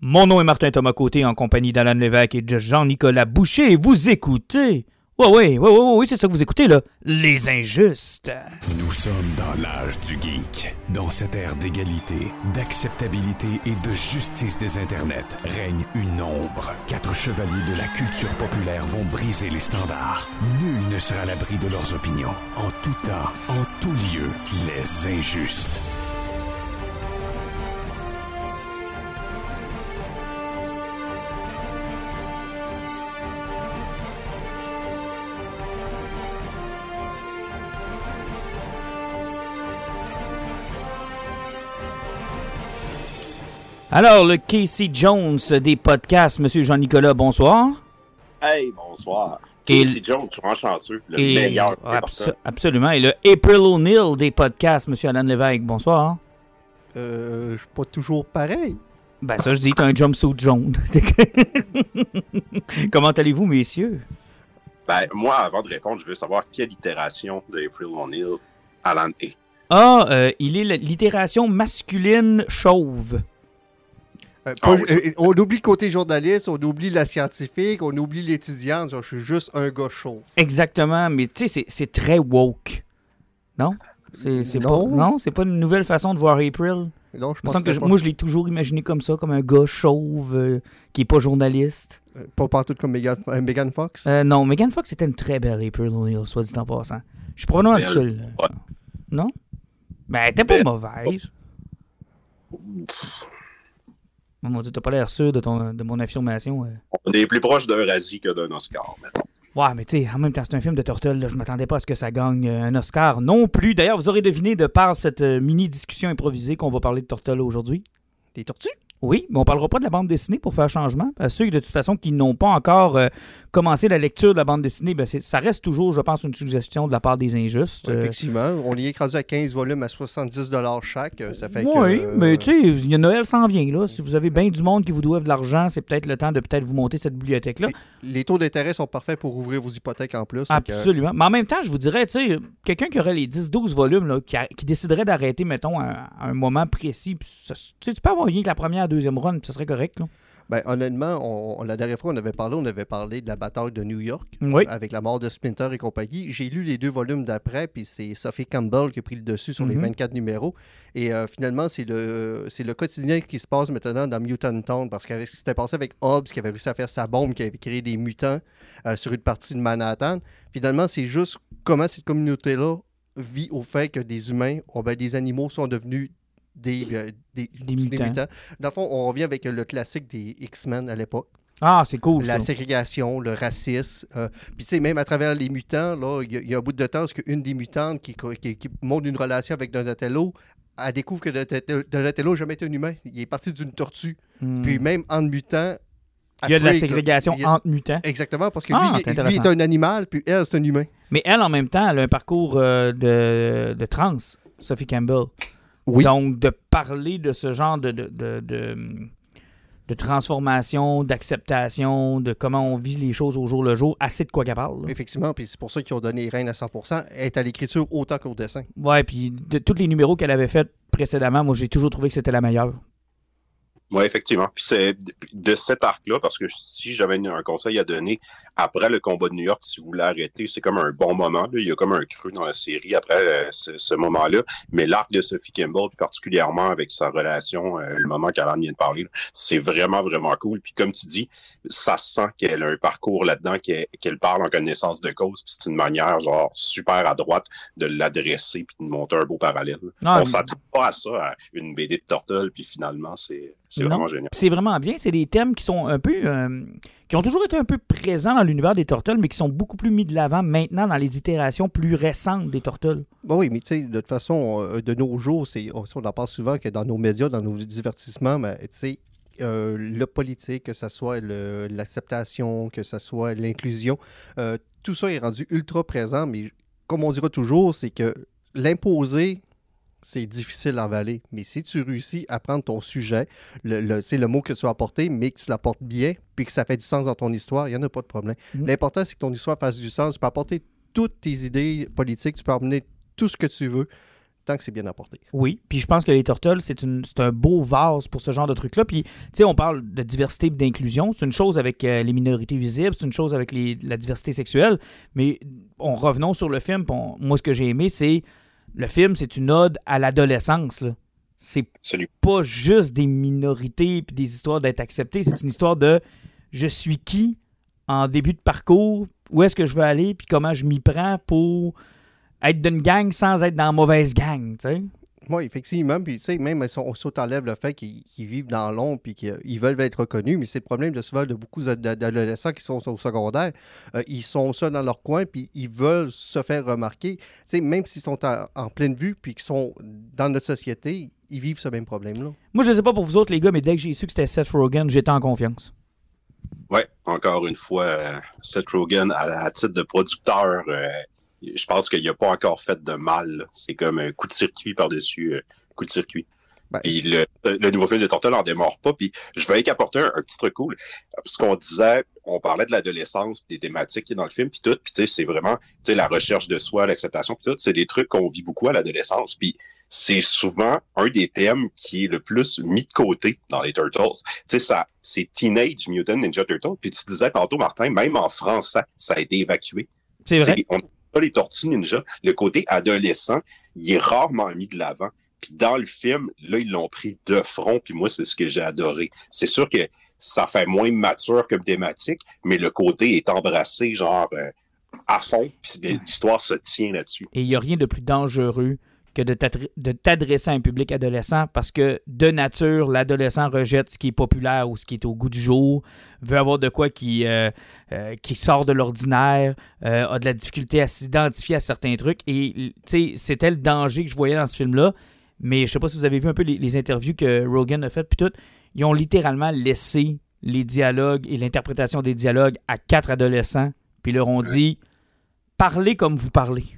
Mon nom est Martin Thomas Côté en compagnie d'Alan Lévesque et de Jean-Nicolas Boucher et vous écoutez. Ouais, ouais, ouais, ouais, ouais, c'est ça que vous écoutez là. Les injustes. Nous sommes dans l'âge du geek. Dans cette ère d'égalité, d'acceptabilité et de justice des internets règne une ombre. Quatre chevaliers de la culture populaire vont briser les standards. Nul ne sera à l'abri de leurs opinions. En tout temps, en tout lieu, les injustes. Alors, le Casey Jones des podcasts, Monsieur Jean-Nicolas, bonsoir. Hey, bonsoir. Et Casey Jones, tu rends chanceux, le Et- meilleur. abso- absolument. Et le April O'Neil des podcasts, Monsieur Alan Lévesque, bonsoir. Euh, je suis pas toujours pareil. Ben ça, je dis, t'as un jumpsuit jaune. Comment allez-vous, messieurs? Ben, moi, avant de répondre, je veux savoir quelle itération d'April O'Neil Alan est. Ah, euh, il est l'itération masculine chauve. Euh, Ah pas- oui. euh, on oublie le côté journaliste, on oublie la scientifique, on oublie l'étudiante. Genre, Je suis juste un gars chauve. Exactement, mais tu sais, c'est- très woke. Non? C'est pas, Non. non, c'est pas une nouvelle façon de voir April. Non, je pense que je- pas, moi, je l'ai toujours imaginé comme ça, comme un gars chauve euh, qui est pas journaliste. euh, pas partout comme Megan, euh, Megan Fox? Euh, non, Megan Fox était une très belle April O'Neil, soit dit en passant. Je suis probablement le seul. Ouais. Non? Ben, elle était pas Belle. mauvaise. Oh mon dieu, t'as pas l'air sûr de, ton, de mon affirmation. euh. On est plus proche d'un Razzie que d'un Oscar, mettons. Ouais, mais tu sais, en même temps, c'est un film de Turtle. Là. Je m'attendais pas à ce que ça gagne euh, un Oscar non plus. D'ailleurs, vous aurez deviné de par cette euh, mini-discussion improvisée qu'on va parler de Turtle aujourd'hui. Des tortues? Oui, mais on parlera pas de la bande dessinée pour faire changement. À ceux, de toute façon, qui n'ont pas encore euh, commencé la lecture de la bande dessinée, ben, ça reste toujours, je pense, une suggestion de la part des injustes. Euh, Effectivement. On y est écrasé à 15 volumes à 70 chaque. euh, Ça fait que. oui, euh, mais tu sais, il y a Noël s'en vient. Là. Si vous avez bien du monde qui vous doit de l'argent, c'est peut-être le temps de peut-être vous monter cette bibliothèque-là. Les taux d'intérêt sont parfaits pour ouvrir vos hypothèques en plus. que- Absolument. Mais en même temps, je vous dirais, tu sais, quelqu'un qui aurait les 10-12 volumes, là, qui, a- qui déciderait d'arrêter, mettons, à, un moment précis, ça- tu peux avoir rien que la première, la deuxième run, ça serait correct. Là. Ben, honnêtement, on, on- la dernière fois, on avait parlé, on avait parlé de la bataille de New York. Oui. avec la mort de Splinter et compagnie. J'ai lu les deux volumes d'après, puis c'est Sophie Campbell qui a pris le dessus sur les Mhm. 24 numéros. Et euh, finalement, c'est le, c'est le quotidien qui se passe maintenant dans Mutant Town, parce que ce qui s'était passé avec Hobbs, qui avait réussi à faire sa bombe, qui avait créé des mutants euh, sur une partie de Manhattan. Finalement, c'est juste comment cette communauté-là vit au fait que des humains, oh, ben, des animaux sont devenus des, euh, des, Des mutants. Dans le fond, on revient avec le classique des X-Men à l'époque Ah, c'est cool. la ça. ségrégation, le racisme. euh, Puis, tu sais, même à travers les mutants, il y, a- il y a un bout de temps, parce qu'une des mutantes qui, qui, qui monte une relation avec Donatello, elle découvre que Donatello n'a jamais été un humain. Il est parti d'une tortue. Hmm. Puis, même entre mutants. il y a de la ségrégation a- entre mutants. Exactement, parce que Ah, lui, intéressant. est un animal, puis elle, c'est un humain. Mais elle, en même temps, elle a un parcours euh, de, de trans, Sophie Campbell. Oui. Donc, de parler de ce genre de, de, de, de- de transformation, d'acceptation, de comment on vit les choses au jour le jour, assez de quoi qu'elle parle. là. Effectivement, puis c'est pour ça qu'ils ont donné Reine à 100%. Elle est à l'écriture autant qu'au dessin. Ouais, puis de tous les numéros qu'elle avait fait précédemment, moi, j'ai toujours trouvé que c'était la meilleure. Oui, effectivement. Puis c'est de cet arc-là, parce que si j'avais un conseil à donner, après le combat de New York, si vous voulez arrêter, c'est comme un bon moment. là. Il y a comme un creux dans la série après euh, ce, ce moment-là. Mais l'arc de Sophie puis particulièrement avec sa relation, euh, le moment qu'Alan vient de parler, c'est vraiment, vraiment cool. Puis comme tu dis, ça sent qu'elle a un parcours là-dedans, qu'elle parle en connaissance de cause. Puis c'est une manière, genre, super à droite de l'adresser puis de monter un beau parallèle. Ah, On mais- s'attend pas à ça, à une BD de Turtle, puis finalement, c'est c'est Non. vraiment génial. C'est vraiment bien. C'est des thèmes qui sont un peu. euh, qui ont toujours été un peu présents dans l'univers des Turtles, mais qui sont beaucoup plus mis de l'avant maintenant dans les itérations plus récentes des Turtles. Bon, oui, mais tu sais, de toute façon, euh, de nos jours, on, on en parle souvent que dans nos médias, dans nos divertissements, mais tu sais, euh, le politique, que ce soit l'acceptation, que ce soit l'inclusion, euh, tout ça est rendu ultra présent, mais comme on dira toujours, c'est que l'imposer, c'est difficile à avaler. Mais si tu réussis à prendre ton sujet, le, le, le mot que tu vas apporter, mais que tu l'apportes bien, puis que ça fait du sens dans ton histoire, il n'y en a pas de problème. Mhm. L'important, c'est que ton histoire fasse du sens. Tu peux apporter toutes tes idées politiques, tu peux amener tout ce que tu veux. tant que c'est bien apporté. Oui, puis je pense que les Turtles, c'est un beau vase pour ce genre de truc-là. Puis, tu sais, on parle de diversité et d'inclusion. C'est une chose avec euh, les minorités visibles, c'est une chose avec les- la diversité sexuelle. Mais on revenons sur le film. on- moi, ce que j'ai aimé, c'est le film, c'est une ode à l'adolescence. C'est pas juste des minorités puis des histoires d'être accepté. C'est une histoire de je suis qui en début de parcours, où est-ce que je veux aller, puis comment je m'y prends pour être d'une gang sans être dans la mauvaise gang. tu sais? Oui, effectivement. Puis, tu sais, même si on, t'enlève le fait qu'ils vivent dans l'ombre puis qu'ils veulent être reconnus, mais c'est le problème de souvent de beaucoup d'ad- d'adolescents qui sont au secondaire. Euh, ils sont seuls dans leur coin puis ils veulent se faire remarquer. Tu sais, même s'ils sont en, en pleine vue puis qu'ils sont dans notre société, ils vivent ce même problème-là. Moi, je sais pas pour vous autres, les gars, mais dès que j'ai su que c'était Seth Rogen, j'étais en confiance. Ouais, encore une fois, euh, Seth Rogen, à, à titre de producteur, euh, je pense qu'il n'a pas encore fait de mal. là. C'est comme un coup de circuit par-dessus euh, coup de circuit. Ben, Puis le, le nouveau film de Tortel en démarre pas. Puis je vais qu'apporter un, un petit truc cool. Parce qu'on disait, on parlait de l'adolescence, des thématiques qui est dans le film, puis tout. Puis tu sais, c'est vraiment tu sais, la recherche de soi, l'acceptation, puis tout. C'est des trucs qu'on vit beaucoup à l'adolescence. Puis c'est souvent un des thèmes qui est le plus mis de côté dans les Turtles. Tu sais, ça, c'est Teenage Mutant Ninja Turtles. Puis tu disais tantôt, Martin, même en français, ça a été évacué. C'est vrai. On les Tortues Ninja. Le côté adolescent, il est rarement mis de l'avant. Puis dans le film, là, ils l'ont pris de front, puis moi, c'est ce que j'ai adoré. C'est sûr que ça fait moins mature comme thématique, mais le côté est embrassé, genre, euh, à fond, puis l'histoire se tient là-dessus. Et il n'y a rien de plus dangereux que de t'adre- de t'adresser à un public adolescent parce que de nature, l'adolescent rejette ce qui est populaire ou ce qui est au goût du jour, veut avoir de quoi qui, euh, euh, qui sort de l'ordinaire, euh, a de la difficulté à s'identifier à certains trucs. Et c'était le danger que je voyais dans ce film-là. Mais je sais pas si vous avez vu un peu les, les interviews que Rogan a faites, puis tout. Ils ont littéralement laissé les dialogues et l'interprétation des dialogues à quatre adolescents, puis leur ont dit parlez comme vous parlez.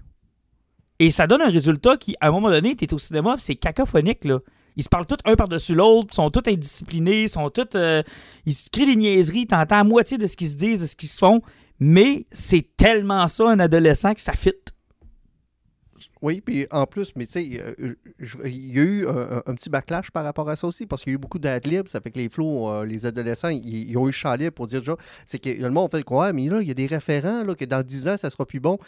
Et ça donne un résultat qui, à un moment donné, tu es au cinéma, c'est cacophonique, là. Ils se parlent tous un par-dessus l'autre, sont tous indisciplinés, sont tous. euh, ils se crient des niaiseries, t'entends à moitié de ce qu'ils se disent, de ce qu'ils se font, mais c'est tellement ça, un adolescent, que ça fit. Oui, puis en plus, mais tu sais, euh, il y a eu un, petit backlash par rapport à ça aussi, parce qu'il y a eu beaucoup d'adlibs, ça fait que les flots, euh, les adolescents, ils, ont eu libre pour dire, genre, c'est que le monde fait quoi, mais là, il y a des référents, là, que dans 10 ans, ça sera plus bon.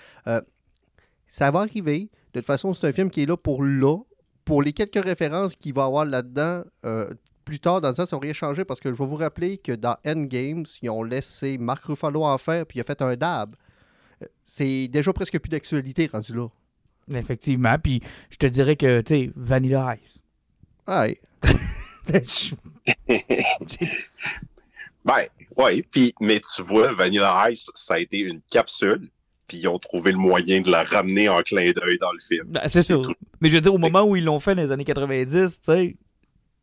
Ça va arriver. De toute façon, c'est un film qui est là pour là. Pour les quelques références qu'il va y avoir là-dedans, euh, plus tard dans le temps, ça rien changer, parce que je vais vous rappeler que dans Endgames, ils ont laissé Mark Ruffalo en faire, puis il a fait un dab. Euh, C'est déjà presque plus d'actualité rendu là. Effectivement. Puis je te dirais que, tu sais, Vanilla Ice. Ouais. Je- Ben, oui, puis, mais tu vois, Vanilla Ice, ça a été une capsule, puis ils ont trouvé le moyen de la ramener en clin d'œil dans le film. Ben, c'est tout. Mais je veux dire, au moment où ils l'ont fait dans les années 90, tu sais,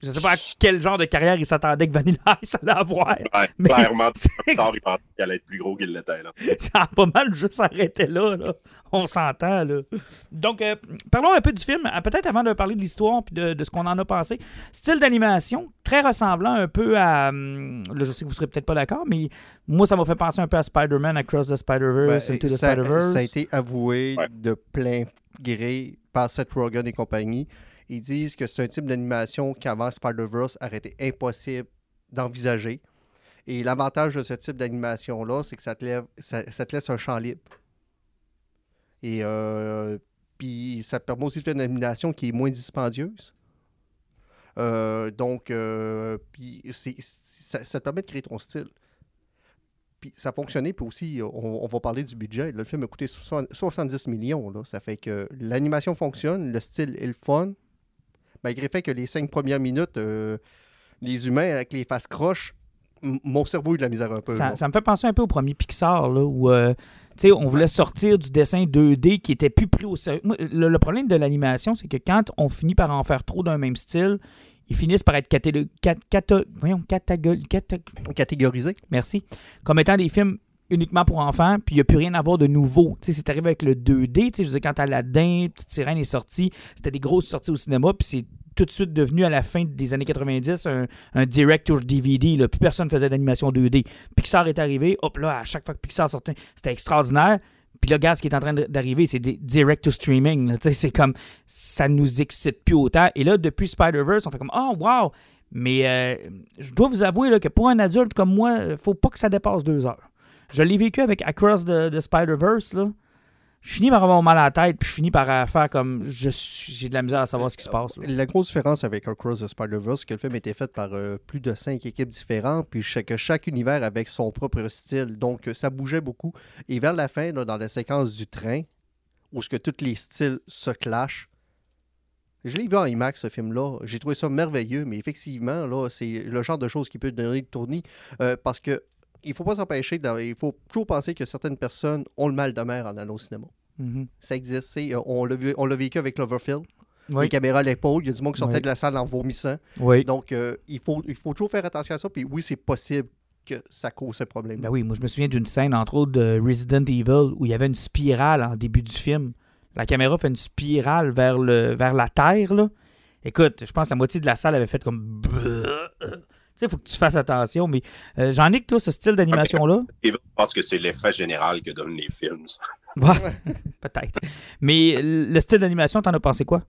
je sais pas à quel genre de carrière ils s'attendaient que Vanilla Ice allait avoir. Ouais, Mais- clairement, ils pensaient qu'elle allait être plus gros qu'il l'était. Ça a pas mal juste arrêté là, là. On s'entend, là. Donc, euh, parlons un peu du film. Euh, Peut-être avant de parler de l'histoire puis de, de ce qu'on en a pensé. Style d'animation, très ressemblant un peu à... hum, Là, je sais que vous serez peut-être pas d'accord, mais moi, ça m'a fait penser un peu à Spider-Man, Across the Spider-Verse, Ben, Into the ça, Spider-Verse. ça a été avoué Ouais. de plein gré par Seth Rogen et compagnie. Ils disent que c'est un type d'animation qu'avant Spider-Verse aurait été impossible d'envisager. Et l'avantage de ce type d'animation-là, c'est que ça te, lève, ça, ça te laisse un champ libre. Et euh, puis ça te permet aussi de faire une animation qui est moins dispendieuse. Euh, donc, euh, puis ça, ça te permet de créer ton style. Puis ça a fonctionné, puis aussi, on, on va parler du budget. Là, le film a coûté soixante- 70 millions. Là. Ça fait que l'animation fonctionne, le style est le fun. Malgré le fait que les cinq premières minutes, euh, les humains avec les faces croches, mon cerveau a eu de la misère un peu. Ça, me fait penser un peu au premier Pixar, là, où euh, sais, on voulait sortir du dessin 2D qui était plus pris au sérieux. Le, le problème de l'animation, c'est que quand on finit par en faire trop d'un même style, ils finissent par être cat- voyons, catagol- cata- Catégorisé. merci, comme étant des films uniquement pour enfants, puis il n'y a plus rien à voir de nouveau. C'est arrivé avec le 2D, tu sais, je veux dire, quand Aladdin, Petite Sirène est sorti, c'était des grosses sorties au cinéma, puis c'est tout de suite devenu à la fin des années 90 un, un direct or DVD. Là. Plus personne faisait d'animation 2D. Pixar est arrivé, hop là, à chaque fois que Pixar sortait, c'était extraordinaire. Puis là, regarde ce qui est en train d'arriver, c'est direct to streaming. C'est comme ça nous excite plus autant. Et là, depuis Spider-Verse, on fait comme Oh wow! Mais euh, je dois vous avouer là, que pour un adulte comme moi, faut pas que ça dépasse deux heures. Je l'ai vécu avec Across the, Spider-Verse. Je finis par avoir mal à la tête, puis je finis par faire comme j'ai de la misère à savoir ce qui se passe. La grosse différence avec Across the Spider-Verse, c'est que le film était fait par euh, plus de cinq équipes différentes, puis chaque, chaque univers avec son propre style. Donc, ça bougeait beaucoup. Et vers la fin, dans la séquence du train, où ce que tous les styles se clashent, je l'ai vu en IMAX, ce film-là. J'ai trouvé ça merveilleux, mais effectivement, là, c'est le genre de choses qui peut donner le tournis. Euh, parce que il faut pas s'empêcher, il faut toujours penser que certaines personnes ont le mal de mer en allant au cinéma. Mm-hmm. Ça existe. Euh, on l'a vécu avec Cloverfield. Les caméras à l'épaule, il y a du monde qui sortait de la salle en vomissant. Donc, euh, il, faut, il faut toujours faire attention à ça. Puis oui, c'est possible que ça cause ce problème. Ben oui, moi je me souviens d'une scène, entre autres, de Resident Evil, où il y avait une spirale en début du film. La caméra fait une spirale vers, le, vers la Terre. Là. Écoute, je pense que la moitié de la salle avait fait comme sais, il faut que tu fasses attention, mais euh, j'en ai que toi, ce style d'animation-là. Je pense que c'est l'effet général que donnent les films. Peut-être. Mais le style d'animation, t'en as pensé quoi?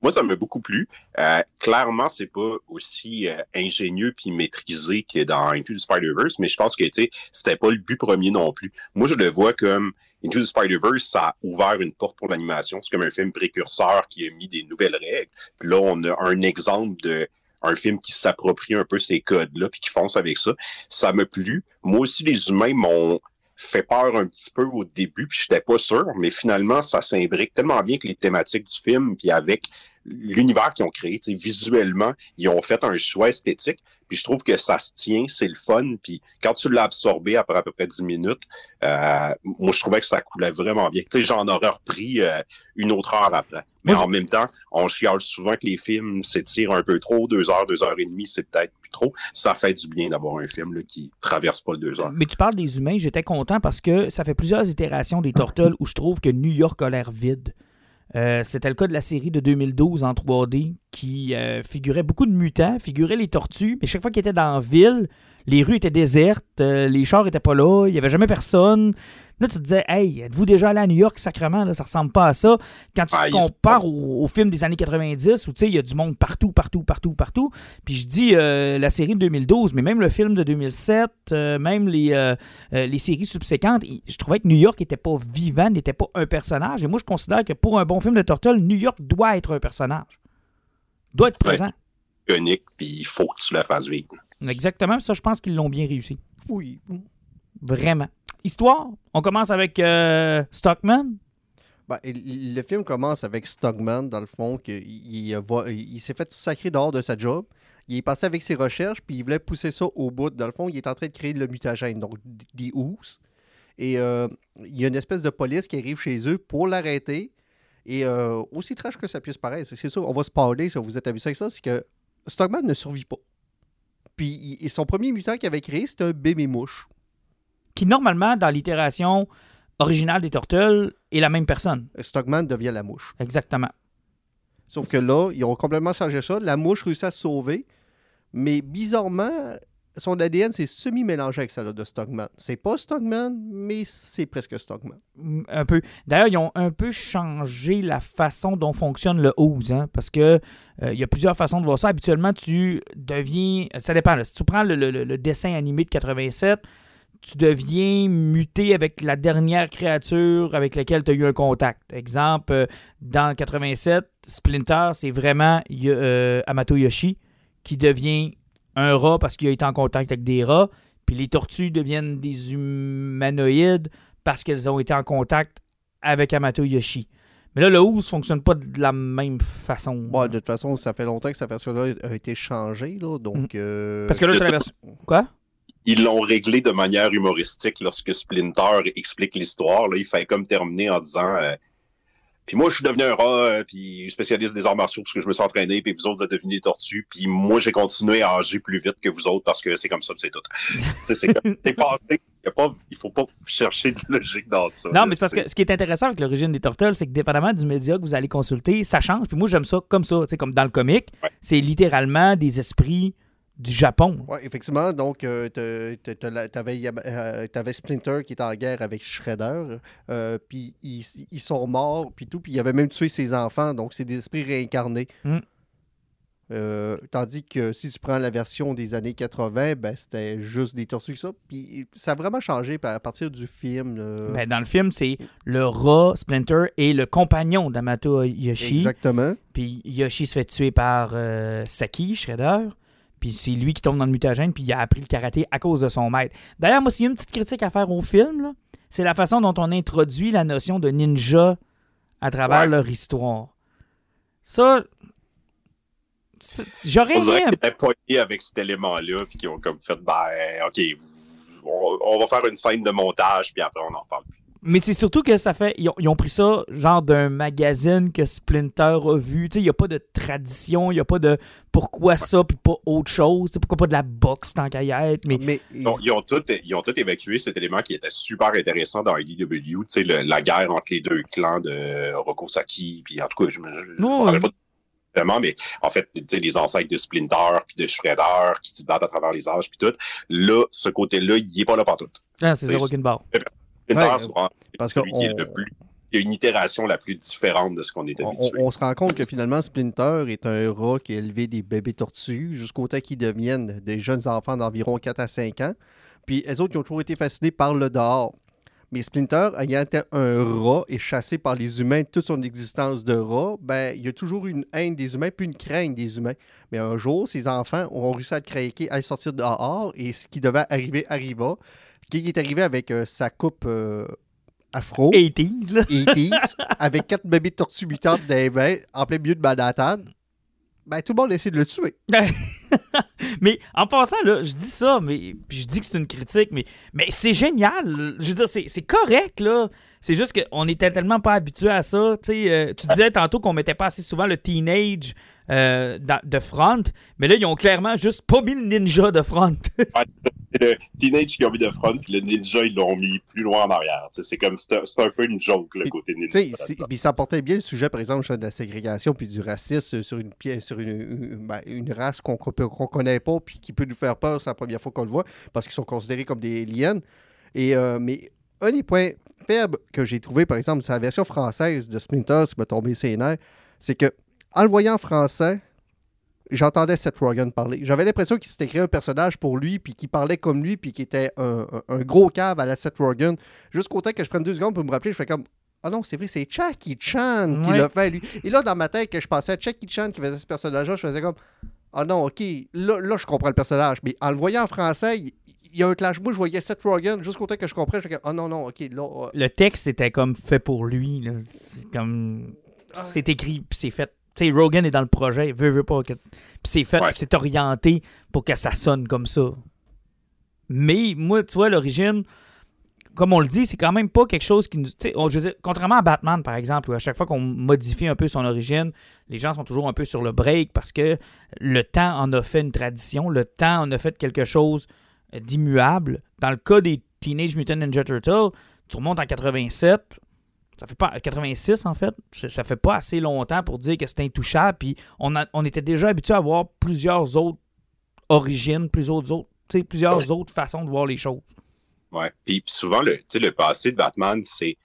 Moi, ça m'a beaucoup plu. Euh, clairement, c'est pas aussi euh, ingénieux puis maîtrisé que dans Into the Spider-Verse, mais je pense que c'était pas le but premier non plus. Moi, je le vois comme Into the Spider-Verse, ça a ouvert une porte pour l'animation. C'est comme un film précurseur qui a mis des nouvelles règles. Puis là, on a un exemple de un film qui s'approprie un peu ces codes-là, puis qui fonce avec ça. Ça m'a plu. Moi aussi, les humains m'ont fait peur un petit peu au début, puis j'étais pas sûr, mais finalement, ça s'imbrique tellement bien que les thématiques du film, puis avec l'univers qu'ils ont créé, visuellement, ils ont fait un choix esthétique. Puis je trouve que ça se tient, c'est le fun. Puis quand tu l'as absorbé après à peu près 10 minutes, euh, moi je trouvais que ça coulait vraiment bien. Tu sais, j'en aurais repris euh, une autre heure après. Mais en même temps, on chiale souvent que les films s'étirent un peu trop. Deux heures, deux heures et demie, c'est peut-être plus trop. Ça fait du bien d'avoir un film là, qui traverse pas le deux heures. Mais tu parles des humains, j'étais content parce que ça fait plusieurs itérations des Turtles où je trouve que New York a l'air vide. Euh, c'était le cas de la série de 2012 en 3D qui euh, figurait beaucoup de mutants, figurait les tortues, mais chaque fois qu'ils étaient dans la ville, les rues étaient désertes, euh, les chars étaient pas là, il n'y avait jamais personne. Là, tu te disais, hey, êtes-vous déjà allé à New York, sacrement? Là, ça ressemble pas à ça. Quand tu ah, compares au, film des années 90, où il y a du monde partout, partout, partout, partout. Puis je dis euh, la série de 2012, mais même le film de 2007, euh, même les, euh, les séries subséquentes, je trouvais que New York n'était pas vivant, n'était pas un personnage. Et moi, je considère que pour un bon film de Turtle, New York doit être un personnage. Doit être présent. Unique, puis il faut que tu la fasses vivre. Exactement, ça, je pense qu'ils l'ont bien réussi. Oui. Vraiment. Histoire, on commence avec euh, Stockman. Ben, le film commence avec Stockman, dans le fond, qu'il il, s'est fait sacrer dehors de sa job. Il est passé avec ses recherches, puis il voulait pousser ça au bout. Dans le fond, il est en train de créer le mutagène, donc des ous. Et euh, il y a une espèce de police qui arrive chez eux pour l'arrêter. Et euh, aussi trash que ça puisse paraître, c'est sûr, on va se parler si vous êtes habitué avec ça, c'est que Stockman ne survit pas. Puis son premier mutant qu'il avait créé, c'était un bébé mouche qui normalement, dans l'itération originale des Turtles, est la même personne. Stockman devient la mouche. Exactement. Sauf que là, ils ont complètement changé ça. La mouche réussit à se sauver, mais bizarrement, son ADN s'est semi-mélangé avec celle de Stockman. C'est pas Stockman, mais c'est presque Stockman. Un peu. D'ailleurs, ils ont un peu changé la façon dont fonctionne le Ooze, hein, parce que euh, il y a plusieurs façons de voir ça. Habituellement, tu deviens. Ça dépend. si tu prends le, dessin animé de 87, tu deviens muté avec la dernière créature avec laquelle tu as eu un contact. Exemple, euh, dans 87, Splinter, c'est vraiment euh, Amato Yoshi qui devient un rat parce qu'il a été en contact avec des rats. Puis les tortues deviennent des humanoïdes parce qu'elles ont été en contact avec Amato Yoshi. Mais là, le OOS ne fonctionne pas de la même façon. de toute façon, ça fait longtemps que cette version-là a été changée. Là, donc, mm. euh, Parce que là, c'est la version. Quoi? Ils l'ont réglé de manière humoristique lorsque Splinter explique l'histoire. Là, il fait comme terminer en disant euh, Puis moi, je suis devenu un rat, euh, puis spécialiste des arts martiaux parce que je me suis entraîné, puis vous autres, vous êtes devenus des tortues, puis moi, j'ai continué à agir plus vite que vous autres parce que c'est comme ça, c'est tout. c'est comme, passé. Il ne faut pas chercher de logique dans ça. Non, mais c'est parce que ce qui est intéressant avec l'origine des Turtles, c'est que dépendamment du média que vous allez consulter, ça change. Puis moi, j'aime ça comme ça. Comme dans le comic, c'est littéralement des esprits du Japon. Oui, effectivement. Donc, euh, tu avais, Splinter qui était en guerre avec Shredder. euh, puis ils, ils sont morts, puis tout. Puis il avait même tué ses enfants. Donc, c'est des esprits réincarnés. Mm. Euh, tandis que si tu prends la version des années 80, ben, c'était juste des tortues que ça. Puis ça a vraiment changé à partir du film. Ben, dans le film, c'est le rat, Splinter, et le compagnon d'Amato Yoshi. Exactement. Puis Yoshi se fait tuer par euh, Saki, Shredder. Puis c'est lui qui tombe dans le mutagène, puis il a appris le karaté à cause de son maître. D'ailleurs, moi, s'il y a une petite critique à faire au film, là, c'est la façon dont on introduit la notion de ninja à travers Ouais. leur histoire. Ça, j'aurais aimé un avec cet élément-là, puis qu'ils ont comme fait, ben, OK, on, on va faire une scène de montage, puis après, on en reparle plus. Mais c'est surtout que ça fait. Ils ont, ils ont pris ça genre d'un magazine que Splinter a vu. Tu sais, il n'y a pas de tradition, il n'y a pas de pourquoi ça puis pas autre chose. Tu sais, pourquoi pas de la boxe tant qu'à y être. Mais Mais, Bon, ils, ont tout, ils ont tout évacué cet élément qui était super intéressant dans IDW, tu sais, le- la guerre entre les deux clans de Rokosaki, puis en tout cas, je me pas vraiment, mais en fait, tu sais, les ancêtres de Splinter, puis de Shredder, qui se battent à travers les âges, puis tout, là, ce côté-là, il est pas là partout. ah, c'est C'est- zéro qu'une barre. Ouais, parce que celui qui est on- le plus... Il y a une itération la plus différente de ce qu'on est on, habitué. on- on se rend compte que finalement, Splinter est un rat qui a élevé des bébés tortues jusqu'au temps qu'ils deviennent des jeunes enfants d'environ 4 à 5 ans. Puis, eux autres, ils ont toujours été fascinés par le dehors. Mais Splinter, ayant été un rat et chassé par les humains toute son existence de rat, ben, il y a toujours une haine des humains puis une crainte des humains. Mais un jour, ses enfants ont réussi à le craquer, à sortir dehors et ce qui devait arriver arriva. Qui est arrivé avec euh, sa coupe euh, afro. 80s, là. 80s, avec quatre bébés de tortues mutantes dans les mains, en plein milieu de Manhattan, ben, tout le monde essaie de le tuer. mais en passant, là, je dis ça, mais puis je dis que c'est une critique, mais, mais c'est génial. Je veux dire, c'est c'est correct, là. C'est juste qu'on était tellement pas habitué à ça. Euh, tu disais tantôt qu'on mettait pas assez souvent le teenage euh, de front, mais là, ils ont clairement juste pas mis le ninja de front. C'est le Teenage qui ont mis de front, puis le ninja, ils l'ont mis plus loin en arrière. C'est comme, c'est un, peu une joke, le côté ninja. puis ça portait bien le sujet, par exemple, de la ségrégation puis du racisme sur une pièce, sur une, une- ben, une race qu'on qu'on connaît pas puis qui peut nous faire peur, c'est la première fois qu'on le voit, parce qu'ils sont considérés comme des aliens. Et, euh, mais un des points que j'ai trouvé, par exemple, c'est la version française de Splinter, qui m'a tombé ses nerfs, c'est que en le voyant en français, j'entendais Seth Rogen parler. J'avais l'impression qu'il s'était créé un personnage pour lui, puis qu'il parlait comme lui, puis qu'il était un, un- un gros cave à la Seth Rogen. Jusqu'au temps que je prenne deux secondes pour me rappeler, je fais comme Ah non, c'est vrai, c'est Jackie Chan qui Ouais. l'a fait, lui. Et là, dans ma tête, que je pensais à Jackie Chan qui faisait ce personnage-là, je faisais comme Ah non, ok, là, là, je comprends le personnage. Mais en le voyant en français, il, y a un clash. Moi, je voyais Seth Rogen jusqu'au temps que je comprenne, je comme Ah non, non, ok, là. euh, le texte était comme fait pour lui. là. C'est comme. C'est écrit, puis c'est fait. Tu sais, Rogan est dans le projet, veut, veut pas. que- Puis c'est fait, Ouais. c'est orienté pour que ça sonne comme ça. Mais moi, tu vois, l'origine, comme on le dit, c'est quand même pas quelque chose qui nous. tu sais, on- je veux dire, contrairement à Batman, par exemple, où à chaque fois qu'on modifie un peu son origine, les gens sont toujours un peu sur le break parce que le temps en a fait une tradition, le temps en a fait quelque chose d'immuable. Dans le cas des Teenage Mutant Ninja Turtles, tu remontes en 87, ça fait pas 86 en fait, ça fait pas assez longtemps pour dire que c'est intouchable. Puis on, a- on était déjà habitué à voir plusieurs autres origines, plusieurs autres, tu sais, plusieurs autres façons de voir les choses. Ouais. Puis, souvent, le, le passé de Batman, c'est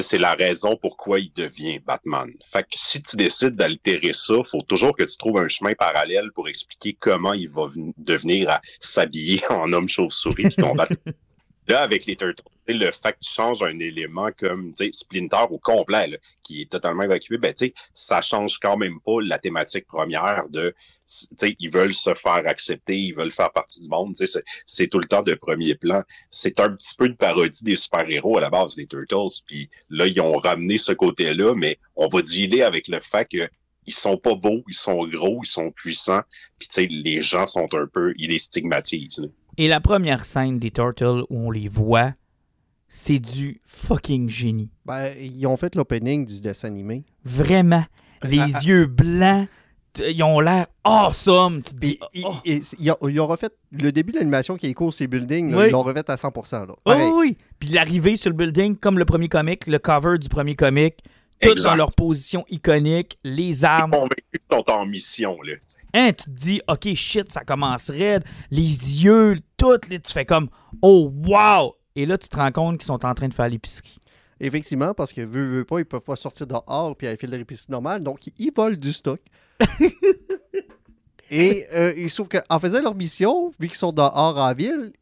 c'est la raison pourquoi il devient Batman. Fait que si tu décides d'altérer ça, faut toujours que tu trouves un chemin parallèle pour expliquer comment il va ven- devenir à s'habiller en homme chauve-souris puis combattre. Là, avec les Turtles, le fait que tu changes un élément comme Splinter au complet, qui est totalement évacué, ben, ça change quand même pas la thématique première de, ils veulent se faire accepter, ils veulent faire partie du monde, c'est- tout le temps de premier plan c'est un petit peu une parodie des super-héros à la base, les Turtles. Puis là, ils ont ramené ce côté-là, mais on va dealer avec le fait que ils sont pas beaux, ils sont gros, ils sont puissants. Puis les gens sont un peu, ils les stigmatisent. Et la première scène des Turtles où on les voit, c'est du fucking génie. Ben, ils ont fait l'opening du dessin animé. Vraiment. Les Ah, yeux blancs, ils ont l'air awesome. Tu te dis, ils, oh, ils- ils ont, ils ont refait le début de l'animation qui est court, ces buildings, là, Oui. ils l'ont refait à 100%. Là. oh oui. Puis l'arrivée sur le building, comme le premier comic, le cover du premier comic, toutes dans leur position iconique, les armes. Convaincus qu'ils sont en mission, là. Hein, tu te dis, OK, shit, ça commence raide. Les yeux, tout, là, tu fais comme, oh, wow! Et là, tu te rends compte qu'ils sont en train de faire l'épicerie. Effectivement, parce que veut, veut pas, ils peuvent pas sortir dehors puis aller faire de l'épicerie normale, donc ils volent du stock. Et euh, il se trouve qu'en faisant leur mission, vu qu'ils sont dehors en ville,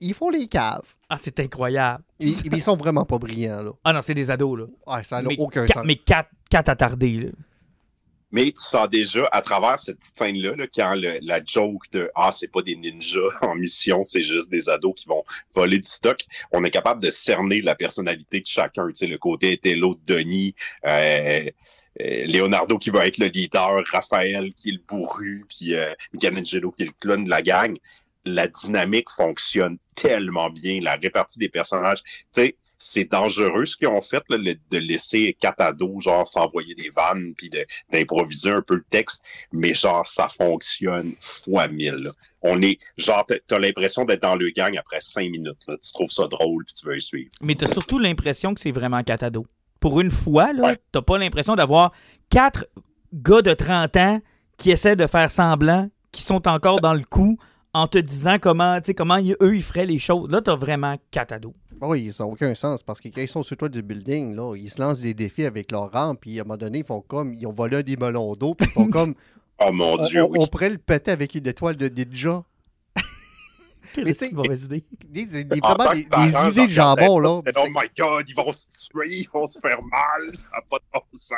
ils font les caves. Ah, c'est incroyable. Ils, ils sont vraiment pas brillants, là. Ah non, c'est des ados, là. Ouais, ça n'a aucun sens. mais quatre, quatre attardés, là. Mais tu sens déjà, à travers cette scène-là, là, quand la joke de Ah, c'est pas des ninjas en mission, c'est juste des ados qui vont voler du stock, on est capable de cerner la personnalité de chacun. Tu sais, le côté était l'autre Denis, euh, euh, Leonardo qui va être le leader, Raphaël qui est le bourru, puis euh, Michelangelo qui est le clown de la gang. La dynamique fonctionne tellement bien, la répartie des personnages. Tu sais, c'est dangereux ce qu'ils ont fait, là, le- de laisser quatre ados, genre, s'envoyer des vannes, puis de- d'improviser un peu le texte, mais genre, ça fonctionne fois mille. là. On est, genre, t'as- l'impression d'être dans le gang après cinq minutes. là. Tu trouves ça drôle, puis tu veux y suivre. Mais t'as surtout l'impression que c'est vraiment quatre ados. Pour une fois, là, Ouais. t'as pas l'impression d'avoir quatre gars de 30 ans qui essaient de faire semblant, qui sont encore dans le coup, en te disant comment, tu sais, comment ils- eux, ils feraient les choses. Là, t'as vraiment quatre ados. Ah Oui, ça n'a aucun sens parce que quand ils sont sur le toit du building, là, ils se lancent des défis avec leur rampe, puis à un moment donné, ils font comme, ils ont volé un des melons d'eau, puis ils font comme, Oh mon on, Dieu, on- oui. on pourrait le péter avec une étoile de ninja. Mais tu sais. Des, des- des- En vraiment des, idées de jambon, là. Oh my god, ils vont se tuer, ils vont se faire mal, ça n'a pas de bon sens.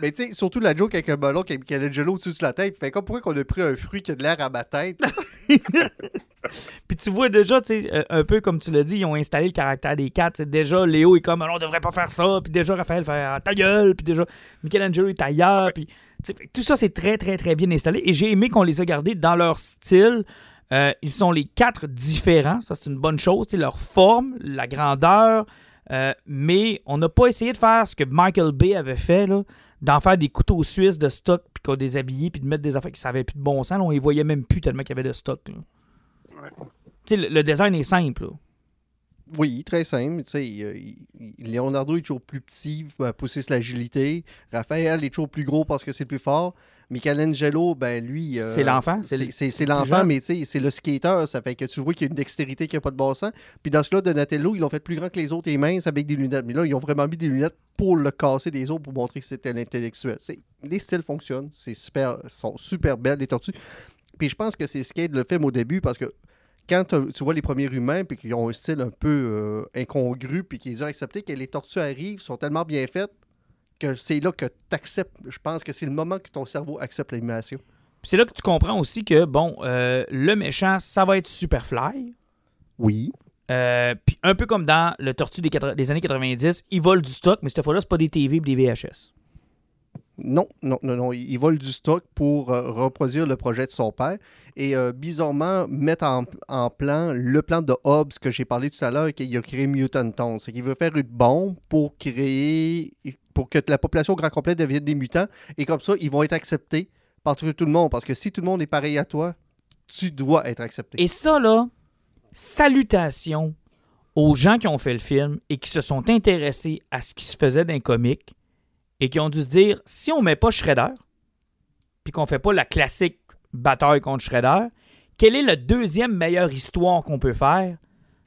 Mais tu sais, surtout la joke avec un melon qui a Michelangelo au-dessus de la tête, fait comme pourquoi qu'on a pris un fruit qui a de l'air à ma tête? Puis tu vois déjà, tu sais, euh, un peu comme tu l'as dit, ils ont installé le caractère des quatre. Déjà, Léo est comme, on devrait pas faire ça. Puis déjà, Raphaël fait Ah, ta gueule. Puis déjà, Michelangelo est ailleurs. Puis tout ça, c'est très, très, très bien installé. Et j'ai aimé qu'on les a gardés dans leur style. Euh, ils sont les quatre différents. Ça, c'est une bonne chose. Tu sais, leur forme, la grandeur. Euh, mais on n'a pas essayé de faire ce que Michael Bay avait fait, là, d'en faire des couteaux suisses de stock, puis qu'on déshabillait, puis de mettre des affaires qui savaient plus de bon sens. là. on les voyait même plus tellement qu'il y avait de stock. là. Ouais. Tu sais, le, le design est simple. là. Oui, très simple. Tu sais, euh, il- il- Leonardo est toujours plus petit, va pousser l'agilité. Raphaël est toujours plus gros parce que c'est le plus fort. Michelangelo, ben lui. euh, C'est l'enfant, c'est l'enfant, mais tu sais, c'est le skater. Ça fait que tu vois qu'il y a une dextérité qui n'a pas de bon sens. Puis dans celui-là, Donatello, ils l'ont fait plus grand que les autres et mince avec des lunettes. Mais là, ils ont vraiment mis des lunettes pour le casser des autres pour montrer que c'était l'intellectuel. C'est- Les styles fonctionnent. C'est super, sont super belles, les tortues. Puis je pense que c'est Skate le film au début parce que quand tu vois les premiers humains puis qu'ils ont un style un peu euh, incongru puis qu'ils ont accepté que les tortues arrivent, sont tellement bien faites que c'est là que tu acceptes. Je pense que c'est le moment que ton cerveau accepte l'animation. Puis c'est là que tu comprends aussi que, bon, euh, le méchant, ça va être Superfly. Oui. Euh, puis un peu comme dans le Tortue des, des années 90, ils volent du stock, mais cette fois-là, c'est pas des TV et des VHS. Non, non, non, non. Il vole du stock pour euh, reproduire le projet de son père et euh, bizarrement mettre en, en plan le plan de Hobbes que j'ai parlé tout à l'heure qu'il a créé Mutant Town. C'est qu'il veut faire une bombe pour créer, pour que la population au grand complet devienne des mutants et comme ça, ils vont être acceptés par tout tout le monde. Parce que si tout le monde est pareil à toi, tu dois être accepté. Et ça, là, salutations aux gens qui ont fait le film et qui se sont intéressés à ce qui se faisait d'un comique et qui ont dû se dire si on met pas Shredder, puis qu'on fait pas la classique bataille contre Shredder, quelle est la deuxième meilleure histoire qu'on peut faire?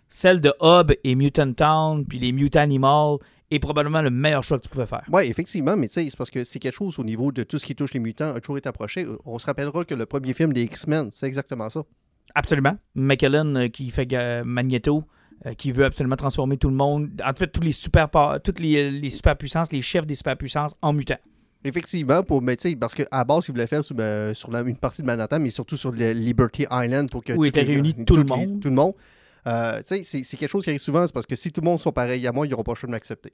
Celle de Hobb et Mutant Town, puis les Mutant Animals, est probablement le meilleur choix que tu pouvais faire. Oui, effectivement, mais tu sais, c'est parce que c'est quelque chose au niveau de tout ce qui touche les mutants a toujours été approché. On se rappellera que le premier film des X-Men, c'est exactement ça. Absolument. McKellen euh, qui fait euh, Magneto, euh, qui veut absolument transformer tout le monde, en fait, tous les super, toutes les, les superpuissances, les chefs des superpuissances en mutants. Effectivement, pour, mais parce qu'à base, il voulait faire sur, euh, sur la- une partie de Manhattan, mais surtout sur le Liberty Island pour que Où était réuni tout le les- monde. Tout le monde. Euh, c'est quelque chose qui arrive souvent, c'est parce que si tout le monde sont pareils à moi, ils n'auront pas le choix de m'accepter.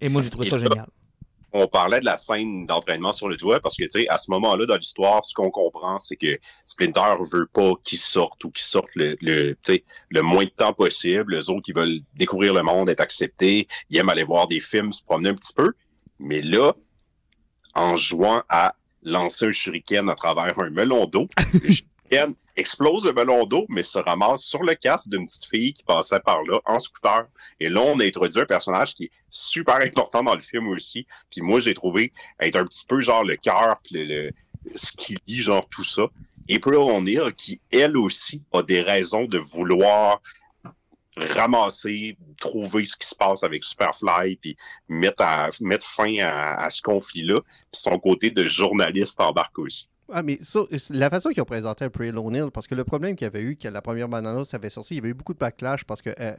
Et moi, j'ai trouvé ça génial. On parlait de la scène d'entraînement sur le toit parce que, tu sais, à ce moment-là dans l'histoire, ce qu'on comprend, c'est que Splinter veut pas qu'il sorte ou qu'il sorte le, le, tu sais, le moins de temps possible. Les autres, ils veulent découvrir le monde, être acceptés. Ils aiment aller voir des films, se promener un petit peu. Mais là, en jouant à lancer un shuriken à travers un melon d'eau, le shuriken explose le ballon d'eau, mais se ramasse sur le casque d'une petite fille qui passait par là en scooter. Et là, on a introduit un personnage qui est super important dans le film aussi. Puis moi, j'ai trouvé être un petit peu genre le cœur, puis le, ce qui lit genre tout ça. April O'Neil, qui elle aussi a des raisons de vouloir ramasser, trouver ce qui se passe avec Superfly, puis mettre, mettre fin à, ce conflit-là. Puis son côté de journaliste embarque aussi. Ah, mais la façon qu'ils ont présenté April O'Neil, parce que le problème qu'il y avait eu, que la première ça avait sorti, il y avait eu beaucoup de backlash parce que euh,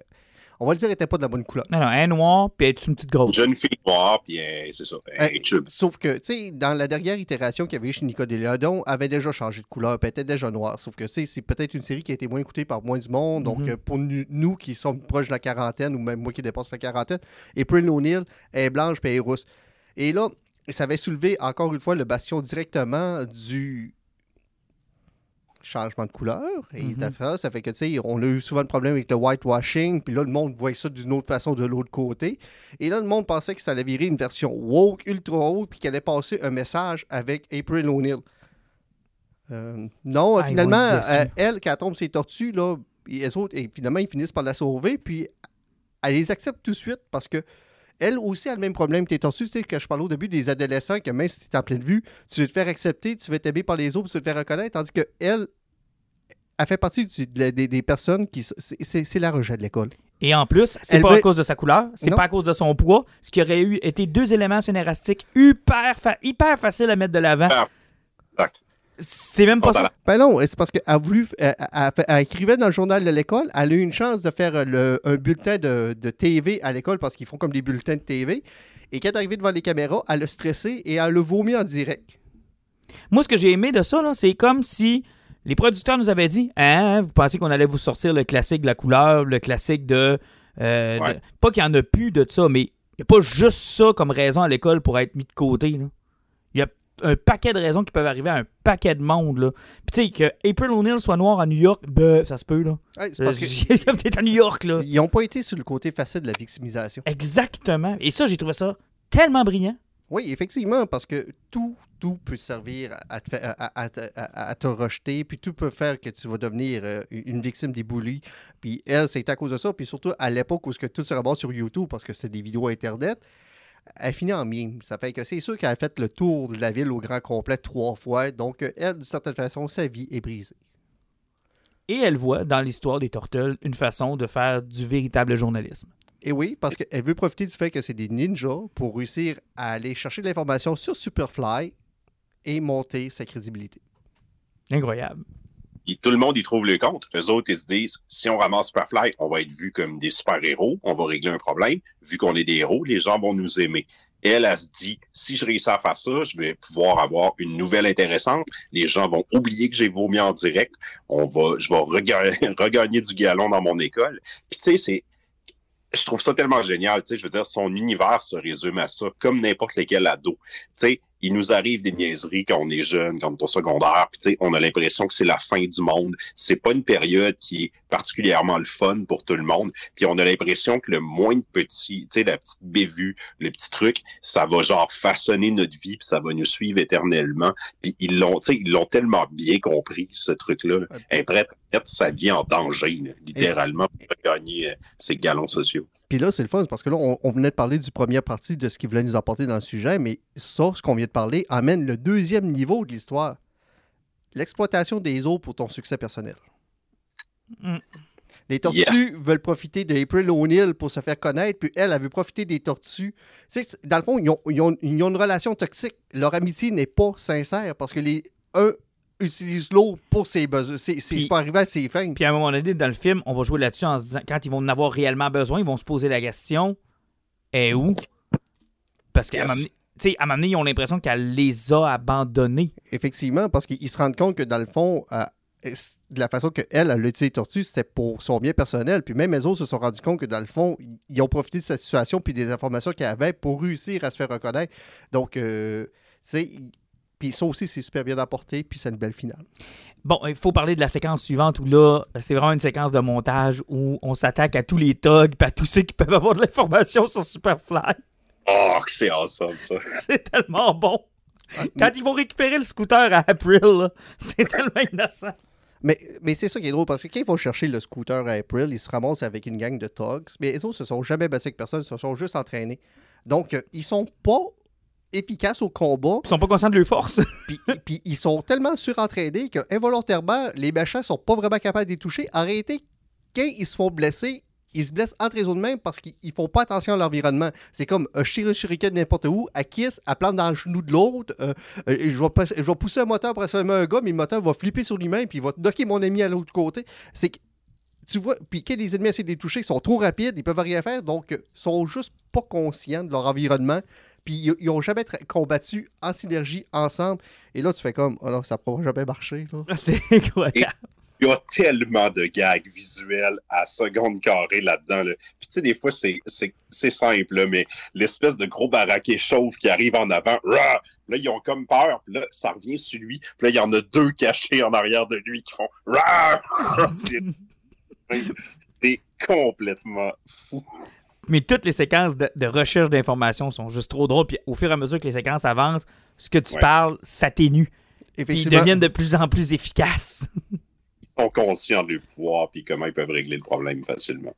on va le dire, elle n'était pas de la bonne couleur. Non, non, elle est noire, puis elle est une petite grosse. Jeune fille noire, puis c'est ça, elle est euh, Sauf que, tu sais, dans la dernière itération qu'il y avait eu chez Nickelodeon, elle avait déjà changé de couleur, puis elle était déjà noire. Sauf que, tu sais, c'est peut-être une série qui a été moins écoutée par moins du monde. Donc, mhm. euh, pour nous qui sommes proches de la quarantaine, ou même moi qui dépasse la quarantaine, April O'Neil, elle est blanche, puis elle est rousse. Et là, ça avait soulevé encore une fois le bastion directement du changement de couleur. Et mm-hmm. ça fait que, tu sais, on a eu souvent le problème avec le whitewashing, puis là, le monde voyait ça d'une autre façon de l'autre côté. Et là, le monde pensait que ça allait virer une version woke, ultra haute, puis qu'elle allait passer un message avec April O'Neil. Euh, non, ah, finalement, euh, elle, quand elle tombe ses tortues, là, et, autres, et finalement, ils finissent par la sauver, puis elle les accepte tout de suite parce que elle aussi a le même problème que les tortues. Tu sais, que je parlais au début des adolescents, que même si tu es en pleine vue, tu veux te faire accepter, tu veux t'aimer par les autres, tu veux te faire reconnaître, tandis que elle, elle fait partie des, personnes qui. C'est la rejet de l'école. Et en plus, c'est pas à cause de sa couleur, c'est pas à cause de son poids, ce qui aurait eu été deux éléments scénaristiques hyper, hyper faciles à mettre de l'avant. Exact. C'est même pas ça. Ben non, c'est parce qu'elle a voulu. Elle, écrivait dans le journal de l'école. Elle a eu une chance de faire le, un bulletin de, de TV à l'école parce qu'ils font comme des bulletins de TV. Et quand elle est arrivée devant les caméras, elle a stressé et elle a vomi en direct. Moi, ce que j'ai aimé de ça, c'est comme si les producteurs nous avaient dit Hein, vous pensez qu'on allait vous sortir le classique de la couleur, le classique de. Euh, pas qu'il n'y en a plus de ça, mais il n'y a pas juste ça comme raison à l'école pour être mis de côté. Il y a un paquet de raisons qui peuvent arriver à un paquet de monde. Là. Puis tu sais, que April O'Neil soit noire à New York, ben, ça se peut. là. c'est parce que... à New York. là. Ils n'ont pas été sur le côté facile de la victimisation. Exactement. Et ça, j'ai trouvé ça tellement brillant. Oui, effectivement, parce que tout, tout peut servir à te, à, te, rejeter, puis tout peut faire que tu vas devenir euh, une victime des bullies. Puis elle, c'est à cause de ça, puis surtout à l'époque où que tout se rabat sur YouTube, parce que c'était des vidéos Internet, elle finit en mime. Ça fait que c'est sûr qu'elle a fait le tour de la ville au grand complet trois fois, donc elle, d'une certaine façon, sa vie est brisée. Et elle voit dans l'histoire des Tortelles une façon de faire du véritable journalisme. Et oui, parce qu'elle veut profiter du fait que c'est des ninjas pour réussir à aller chercher de l'information sur Superfly et monter sa crédibilité. Incroyable. Tout le monde y trouve le compte. Eux autres, ils se disent, si on ramasse Superfly, on va être vu comme des super-héros, on va régler un problème. Vu qu'on est des héros, les gens vont nous aimer. elle, elle se dit, si je réussis à faire ça, je vais pouvoir avoir une nouvelle intéressante. Les gens vont oublier que j'ai vomi en direct. On va, je vais regagner du galon dans mon école. Puis tu sais, c'est je trouve ça tellement génial, tu sais, je veux dire, son univers se résume à ça, comme n'importe lequel ado. Tu sais, il nous arrive des niaiseries quand on est jeune, quand on est au secondaire, puis tu sais, on a l'impression que c'est la fin du monde. C'est pas une période qui est particulièrement le fun pour tout le monde. Puis on a l'impression que le moins de petit, tu sais, la petite bévue, le petit truc, ça va genre façonner notre vie, puis ça va nous suivre éternellement. Puis ils l'ont, tu sais, ils l'ont tellement bien compris, ce truc-là. Elle est prête à mettre sa vie en danger, littéralement, pour gagner euh, ses galons sociaux. Puis là, c'est le fun, parce que là, on, venait de parler du premier parti de ce qu'il voulait nous apporter dans le sujet, mais ça, ce qu'on vient de parler, amène le deuxième niveau de l'histoire. L'exploitation des eaux pour ton succès personnel. Mm. Les tortues veulent profiter d'April O'Neil pour se faire connaître, puis elle, elle veut profiter des tortues. dans le fond, ils ont, ils ont, une relation toxique. Leur amitié n'est pas sincère parce que les un utilise l'eau pour ses besoins. C'est pas arriver à ses fins. Puis à un moment donné, dans le film, on va jouer là-dessus en se disant, quand ils vont en avoir réellement besoin, ils vont se poser la question est où? Parce qu'à un moment donné, ils ont l'impression qu'elle les a abandonnés. Effectivement, parce qu'ils se rendent compte que dans le fond, euh, de la façon qu'elle, elle a utilisé les tortues, c'était pour son bien personnel. Puis même les autres se sont rendus compte que dans le fond, ils ont profité de sa situation puis des informations qu'elle avait pour réussir à se faire reconnaître. Donc, euh, sais puis ça aussi, c'est super bien apporté, puis c'est une belle finale. Bon, il faut parler de la séquence suivante où là, c'est vraiment une séquence de montage où on s'attaque à tous les thugs et à tous ceux qui peuvent avoir de l'information sur Superfly. Oh, c'est awesome ça. c'est tellement bon. Ah, Quand ils vont récupérer le scooter à April, c'est tellement innocent. Mais, mais c'est ça qui est drôle, parce que quand ils vont chercher le scooter à April, ils se ramassent avec une gang de thugs, mais les autres se sont jamais battus avec personne, ils se sont juste entraînés. Donc, euh, ils sont pas efficaces au combat. Ils sont pas conscients de leur force. puis, puis ils sont tellement surentraînés que involontairement, les méchants sont pas vraiment capables de les toucher. Arrêtez, quand ils se font blesser, ils se blessent entre eux mêmes parce qu'ils font pas attention à l'environnement. C'est comme un shuriken n'importe où, à kiss, à plante dans le genou de l'autre. Euh, euh, je, vais, je vais pousser un moteur pour essayer un gars, mais le moteur va flipper sur lui-même puis il va docker mon ami à l'autre côté. C'est que tu vois, puis quand les ennemis essaient de les toucher, ils sont trop rapides, ils peuvent rien faire, donc ils sont juste pas conscients de leur environnement. Puis ils n'ont jamais combattu en synergie ensemble. Et là, tu fais comme, oh non, ça ne pourra jamais marcher. C'est incroyable il y a tellement de gags visuels à seconde carrée là-dedans. Puis tu sais, des fois, c'est simple, mais l'espèce de gros baraquet chauve qui arrive en avant, là, ils ont comme peur, puis là, ça revient sur lui, puis là, il y en a deux cachés en arrière de lui qui font C'est complètement fou. Mais toutes les séquences de, recherche d'informations sont juste trop drôles, puis au fur et à mesure que les séquences avancent, ce que tu parles s'atténue. Puis ils deviennent de plus en plus efficaces. sont conscients du pouvoir puis comment ils peuvent régler le problème facilement.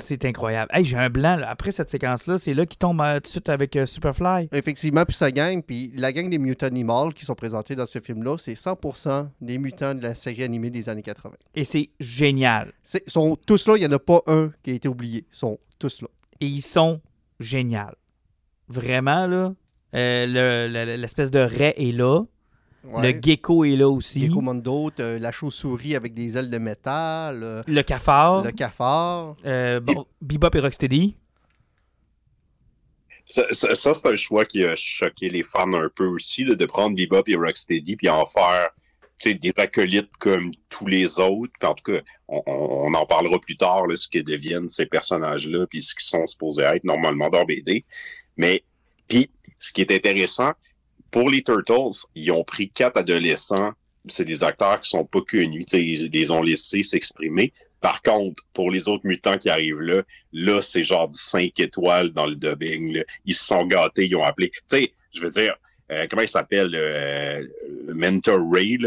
C'est incroyable. Hey, j'ai un blanc. Après cette séquence-là, c'est là qu'il tombe euh, tout de suite avec euh, Superfly. Effectivement, puis sa gang, puis la gang des mutants animals qui sont présentés dans ce film-là, c'est 100% des mutants de la série animée des années 80. Et c'est génial. Ils sont tous là, il n'y en a pas un qui a été oublié. Ils sont tous là. Et ils sont géniaux. Vraiment, là. Euh, l'espèce de raie est là. Le gecko est là aussi. Gecko Mondo, la chauve-souris avec des ailes de métal. Euh, le cafard. Le cafard. Euh, Bebop et Rocksteady. Ça, c'est un choix qui a choqué les fans un peu aussi, de prendre Bebop et Rocksteady puis en faire des acolytes comme tous les autres. en tout cas, on, en parlera plus tard, ce que deviennent ces personnages-là puis ce qu'ils sont supposés être normalement dans BD. Mais, puis, ce qui est intéressant, pour les Turtles, ils ont pris quatre adolescents. C'est des acteurs qui sont pas connus. Ils les ont laissés s'exprimer. Par contre, pour les autres mutants qui arrivent là, là, c'est genre du 5 étoiles dans le dubbing. Ils se sont gâtés, ils ont appelé. Tu sais, je veux dire, euh, comment il s'appelle? Euh, Mentor Ray,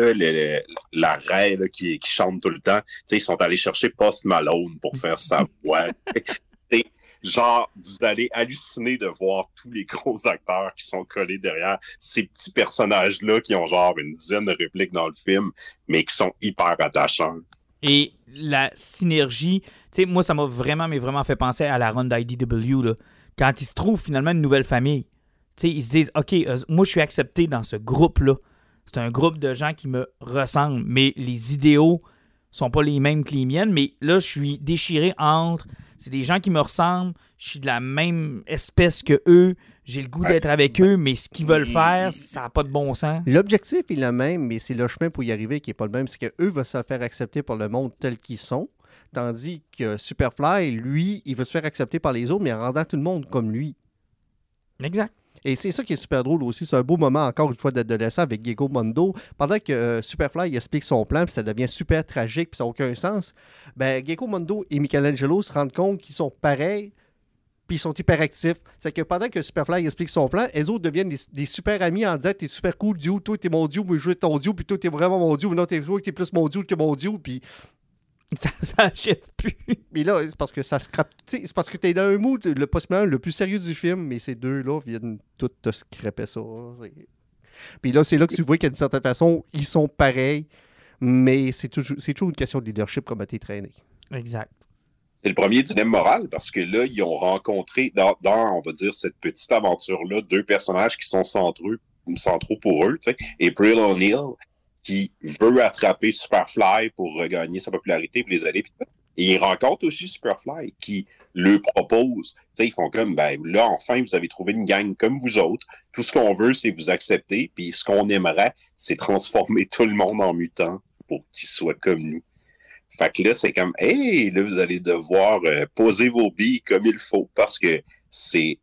la raie qui, qui, chante tout le temps. Ils sont allés chercher Post Malone pour faire sa voix. genre, vous allez halluciner de voir tous les gros acteurs qui sont collés derrière ces petits personnages-là qui ont genre une dizaine de répliques dans le film, mais qui sont hyper attachants. Et la synergie, tu sais, moi, ça m'a vraiment, mais vraiment fait penser à la run d'IDW, là. Quand ils se trouvent finalement une nouvelle famille, tu sais, ils se disent, OK, euh, moi, je suis accepté dans ce groupe-là. C'est un groupe de gens qui me ressemblent, mais les idéaux sont pas les mêmes que les miennes, mais là, je suis déchiré entre c'est des gens qui me ressemblent, je suis de la même espèce que eux, j'ai le goût d'être avec eux, mais ce qu'ils veulent faire, ça n'a pas de bon sens. L'objectif est le même, mais c'est le chemin pour y arriver qui n'est pas le même. C'est qu'eux veulent se faire accepter par le monde tel qu'ils sont, tandis que Superfly, lui, il veut se faire accepter par les autres, mais en rendant tout le monde comme lui. Exact. Et c'est ça qui est super drôle aussi. C'est un beau moment, encore une fois, d'adolescent avec Gecko Mondo. Pendant que euh, Superfly explique son plan, puis ça devient super tragique, puis ça n'a aucun sens, ben, Gecko Mondo et Michelangelo se rendent compte qu'ils sont pareils, puis ils sont hyperactifs. C'est que pendant que Superfly explique son plan, les autres deviennent des, super amis en disant T'es super cool, Dieu, toi t'es mon Dieu, moi je veux ton Dieu, puis toi t'es vraiment mon Dieu, non, t'es, t'es plus mon Dieu que mon Dieu, puis ça, n'achève plus. Mais là, c'est parce que ça scrape. C'est parce que t'es dans un mood, le possiblement le plus sérieux du film, mais ces deux-là viennent tout te scraper ça. Puis là, c'est là que tu vois qu'à d'une certaine façon, ils sont pareils, mais c'est toujours, toujours une question de leadership comme a été traîné. Exact. C'est le premier dilemme moral parce que là, ils ont rencontré dans, on va dire, cette petite aventure-là, deux personnages qui sont centraux, centraux pour eux. April O'Neil, qui veut attraper Superfly pour regagner sa popularité pour les aller. Et il rencontre aussi Superfly qui le propose. sais, ils font comme, ben là, enfin, vous avez trouvé une gang comme vous autres. Tout ce qu'on veut, c'est vous accepter. Puis ce qu'on aimerait, c'est transformer tout le monde en mutant pour qu'ils soient comme nous. Fait que là, c'est comme, hey, là, vous allez devoir euh, poser vos billes comme il faut parce que c'est.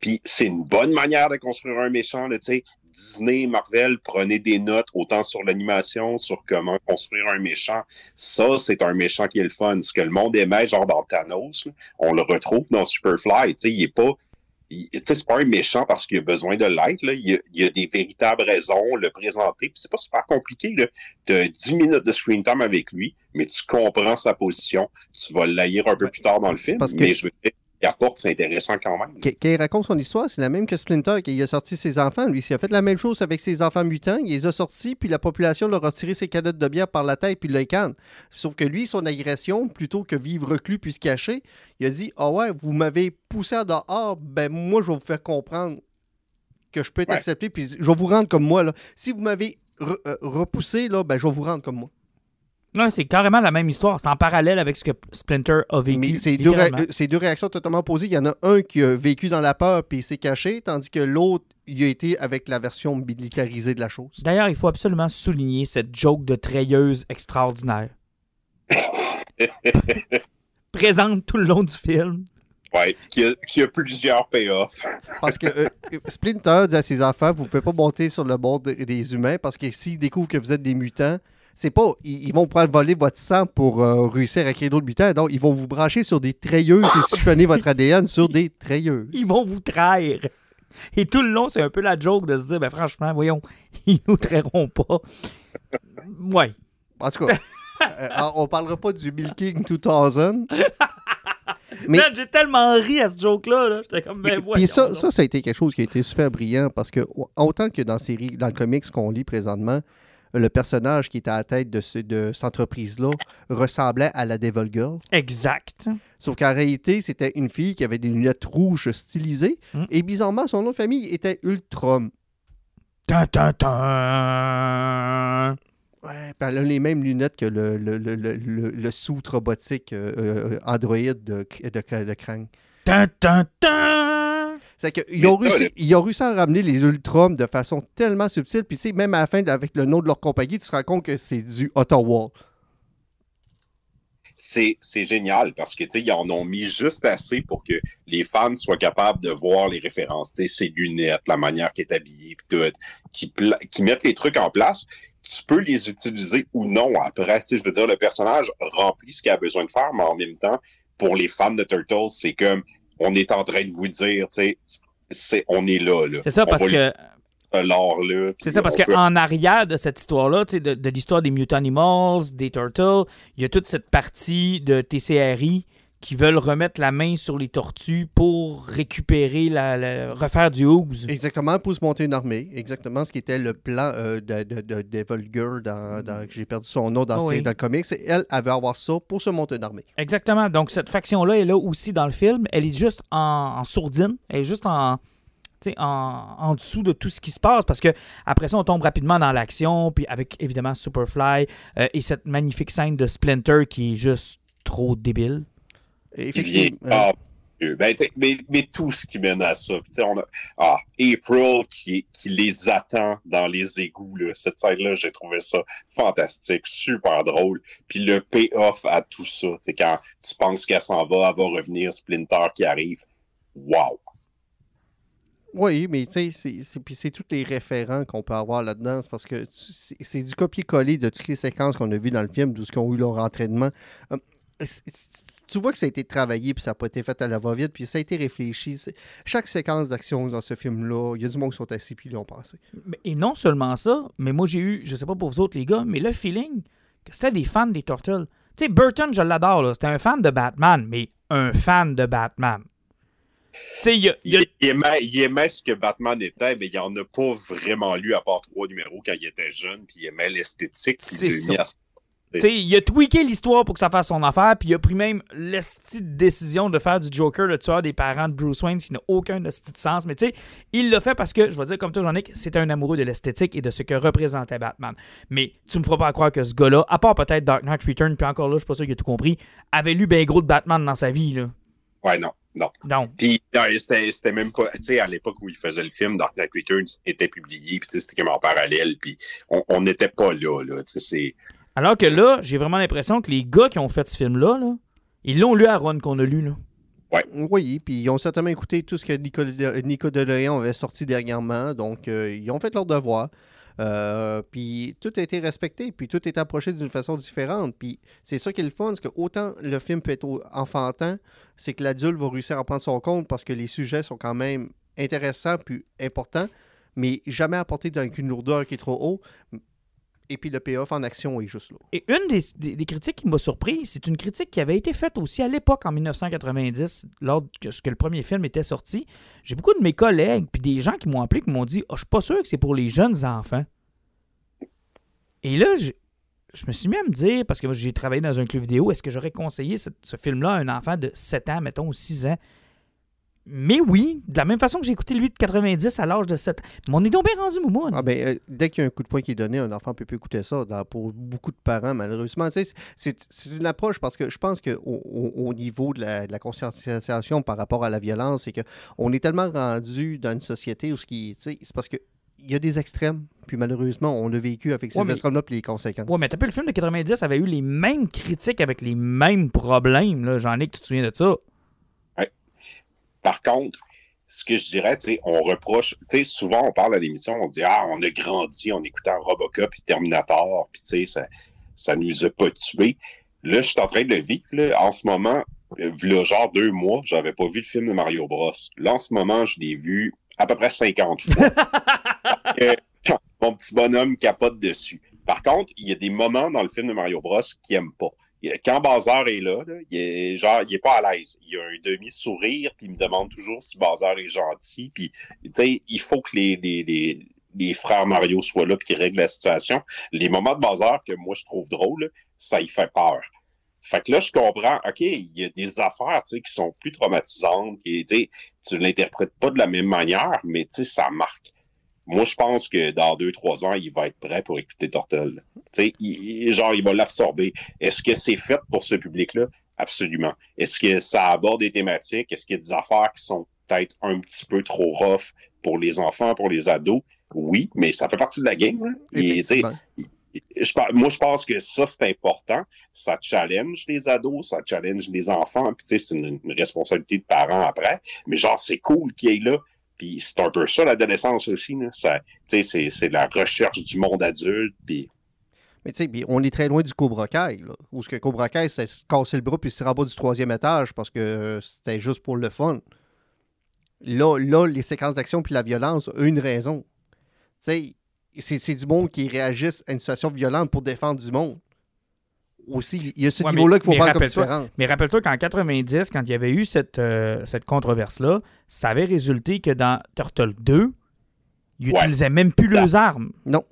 Puis c'est une bonne manière de construire un méchant, tu sais. Disney, Marvel, prenez des notes autant sur l'animation, sur comment construire un méchant. Ça, c'est un méchant qui est le fun. Ce que le monde aimait, genre dans Thanos, on le retrouve dans Superfly. Tu sais, il est pas, c'est pas un méchant parce qu'il a besoin de l'être. Il, y a- il a des véritables raisons, le présenter. Puis c'est pas super compliqué. Tu as 10 minutes de screen time avec lui, mais tu comprends sa position. Tu vas l'haïr un peu plus tard dans le film. parce que- Mais je veux dire, apporte, c'est intéressant quand même. Qu- Quand il raconte son histoire, c'est la même que Splinter, qu'il a sorti ses enfants. Lui, il a fait la même chose avec ses enfants mutants. Il les a sortis, puis la population leur a tiré ses cadettes de bière par la tête, puis le canne. Sauf que lui, son agression, plutôt que vivre reclus puis se cacher, il a dit Ah ouais, vous m'avez poussé à dehors, ben moi, je vais vous faire comprendre que je peux être Ouais. accepté, puis je vais vous rendre comme moi. Là. Si vous m'avez re- euh, repoussé, là, ben je vais vous rendre comme moi. Ouais, c'est carrément la même histoire. C'est en parallèle avec ce que Splinter a vécu. Mais c'est deux, ré- réactions totalement opposées. Il y en a un qui a vécu dans la peur puis il s'est caché, tandis que l'autre, il a été avec la version militarisée de la chose. D'ailleurs, il faut absolument souligner cette joke de treilleuse extraordinaire. Présente tout le long du film. Ouais, qui a, qui a plusieurs payoffs. Parce que euh, Splinter dit à ses enfants, vous pouvez pas monter sur le bord de- des humains parce que s'ils découvrent que vous êtes des mutants, c'est pas, ils, ils vont prendre voler votre sang pour euh, réussir à créer d'autres mutants. Non, ils vont vous brancher sur des treilleuses et siphonner votre ADN sur des treilleuses. Ils vont vous trahir. Et tout le long, c'est un peu la joke de se dire, ben franchement, voyons, ils nous trairont pas. Ouais. En tout cas, euh, on parlera pas du Milking 2000. Mais- J'ai tellement ri à ce joke-là. là. J'étais comme, ben. Puis ça, ça, ça a été quelque chose qui a été super brillant parce que au- autant que dans, série, dans le comics qu'on lit présentement, le personnage qui était à la tête de, ce- de cette entreprise-là ressemblait à la Devil Girl. Exact. Sauf qu'en réalité, c'était une fille qui avait des lunettes rouges stylisées. Mm. Et bizarrement, son nom de famille était tin. Ouais, elle a les mêmes lunettes que le, le, le, le, le- robotique euh, euh, Android de, de, de Krang. C'est qu'ils ont, réussi, ils ont réussi à ramener les Ultroms de façon tellement subtile. Puis, tu sais, même à la fin, avec le nom de leur compagnie, tu te rends compte que c'est du Ottawa. c'est c'est génial parce que tu sais ils en ont mis juste assez pour que les fans soient capables de voir les références, ses lunettes, la manière qu'il est habillé, puis tout, qui pla- qui mettent les trucs en place. Tu peux les utiliser ou non après. Tu sais, je veux dire, le personnage remplit ce qu'il a besoin de faire, mais en même temps, pour les fans de Turtles, c'est comme on est en train de vous dire, tu sais, c'est on est là, là. C'est ça parce que C'est ça, parce peut- qu'en arrière de cette histoire-là, tu sais, de, de l'histoire des Mutant Animals, des Turtles, il y a toute cette partie de TCRI qui veulent remettre la main sur les tortues pour récupérer, la, la- refaire du ooze. Exactement, pour se monter une armée. Exactement ce qui était le plan euh, de, de, de Devil Girl dans, dans- J'ai perdu son nom dans, Oh ses- oui. dans le comics. Et Elle, elle veut avoir ça pour se monter une armée. Exactement. Donc, cette faction-là est là aussi dans le film. Elle est juste en, en sourdine. Elle est juste en, en, en dessous de tout ce qui se passe parce que après ça, on tombe rapidement dans l'action. Puis avec évidemment Superfly euh, et cette magnifique scène de Splinter qui est juste trop débile. Effectivement, Ah, ben, mais, mais tout ce qui mène à ça. On a, ah, April qui, qui les attend dans les égouts. Là. Cette scène-là, j'ai trouvé ça fantastique, super drôle. Puis le payoff à tout ça, quand tu penses qu'elle s'en va, elle va revenir, Splinter qui arrive. Wow! Oui, mais tu sais, c'est- tous les référents qu'on peut avoir là-dedans. C'est parce que c'est du copier-coller de toutes les séquences qu'on a vues dans le film, d'où ce qu'ils ont eu leur entraînement. Euh, tu vois que ça a été travaillé, puis ça n'a pas été fait à la va-vite, puis ça a été réfléchi. Chaque séquence d'action dans ce film-là, il y a du monde qui sont assis, puis ils l'ont pensé. Et non seulement ça, mais moi j'ai eu, je sais pas pour vous autres les gars, mais le feeling que c'était des fans des Turtles. Tu sais, Burton, je l'adore, là. C'était un fan de Batman, mais un fan de Batman. Tu sais, il y a- il y a- Il, il aimait, il aimait ce que Batman était, mais il en a pas vraiment lu à part trois numéros quand il était jeune, puis il aimait l'esthétique. puis C'est il l'a ça. mis à- sais, il a tweaké l'histoire pour que ça fasse son affaire, puis il a pris même l'esti de décision de faire du Joker, le tueur des parents de Bruce Wayne, ce qui n'a aucun de sens. Mais tu sais, il l'a fait parce que, je vais dire comme toi, Jean-Nic, c'était un amoureux de l'esthétique et de ce que représentait Batman. Mais tu me feras pas croire que ce gars-là, à part peut-être Dark Knight Return, puis encore là, je suis pas sûr qu'il a tout compris, avait lu ben gros de Batman dans sa vie, là. Ouais, non, non. Donc, Puis non, c'était même pas, tu sais, à l'époque où il faisait le film, Dark Knight Returns était publié, puis c'était comme en parallèle, puis on on n'était pas là, là, tu sais, c'est... Alors que là, j'ai vraiment l'impression que les gars qui ont fait ce film-là, là, ils l'ont lu à Ron qu'on a lu. Là. Oui, puis ils ont certainement écouté tout ce que Nico, Nico avait sorti dernièrement, donc euh, ils ont fait leur devoir. Euh, puis tout a été respecté, puis tout est approché d'une façon différente. Puis c'est ça qui est le fun, c'est que autant le film peut être enfantin, c'est que l'adulte va réussir à prendre son compte parce que les sujets sont quand même intéressants puis importants, mais jamais apportés dans une lourdeur qui est trop haut. Et puis le payoff en action est juste là. Et une des, critiques qui m'a surpris, c'est une critique qui avait été faite aussi à l'époque, en 1990, lors le premier film était sorti. J'ai beaucoup de mes collègues, puis des gens qui m'ont appelé, qui m'ont dit oh, Je suis pas sûr que c'est pour les jeunes enfants. Et là, je, je, me suis mis à me dire, parce que j'ai travaillé dans un club vidéo, est-ce que j'aurais conseillé ce, ce film-là à un enfant de 7 ans, mettons, ou 6 ans? Mais oui, de la même façon que j'ai écouté lui de 90 à l'âge de 7. Mais on est donc bien rendu, Moumoun. Ah ben, euh, dès qu'il y a un coup de poing qui est donné, un enfant peut plus écouter ça. pour beaucoup de parents, malheureusement. C'est une approche parce que je pense qu'au au, niveau de la, conscientisation par rapport à la violence, c'est qu'on est tellement rendu dans une société où ce qui. C'est parce que il y a des extrêmes, puis malheureusement, on l'a vécu avec ces extrêmes-là puis les conséquences. Ouais, mais t'as pas le film de 90 avait eu les mêmes critiques avec les mêmes problèmes. J'en ai que tu te souviens de ça? Par contre, ce que je dirais, tu sais, on reproche, tu sais, souvent on parle à l'émission, on se dit, ah, on a grandi en écoutant Robocop et Terminator, puis tu sais, ça, ça nous a pas tués. Là, je suis en train de le vivre, là. En ce moment, le genre deux mois, j'avais pas vu le film de Mario Bros. Là, en ce moment, je l'ai vu à peu près 50 fois. mon petit bonhomme capote dessus. Par contre, il y a des moments dans le film de Mario Bros qui aiment pas quand Bazar est là, il est genre, il est pas à l'aise. Il a un demi-sourire, puis il me demande toujours si Bazar est gentil. Puis, il faut que les, les, les, frères Mario soient là, puis qu'ils règlent la situation. Les moments de Bazar que moi je trouve drôle, ça y fait peur. Fait que là, je comprends, OK, il y a des affaires, qui sont plus traumatisantes, tu tu l'interprètes pas de la même manière, mais ça marque. Moi, je pense que dans deux, trois ans, il va être prêt pour écouter Tortel. Tu sais, genre, il va l'absorber. Est-ce que c'est fait pour ce public-là? Absolument. Est-ce que ça aborde des thématiques? Est-ce qu'il y a des affaires qui sont peut-être un petit peu trop rough pour les enfants, pour les ados? Oui, mais ça fait partie de la game. Hein. Et, je, moi, je pense que ça, c'est important. Ça challenge les ados, ça challenge les enfants. Puis, c'est une, une, responsabilité de parents après. Mais genre, c'est cool qu'il y ait là c'est un peu ça l'adolescence aussi. C'est la recherche du monde adulte. Puis... Mais tu sais, on est très loin du Cobra Kai, où ce que Cobra Kai, c'est se casser le bras puis se bas du troisième étage parce que c'était juste pour le fun. Là, là les séquences d'action puis la violence ont une raison. Tu sais, c'est du monde qui réagisse à une situation violente pour défendre du monde aussi, il y a ce niveau-là qu'il faut voir comme différent. Mais rappelle-toi qu'en 90, quand il y avait eu cette, euh, cette controverse-là, ça avait résulté que dans Turtle 2, ils n'utilisaient même plus leurs armes. Non.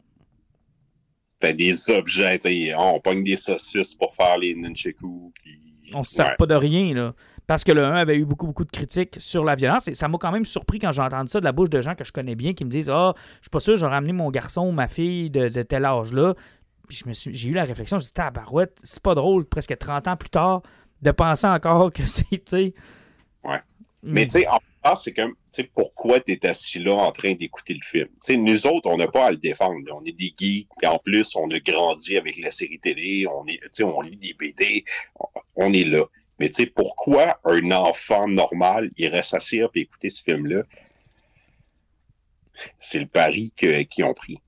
C'était des objets, on pogne des saucisses pour faire les nunchaku. Puis... On se sert pas de rien, là. Parce que le 1 avait eu beaucoup, beaucoup de critiques sur la violence. Et ça m'a quand même surpris quand j'ai entendu ça de la bouche de gens que je connais bien qui me disent Ah, je suis pas sûr, j'aurais amené mon garçon ou ma fille de, de tel âge-là j'ai eu la réflexion, je me suis dit, tabarouette, c'est pas drôle, presque 30 ans plus tard, de penser encore que c'est, tu sais. Ouais. Mais tu sais, en fait, c'est comme, tu sais, pourquoi tu es assis là en train d'écouter le film? Tu sais, nous autres, on n'a pas à le défendre. On est des geeks, puis en plus, on a grandi avec la série télé, on est, tu sais, on lit des BD, on, est là. Mais tu sais, pourquoi un enfant normal irait s'asseoir et écouter ce film-là? C'est le pari qu'ils ont pris.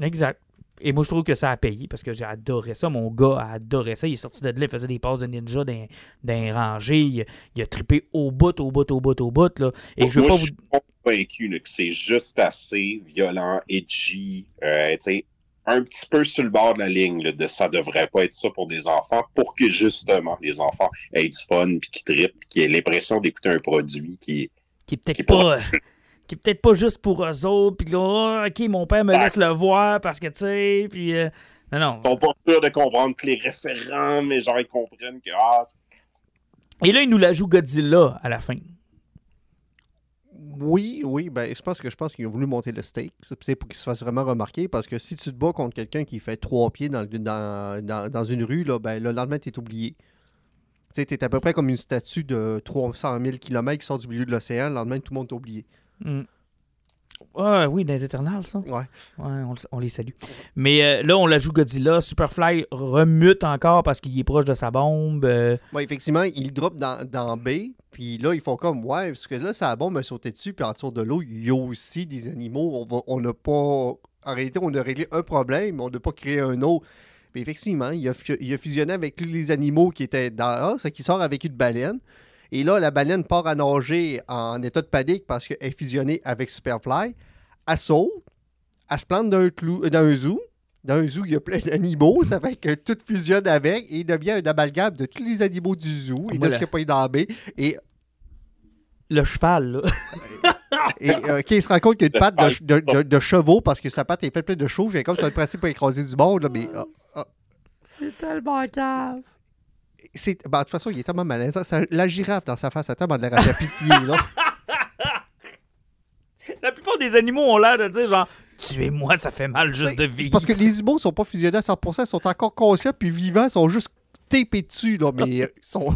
Exact. Et moi, je trouve que ça a payé parce que j'ai adoré ça. Mon gars a adoré ça. Il est sorti de là, il faisait des passes de ninja d'un rangé. Il, a trippé au bout, au bout, au bout, au bout. Là. Et je veux pas vous. suis convaincu que c'est juste assez violent, edgy, euh, un petit peu sur le bord de la ligne là, de ça devrait pas être ça pour des enfants pour que justement les enfants aient du fun puis qu'ils trippent, qu'ils aient l'impression d'écouter un produit qui, qui est peut-être pas qui est peut-être pas juste pour eux autres, puis là, ok, mon père me laisse le voir parce que, tu sais, puis. Euh, non, non. Ils sont pas sûrs de comprendre que les référents, mais genre, ils comprennent que. Ah, Et là, il nous la joue Godzilla à la fin. Oui, oui, ben je pense que je pense qu'ils ont voulu monter le stake. C'est pour qu'il se fasse vraiment remarquer parce que si tu te bats contre quelqu'un qui fait trois pieds dans, dans, dans, une rue, là, ben, le lendemain, tu es oublié. Tu sais, à peu près comme une statue de 300 000 km qui sort du milieu de l'océan. Le lendemain, tout le monde t'a oublié. Mm. oui, dans les Éternels, ça. Ouais. Ouais, on, les salue. Mais euh, là, on la joue Godzilla. Superfly remute encore parce qu'il est proche de sa bombe. Euh. effectivement, il drop dans, dans B. Puis là, ils font comme, ouais, parce que là, sa bombe a sauté dessus. Puis en dessous de l'eau, il y a aussi des animaux. On n'a pas en réalité, on a réglé un problème, mais on n'a pas créé un autre. Mais effectivement, il a, il a fusionné avec tous les animaux qui étaient dans c'est qui sort avec une baleine. Et là, la baleine part à nager en état de panique parce qu'elle est fusionnée avec Superfly. Elle saute, elle se plante dans un, clou, dans un zoo. Dans un zoo, il y a plein d'animaux. Ça fait que tout fusionne avec et il devient un amalgame de tous les animaux du zoo et de ce qu'il n'y a pas dans la baie. Et Le cheval, là. Et euh, il se rend compte qu'il y a une patte de, de- de- de chevaux parce que sa patte est faite pleine de chevaux. Fait comme c'est le principe pour écraser du monde. Là, mais ah, ah, C'est tellement cave. C'est, ben, de toute façon, il est tellement malaisant. Ça- la girafe dans sa face a tellement de l'air à faire pitié. Là. La plupart des animaux ont l'air de dire genre Tuez-moi, ça fait mal juste de C'est vivre. parce que les humains sont pas fusionnés à 100%, ils sont encore conscients puis vivants, ils sont juste tapés dessus. Là, mais euh, ils sont.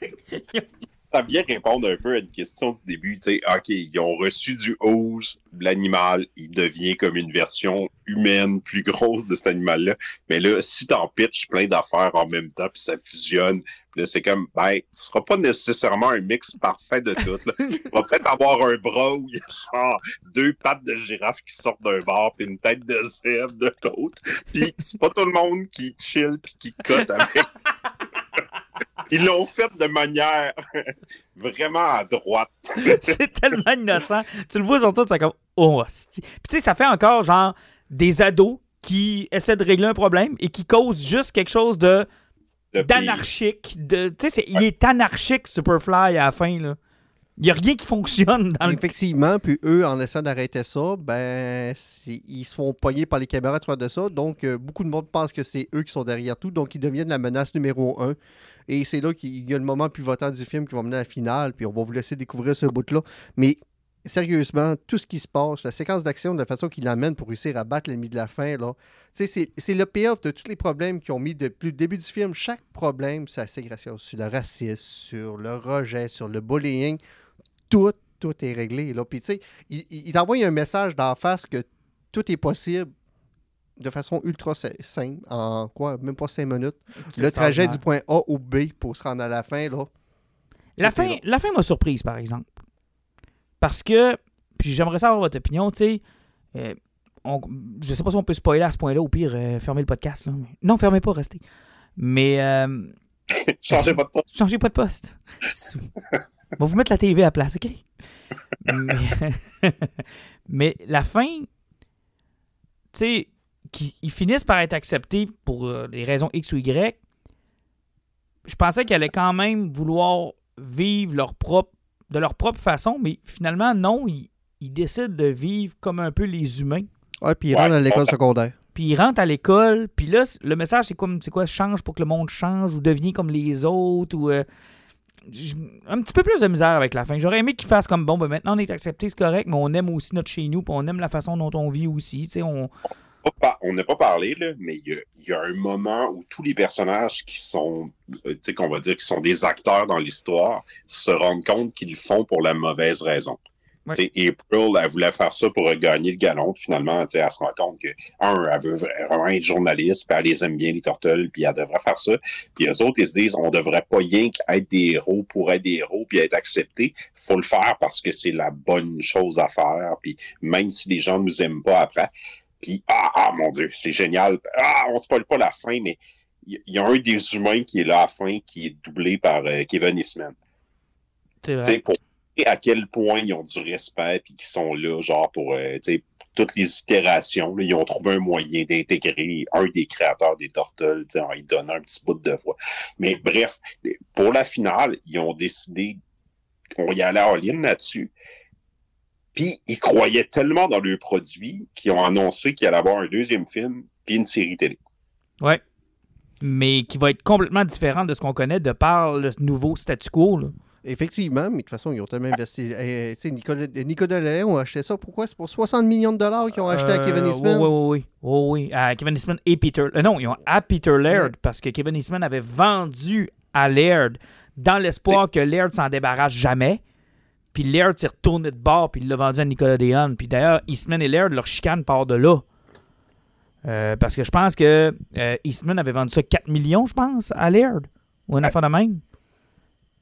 Ça vient répondre un peu à une question du début. Tu sais, OK, ils ont reçu du hose, l'animal, il devient comme une version humaine plus grosse de cet animal-là. Mais là, si t'en pitches plein d'affaires en même temps, puis ça fusionne, puis là, c'est comme, ben, ce sera pas nécessairement un mix parfait de tout. Là. Il va peut-être avoir un bras où il y a genre deux pattes de girafe qui sortent d'un bord, puis une tête de zèbre de l'autre. Puis c'est pas tout le monde qui chill puis qui cote avec. Ils l'ont fait de manière vraiment à droite. c'est tellement innocent. Tu le vois sur tout, c'est comme Oh. Puis tu sais, ça fait encore genre des ados qui essaient de régler un problème et qui causent juste quelque chose de d'anarchique. De, tu sais, il est anarchique, Superfly, à la fin, là. Il n'y a rien qui fonctionne dans le... Effectivement, puis eux, en essayant d'arrêter ça, ben, ils se font pogner par les caméras travers de ça. Donc, euh, beaucoup de monde pense que c'est eux qui sont derrière tout. Donc, ils deviennent la menace numéro un. Et c'est là qu'il y a le moment plus votant du film qui va mener à la finale. Puis, on va vous laisser découvrir ce bout-là. Mais, sérieusement, tout ce qui se passe, la séquence d'action, de la façon qu'il l'amène pour réussir à battre l'ennemi de la fin, là, c'est- le payoff de tous les problèmes qu'ils ont mis depuis le début du film. Chaque problème, c'est la ségrégation sur le racisme, sur le rejet, sur le bullying. Tout, tout est réglé. Là. Puis, tu sais, il, t'envoie un message d'en face que tout est possible de façon ultra si- simple, en quoi, même pas cinq minutes. Le trajet du point A au B pour se rendre à la fin, là. La fin, là. la fin m'a surprise, par exemple. Parce que, puis j'aimerais savoir votre opinion, tu sais. euh, je sais pas si on peut spoiler à ce point-là, au pire, euh, fermez le podcast. Là. Non, fermez pas, restez. Mais euh, Changez pas de poste. changez pas de poste. On va vous mettre la TV à la place, OK? Mais, mais la fin, tu sais, qu'ils ils finissent par être acceptés pour euh, des raisons X ou Y, je pensais qu'ils allaient quand même vouloir vivre leur propre, de leur propre façon, mais finalement, non, ils, ils décident de vivre comme un peu les humains. Ouais, puis il Ouais, rentre à l'école on- secondaire. Puis ils rentrent à l'école, puis là, le message, c'est comme, c'est quoi, change pour que le monde change ou deviens comme les autres, ou euh, un petit peu plus de misère avec la fin. J'aurais aimé qu'ils fassent comme, bon, ben maintenant on est accepté, c'est correct, mais on aime aussi notre chez nous, puis on aime la façon dont on vit aussi, on... n'a pas parlé, là, mais il y, a, un moment où tous les personnages qui sont, euh, qu'on va dire, qui sont des acteurs dans l'histoire, se rendent compte qu'ils le font pour la mauvaise raison. Ouais. April, elle voulait faire ça pour gagner le galon. Finalement, elle se rend compte que, un, elle veut vraiment être journaliste, puis elle les aime bien, les Turtles, puis elle devrait faire ça. Puis les autres, ils se disent, on devrait pas rien qu'être des héros pour être des héros, puis être accepté. faut le faire parce que c'est la bonne chose à faire. Puis même si les gens nous aiment pas après, puis, ah, ah, mon Dieu, c'est génial. Ah, on spoil pas la fin, mais il y, y a un des humains qui est là à la fin, qui est doublé par euh, Kevin Eastman. c'est vrai. Tu sais, pour à quel point ils ont du respect, puis qu'ils sont là, genre, pour, euh, toutes les itérations, ils ont trouvé un moyen d'intégrer un des créateurs des Turtles, en lui donnant un petit bout de voix. Mais bref, pour la finale, ils ont décidé qu'on y allait en ligne là-dessus. Puis, ils croyaient tellement dans le produit qu'ils ont annoncé qu'il allait avoir un deuxième film puis une série télé. Ouais. Mais qui va être complètement différent de ce qu'on connaît de par le nouveau statu quo, là. Effectivement, mais de toute façon, ils ont tellement investi. Euh, tu sais, Nicolas, Nicolas Lelaire ont acheté ça. Pourquoi? C'est pour 60 millions de dollars qu'ils ont acheté à Kevin Euh, Eastman. Oui, oui, oui. oui, oui. À Kevin Eastman et Peter. euh, non, ils ont à Peter Laird parce que Kevin Eastman avait vendu à Laird dans l'espoir que Laird s'en débarrasse jamais. Puis Laird s'est retourné de bord puis il l'a vendu à Nicolas Dehaene. Puis d'ailleurs, Eastman et Laird, leur chicane part de là. Euh, parce que je pense que euh, Eastman avait vendu ça 4 millions, je pense, à Laird. Ou une affaire de même.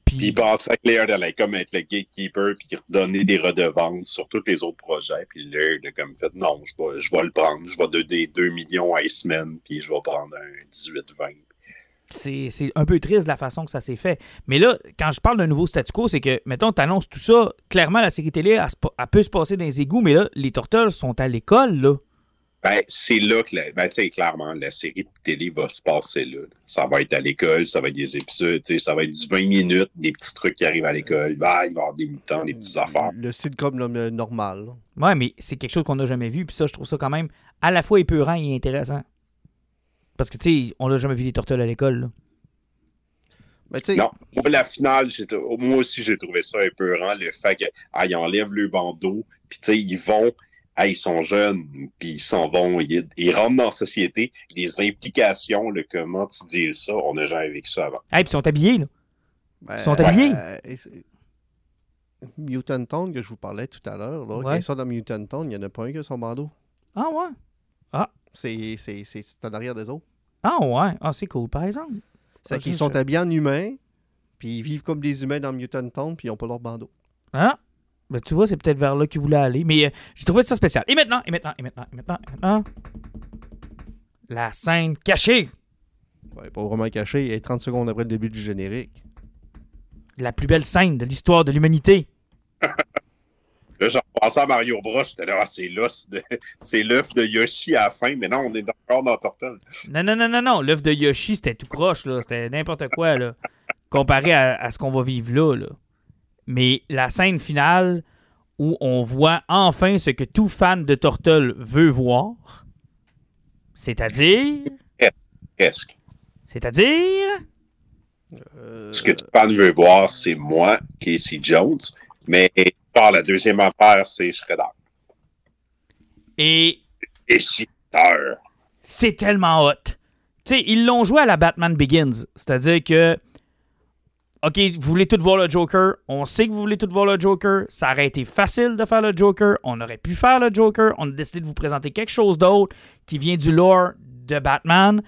Puis il pensait que Laird allait comme être le gatekeeper puis redonner des redevances sur tous les autres projets. Puis Laird a comme fait non, je vais, je vais le prendre. Je vais donner 2 millions à Iceman puis je vais prendre un 18-20. C'est un peu triste la façon que ça s'est fait. Mais là, quand je parle d'un nouveau statu quo, c'est que, mettons, tu annonces tout ça. Clairement, la série télé, elle, elle peut se passer dans les égouts, mais là, les Turtles sont à l'école, là. Ben, c'est là que, la, ben, tu sais, clairement, la série de télé va se passer là. Ça va être à l'école, ça va être des épisodes, tu sais, ça va être du 20 minutes, des petits trucs qui arrivent à l'école. Ben, il va y avoir des mutants, des petites affaires. Le sitcom là, normal. là. Ouais, mais c'est quelque chose qu'on n'a jamais vu. Puis ça, je trouve ça quand même à la fois épeurant et intéressant. Parce que, tu sais, on n'a jamais vu des Turtles à l'école, sais, Non, moi, la finale, moi aussi, j'ai trouvé ça un peu rend, le fait qu'ils ah, ils enlèvent le bandeau, puis tu sais, ils vont, ah, ils sont jeunes, puis ils s'en vont, ils, ils rentrent dans la société, les implications, le comment tu dis ça, on n'a jamais vécu ça avant. Hey, puis ils sont habillés, là. ben, Ils sont habillés. euh, Mutant Tone que je vous parlais tout à l'heure, là, Ouais. ils sont dans Mutant Tone, il n'y en a pas un qui a son bandeau. Ah, ouais. C'est c'est- c'est- c'est en arrière des autres. Ah, ouais. Ah, c'est cool, par exemple. C'est Ah, qu'ils sont ça- habillés en humains, puis ils vivent comme des humains dans Mutant Tone, puis ils n'ont pas leur bandeau. Ah. Ben, tu vois, c'est peut-être vers là qu'ils voulaient aller. Mais euh, j'ai trouvé ça spécial. Et maintenant, et maintenant, et maintenant, et maintenant, et maintenant. La scène cachée. Ouais, pas vraiment caché, et 30 secondes après le début du générique. La plus belle scène de l'histoire de l'humanité. Là, j'en pensais à Mario Bros, j'étais là, ah, c'est l'os de, c'est l'œuf de Yoshi à la fin, mais non, on est encore dans Turtle. Non, non, non, non, non. L'œuvre de Yoshi, c'était tout croche, là. C'était n'importe quoi, là. Comparé à, à ce qu'on va vivre là, là. Mais la scène finale où on voit enfin ce que tout fan de Turtle veut voir, c'est-à-dire? Presque. C'est-à-dire? Euh, Ce que tu fan veut voir, c'est moi, Casey Jones, mais par la deuxième affaire, c'est Shredder. Et Et Shredder. c'est tellement hot. Tu sais, ils l'ont joué à la Batman Begins. C'est-à-dire que, OK, vous voulez tout voir le Joker? On sait que vous voulez tout voir le Joker. Ça aurait été facile de faire le Joker. On aurait pu faire le Joker. On a décidé de vous présenter quelque chose d'autre qui vient du lore de Batman.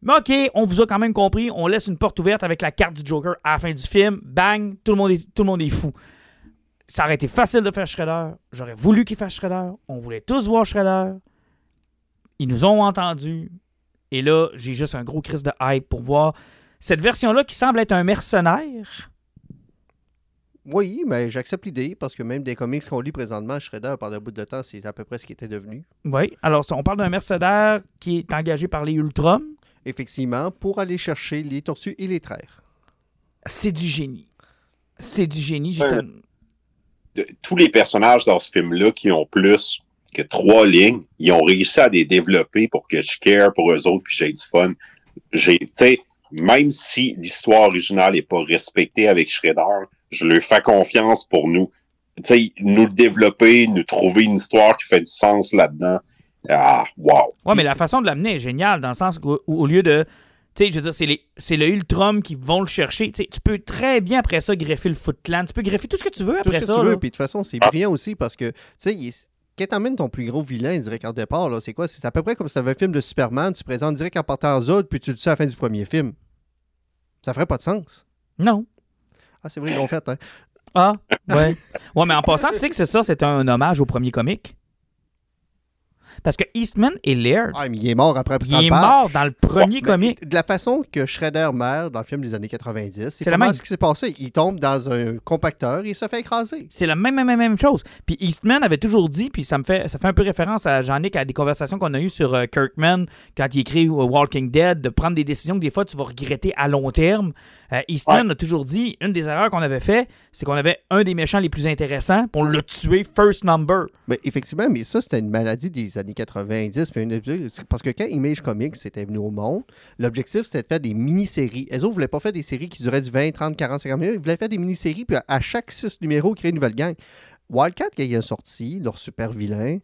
Mais OK, on vous a quand même compris. On laisse une porte ouverte avec la carte du Joker à la fin du film. Bang, tout le monde est, tout le monde est fou. Ça aurait été facile de faire Shredder. J'aurais voulu qu'il fasse Shredder. On voulait tous voir Shredder. Ils nous ont entendus. Et là, j'ai juste un gros crise de hype pour voir cette version-là qui semble être un mercenaire? Oui, mais j'accepte l'idée, parce que même des comics qu'on lit présentement, Shredder, par le bout de temps, c'est à peu près ce qu'il était devenu. Oui. Alors, on parle d'un mercenaire qui est engagé par les Ultron. Effectivement, pour aller chercher les tortues et les traires. C'est du génie. C'est du génie. J'ai de- tous les personnages dans ce film-là qui ont plus que trois lignes, ils ont réussi à les développer pour que je care pour eux autres puis j'ai du fun. J'ai, tu sais, même si l'histoire originale n'est pas respectée avec Shredder, je leur fais confiance pour nous, tu sais, nous le développer, nous trouver une histoire qui fait du sens là-dedans. Ah, wow. Ouais, mais la façon de l'amener est géniale dans le sens qu'au au lieu de. Tu sais, je veux dire, c'est, les, c'est le Ultron qui vont le chercher. Tu peux très bien après ça greffer le Foot Clan. Tu peux greffer tout ce que tu veux Tout après ce que ça. tu veux, puis de toute façon, c'est Ah. brillant aussi, parce que, tu sais, quand t'emmènes ton plus gros vilain direct au départ, là, c'est quoi? C'est à peu près comme si t'avais un film de Superman, tu présentes direct en partant Zod, puis tu le dis à la fin du premier film. Ça ferait pas de sens. Non. Ah, c'est vrai, ils l'ont fait, hein. Ah, ouais. Ouais, mais en passant, tu sais que c'est ça, c'est un hommage au premier comic. Parce que Eastman et Laird, Ah, mais il est mort après il est mort dans le premier comic. De la façon que Shredder meurt dans le film des années 90, c'est la même. ce qui s'est passé? Il tombe dans un compacteur et il se fait écraser. C'est la même, même, même chose. Puis Eastman avait toujours dit, puis ça me fait, ça fait un peu référence à Jean-Nic, à des conversations qu'on a eues sur euh, Kirkman quand il écrit Walking Dead, de prendre des décisions que des fois tu vas regretter à long terme. Euh, Eastman a toujours dit, une des erreurs qu'on avait fait, c'est qu'on avait un des méchants les plus intéressants, on l'a tué first number. Mais effectivement, mais ça, c'était une maladie des années 90. puis une- c'est Parce que quand Image Comics était venu au monde, l'objectif, c'était de faire des mini-séries. Elles autres ne voulaient pas faire des séries qui duraient du 20, 30, 40, 50 minutes. Ils voulaient faire des mini-séries, puis à, à chaque six numéros, créer une nouvelle gang. Wildcat, quand il est sorti, leur super vilain,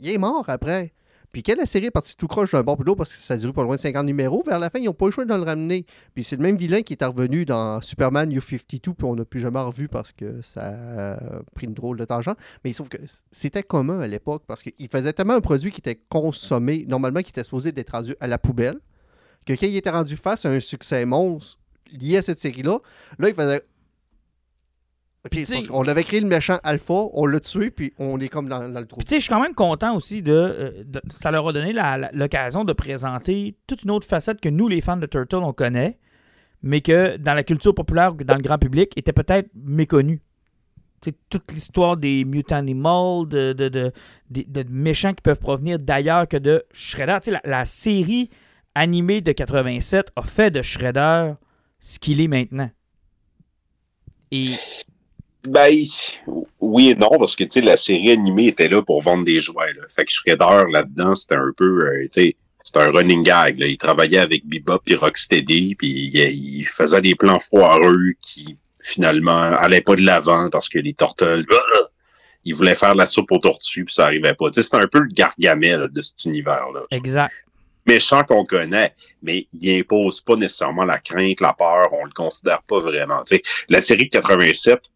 il est mort après. Puis quand la série est partie tout croche d'un bord l'autre parce que ça duré pas loin de 50 numéros, vers la fin, ils n'ont pas eu le choix de le ramener. Puis c'est le même vilain qui est revenu dans Superman New 52, puis on n'a plus jamais revu parce que ça a pris une drôle de tangent. Mais sauf que c'était commun à l'époque parce qu'il faisait tellement un produit qui était consommé, normalement qui était supposé d'être rendu à la poubelle, que quand il était rendu face à un succès monstre lié à cette série-là, là, il faisait Puis, parce qu'on avait créé le méchant Alpha, on l'a tué, puis on est comme dans, dans le trou. Puis, tu sais, je suis quand même content aussi de, euh, de- Ça leur a donné l'occasion de présenter toute une autre facette que nous, les fans de Turtle, on connaît, mais que dans la culture populaire, dans le grand public, était peut-être méconnue. Tu sais, toute l'histoire des mutant animals, de, de, de, méchants qui peuvent provenir d'ailleurs que de Shredder. La, la série animée de 87 a fait de Shredder ce qu'il est maintenant. Et Ben, oui et non, parce que, tu sais, la série animée était là pour vendre des jouets, là. Fait que Shredder, là-dedans, c'était un peu, euh, tu sais, c'était un running gag, là. Il travaillait avec Bebop et Rocksteady, puis il, il faisait des plans foireux qui, finalement, allaient pas de l'avant parce que les tortelles, euh, ils voulaient faire la soupe aux tortues, puis ça arrivait pas. C'était un peu le gargamel de cet univers-là. exact. méchant qu'on connaît, mais il impose pas nécessairement la crainte, la peur, on le considère pas vraiment. La série de 87,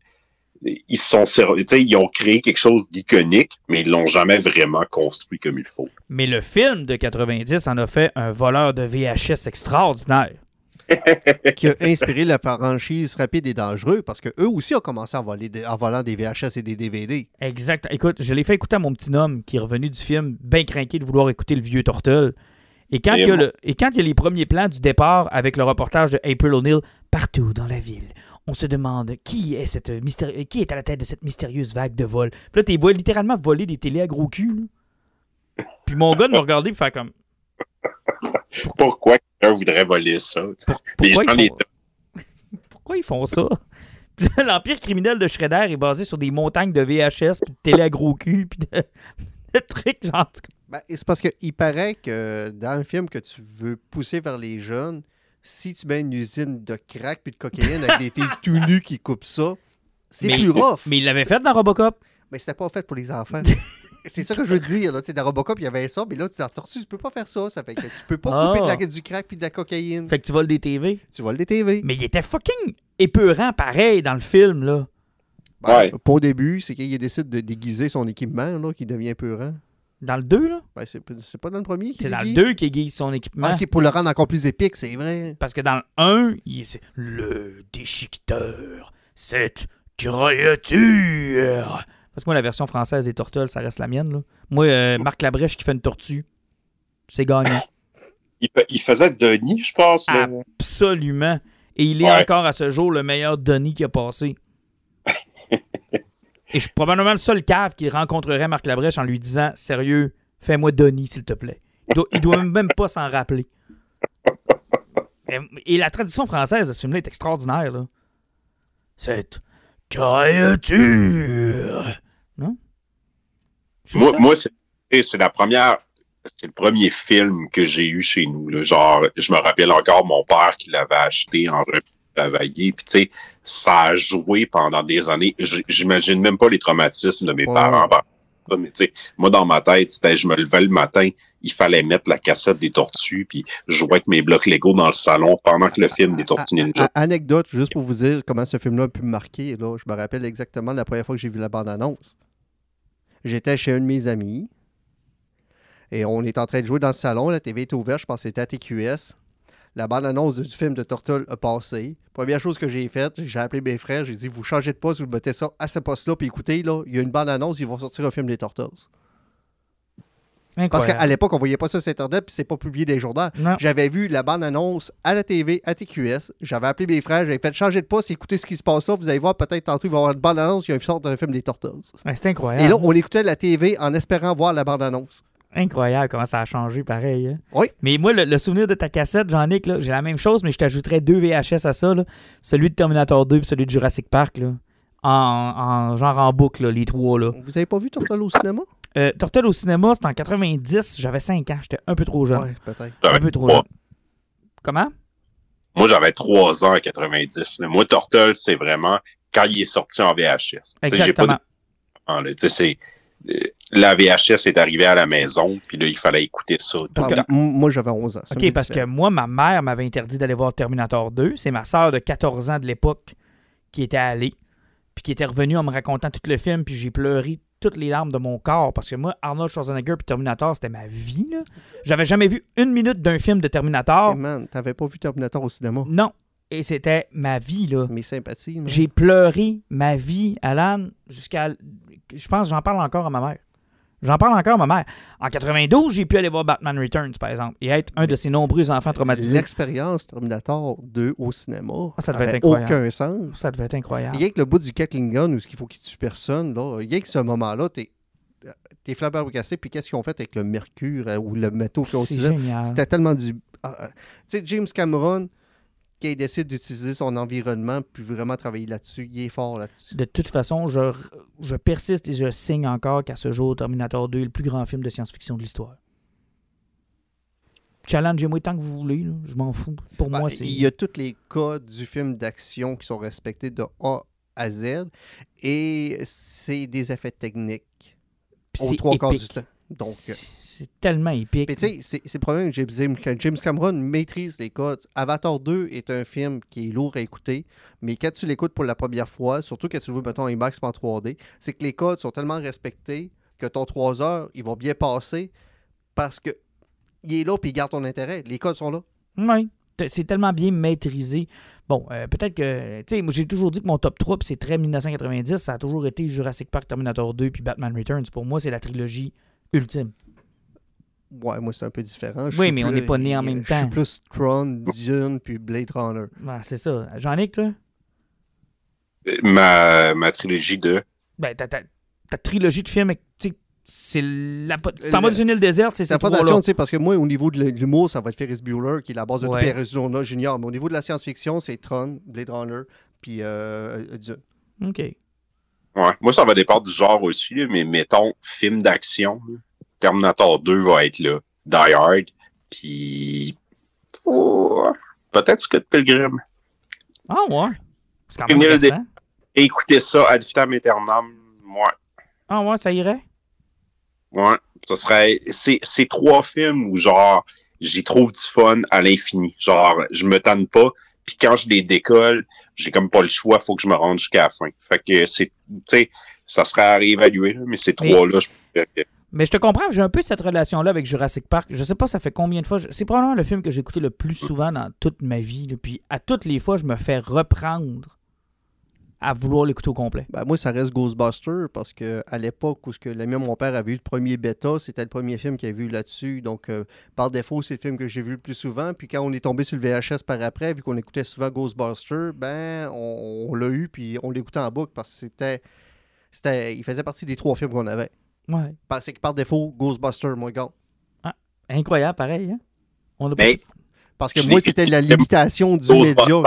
ils se sont servi- tu sais, ils ont créé quelque chose d'iconique, mais ils l'ont jamais vraiment construit comme il faut. Mais le film de 90 en a fait un voleur de VHS extraordinaire. qui a inspiré la franchise rapide et dangereux parce qu'eux aussi ont commencé à voler des- en volant des VHS et des DVD. Exact. Écoute, je l'ai fait écouter à mon petit homme qui est revenu du film, bien craqué de vouloir écouter le vieux Tortle. Et quand, Et il y a le- et quand il y a les premiers plans du départ avec le reportage de April O'Neil partout dans la ville, on se demande qui est cette qui est à la tête de cette mystérieuse vague de vol. Puis là, tu les vois littéralement voler des télés à gros cul. là. Puis mon gars de me regarder et faire comme Pourquoi quelqu'un voudrait voler ça? Les pourquoi, gens, ils les- font... pourquoi ils font ça? Puis là, L'empire criminel de Shredder est basé sur des montagnes de VHS, puis de télé à gros cul, puis de, de trucs genre. Ben, c'est parce qu'il paraît que dans un film que tu veux pousser vers les jeunes, si tu mets une usine de crack puis de cocaïne avec des filles tout nues qui coupent ça, c'est Mais- plus rough. Mais il l'avait fait dans Robocop. Mais c'était pas fait pour les enfants. c'est ça que je veux dire. Là. Tu sais, Dans Robocop, il y avait ça, mais là, dans Tortue, tu peux pas faire ça. Ça fait que tu peux pas Ah. couper de la- du crack puis de la cocaïne. Fait que tu voles des TV. Tu voles des TV. Mais il était fucking épeurant pareil dans le film, là. Ben, Ouais. Pas au début, c'est qu'il décide de déguiser son équipement là, qui devient peurant. Dans le 2, là? Ben, c'est c'est pas dans le premier C'est dans le déguise? 2 qu'il aiguise son équipement. Ah, ok, pour le rendre encore plus épique, c'est vrai. Parce que dans le 1, il c'est le déchiqueteur, cette créature. Parce que moi, la version française des Tortues, ça reste la mienne, là. Moi, euh, Marc Labrèche qui fait une tortue, c'est gagnant. il, fa- il faisait Denis, je pense. là. Absolument. Et il est Ouais. encore à ce jour le meilleur Donnie qui a passé. Et je suis probablement le seul cave qui rencontrerait Marc Labrèche en lui disant Sérieux, fais-moi Donnie, s'il te plaît. Il doit, il doit même pas s'en rappeler. Et, et la tradition française de ce film-là est extraordinaire. Là. Cette créature. Non? Moi, c'est c'est la première. C'est le premier film que j'ai eu chez nous. là. Genre, je me rappelle encore mon père qui l'avait acheté en Puis, tu sais, ça a joué pendant des années. J'imagine même pas les traumatismes de mes Ouais. parents. Mais, tu sais, moi, dans ma tête, c'était je me levais le matin, il fallait mettre la cassette des tortues, puis jouer avec mes blocs Lego dans le salon pendant que le film des Tortues Ninja. Anecdote, juste pour vous dire comment ce film-là a pu me marquer. Là, je me rappelle exactement la première fois que j'ai vu la bande-annonce. J'étais chez un de mes amis et on est en train de jouer dans le salon. La TV est ouverte, je pense que c'était à TQS. La bande-annonce du film de Turtle a passé. Première chose que j'ai faite, j'ai appelé mes frères, j'ai dit Vous changez de poste, vous mettez ça à ce poste-là, puis écoutez, là, il y a une bande-annonce, ils vont sortir un film des Turtles. Parce Incroyable. qu'à l'époque, on voyait pas ça sur Internet, puis c'est pas publié des journaux. J'avais vu la bande-annonce à la TV, à TQS. J'avais appelé mes frères, j'avais fait changer de poste, écouter ce qui se passe là. Vous allez voir, peut-être tantôt, il va y avoir une bande-annonce, il y a une sorte d'un film des Turtles. Ouais, c'est incroyable. Et là, on écoutait la TV en espérant voir la bande-annonce. Incroyable comment ça a changé pareil. hein. Oui. Mais moi, le, le souvenir de ta cassette, Jean-Nic, là, j'ai la même chose, mais je t'ajouterais deux VHS à ça. là. Celui de Terminator 2 et celui de Jurassic Park. Là. En, en- genre en boucle, là, les trois. Là. Vous avez pas vu Turtle au cinéma? Euh, Turtle au cinéma, c'était en 90. J'avais 5 ans. J'étais un peu trop jeune. Ouais, peut-être. Un peu trop jeune. Comment? Moi, j'avais trois ans en 90. Mais moi, Turtle, c'est vraiment quand il est sorti en VHS. Tu sais, j'ai pas Exactement. Euh, la VHS est arrivée à la maison, puis là, il fallait écouter ça. Parce que- moi, j'avais 11 ans. OK, parce que moi, ma mère m'avait interdit d'aller voir Terminator 2. C'est ma soeur de 14 ans de l'époque qui était allée, puis qui était revenue en me racontant tout le film, puis j'ai pleuré toutes les larmes de mon corps, parce que moi, Arnold Schwarzenegger puis Terminator, c'était ma vie. là. J'avais jamais vu une minute d'un film de Terminator. Hey, man, t'avais pas vu Terminator au cinéma? Non. Et c'était ma vie, là. Mes sympathies. non? J'ai pleuré ma vie, Alan, jusqu'à. Je pense que j'en parle encore à ma mère. J'en parle encore à ma mère. En 92, j'ai pu aller voir Batman Returns, par exemple, et être un de ces nombreux enfants traumatisés. L'expérience Terminator 2 au cinéma Ah, ça devait être incroyable. aucun sens. Ça devait être incroyable. Il y a que le bout du Gatling Gun où il faut qu'il tue personne, là. Il y a que ce moment-là, t'es t'es flabbergasté, puis qu'est-ce qu'ils ont fait avec le mercure euh, ou le métaux qu'ils ont utilisé? C'était tellement du. ah, ah. Tu sais, James Cameron, qui décide d'utiliser son environnement, puis vraiment travailler là-dessus, il est fort là-dessus. De toute façon, je, je persiste et je signe encore qu'à ce jour, Terminator 2 est le plus grand film de science-fiction de l'histoire. Challengez-moi tant que vous voulez, là. je m'en fous. Pour Ben, moi, c'est. il y a tous les codes du film d'action qui sont respectés de A à Z, et c'est des effets techniques Puis aux trois quarts du temps. Donc, euh, C'est tellement épique. Puis tu sais, c'est le problème que James, James Cameron maîtrise les codes. Avatar 2 est un film qui est lourd à écouter, mais quand tu l'écoutes pour la première fois, surtout quand tu le vois, mettons, en IMAX en 3D, c'est que les codes sont tellement respectés que ton 3 heures, il va bien passer parce que il est là puis il garde ton intérêt. Les codes sont là. Oui, c'est tellement bien maîtrisé. Bon, euh, peut-être que. Tu sais, moi, j'ai toujours dit que mon top 3, puis c'est très 1990, ça a toujours été Jurassic Park, Terminator 2, puis Batman Returns. Pour moi, c'est la trilogie ultime. Ouais, moi, c'est un peu différent. Je Oui, mais on n'est pas nés en même Je temps. suis plus Tron, Dune, puis Blade Runner. Ouais, c'est ça. Jean-Nic, toi? Ma, ma trilogie de. Ben, ta, ta- ta trilogie de films, c'est la. Tu t'en Le- vas dans une île déserte, c'est ces la tu sais, parce que moi, au niveau de l'humour, ça va être Ferris Bueller, qui est la base de Ouais. tout Arizona Junior. Mais au niveau de la science-fiction, c'est Tron, Blade Runner, puis euh, Dune. OK. Ouais. Moi, ça va dépendre du genre aussi, mais mettons, film d'action. Terminator 2 va être là. Die Hard. Puis. oh, peut-être Scott Pilgrim. Ah, ouais. C'est quand même. Écoutez ça, ad vitam aeternam. Ouais. Ah, ouais, ça irait? Ouais. Ce serait. C'est trois films où, genre, j'y trouve du fun à l'infini. Genre, je me tanne pas. Puis quand je les décolle, j'ai comme pas le choix, faut que je me rende jusqu'à la fin. Fait que c'est. Tu sais, ça serait à réévaluer, mais ces trois-là, je pourrais- Mais je te comprends, j'ai un peu cette relation-là avec Jurassic Park. Je sais pas, ça fait combien de fois. C'est probablement le film que j'ai écouté le plus souvent dans toute ma vie. Puis à toutes les fois, je me fais reprendre à vouloir l'écouter au complet. Ben, moi, ça reste Ghostbusters, parce que à l'époque où ce que mon père avait vu le premier bêta, c'était le premier film qu'il avait vu là-dessus. Donc, euh, par défaut, c'est le film que j'ai vu le plus souvent. Puis quand on est tombé sur le VHS par après, vu qu'on écoutait souvent Ghostbusters, ben, on, on l'a eu, puis on l'écoutait en boucle, parce que c'était. c'était il faisait partie des trois films qu'on avait. Ouais. Parce que par défaut, Ghostbusters, moi, gars. Incroyable, pareil. Hein? On a pas- Parce que moi, c'était la limitation du média.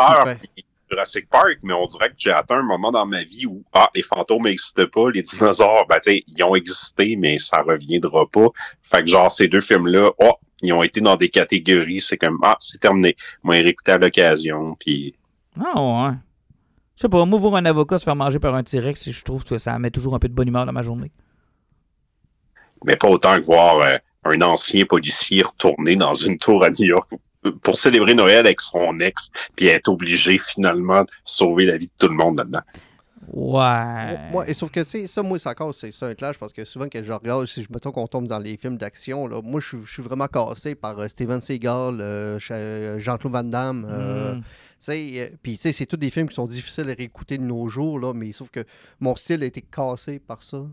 Jurassic Park, mais on dirait que j'ai atteint un moment dans ma vie où ah, les fantômes n'existent pas, les dinosaures, ben, ils ont existé, mais ça reviendra pas. Fait que genre, ces deux films-là, oh, ils ont été dans des catégories, c'est comme, ah, c'est terminé. Moi, réécouté à l'occasion, puis Ah, ouais. Je sais pas, moi, voir un avocat se faire manger par un T-Rex, je trouve que ça met toujours un peu de bonne humeur dans ma journée. Mais pas autant que voir euh, un ancien policier retourner dans une tour à New York pour célébrer Noël avec son ex, puis être obligé finalement de sauver la vie de tout le monde là-dedans. Ouais. Moi, et sauf que, tu sais, ça, moi, ça casse, c'est ça un clash, parce que souvent, quand je regarde, si je mettons qu'on tombe dans les films d'action, là, moi, je suis- je suis vraiment cassé par euh, Steven Seagal, euh, Jean-Claude Van Damme. euh, Mm. tu sais, Puis, tu sais, c'est tous des films qui sont difficiles à réécouter de nos jours, là, mais sauf que mon style a été cassé par ça.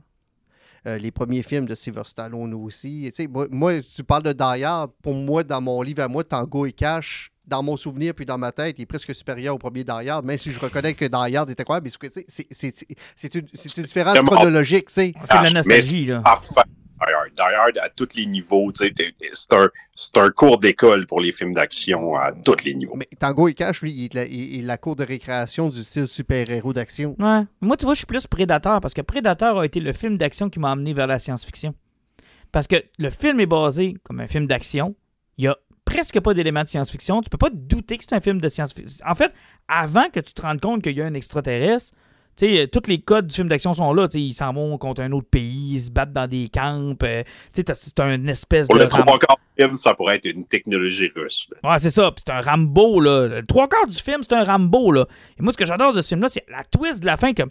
Euh, les premiers films de Sylvester Stallone aussi. Et, tu sais, moi, moi, tu parles de Die Hard, pour moi, dans mon livre à moi, Tango et Cash, dans mon souvenir puis dans ma tête, il est presque supérieur au premier Die Hard, même si je reconnais que Die Hard était quoi, mais c'est- c'est- c'est c'est- c'est une, c'est une différence chronologique. C'est de la Ah, nostalgie, là. Parfait. Die Hard. Die Hard à tous les niveaux, c'est un, c'est un cours d'école pour les films d'action à tous les niveaux. Mais Tango et Cash, lui, il est la, il- il est la cour de récréation du style super-héros d'action. Ouais. Moi, tu vois, je suis plus Prédateur parce que Prédateur a été le film d'action qui m'a amené vers la science-fiction. Parce que le film est basé comme un film d'action. Il y a presque pas d'éléments de science-fiction. Tu peux pas te douter que c'est un film de science-fiction. En fait, avant que tu te rendes compte qu'il y a un extraterrestre, tu sais, euh, tous les codes du film d'action sont là. Ils s'en vont contre un autre pays, ils se battent dans des camps. euh, c'est un espèce Pour de. le ram- trois quarts du film, ça pourrait être une technologie russe. Ouais, c'est ça. C'est un Rambo, là. Le trois quarts du film, c'est un Rambo, là. Et moi, ce que j'adore de ce film-là, c'est la twist de la fin, comme.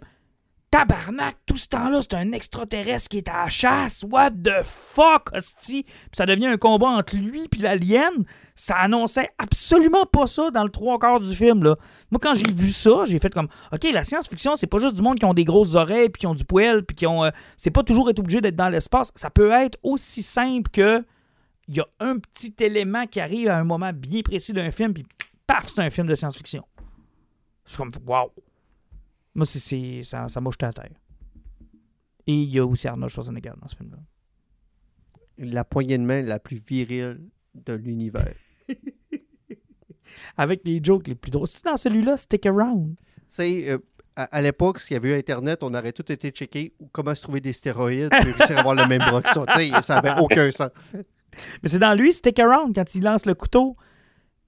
Tabarnak, tout ce temps-là, c'est un extraterrestre qui est à la chasse. What the fuck, hostie? Puis ça devient un combat entre lui et l'alien. Ça annonçait absolument pas ça dans le trois quarts du film, là. Moi, quand j'ai vu ça, j'ai fait comme, OK, la science-fiction, c'est pas juste du monde qui ont des grosses oreilles, puis qui ont du poil, puis qui ont... euh, c'est pas toujours être obligé d'être dans l'espace. Ça peut être aussi simple que il y a un petit élément qui arrive à un moment bien précis d'un film, puis paf, c'est un film de science-fiction. C'est comme, wow. Moi, c'est, c'est- ça, ça m'a jeté à terre. Et il y a aussi Arnold Schwarzenegger dans ce film-là. La poignée de main la plus virile de l'univers. Avec les jokes les plus drôles. C'est dans celui-là, Stick Around. Tu sais, euh, à, à l'époque, s'il y avait eu Internet, on aurait tout été checké comment se trouver des stéroïdes pour réussir à avoir le même bras que ça. Tu sais, ça n'avait aucun sens. Mais c'est dans lui, Stick Around, quand il lance le couteau,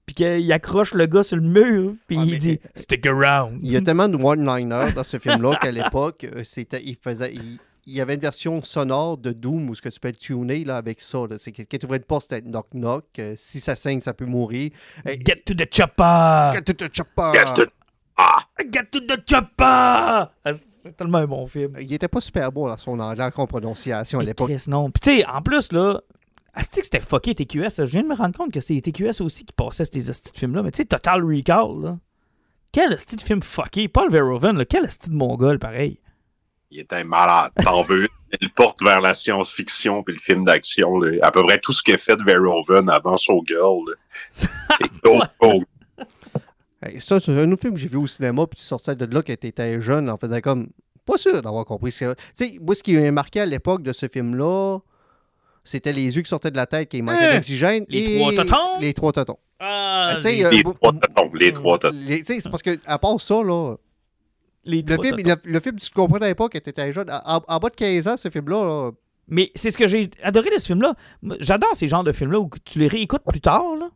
puis qu'il accroche le gars sur le mur, puis Ouais, il dit Stick Around. Il y a tellement de one-liners dans ce film-là qu'à l'époque, euh, c'était, il faisait. Il, il y avait une version sonore de Doom où ce que tu peux le tuner là, avec ça. là. C'est que quand tu ouvrais une porte, c'était knock-knock. Euh, si ça saigne, ça peut mourir. Hey, Get to the chopper! Get to the chopper! Get to- Ah! Get to the chopper! Ah, C'est tellement un bon film. Il était pas super beau dans son anglais en prononciation à l'époque. Chris, non. Puis tu sais, en plus, là, Asti que c'était fucké TQS. Je viens de me rendre compte que c'est TQS aussi qui passait ces hosties de films-là. Mais tu sais, Total Recall, là. Quel hostie de film fucké. Paul Verhoeven, là, quel hostie de mongol, pareil. Il était malade. T'en veux? Il porte vers la science-fiction puis le film d'action. À peu près tout ce qu'a fait Verhoeven avant Showgirl. C'est. Hey, ça, c'est un autre film que j'ai vu au cinéma, puis tu sortais de là quand tu étais jeune, en faisant comme. Pas sûr d'avoir compris ce que. Tu sais, moi, ce qui m'a marqué à l'époque de ce film-là, c'était les yeux qui sortaient de la tête, qui manquaient Hein? d'oxygène. Les et trois tontons? Les trois tontons. Ah, tu les, euh, Les trois tontons. Les trois tu sais, c'est parce que, à part ça, là, les le trois film, le, le film, tu te comprends à l'époque, quand tu étais jeune. En, en bas de 15 ans, ce film-là, là, Mais c'est ce que j'ai adoré de ce film-là. J'adore ces genres de films-là où tu les réécoutes plus tard, là.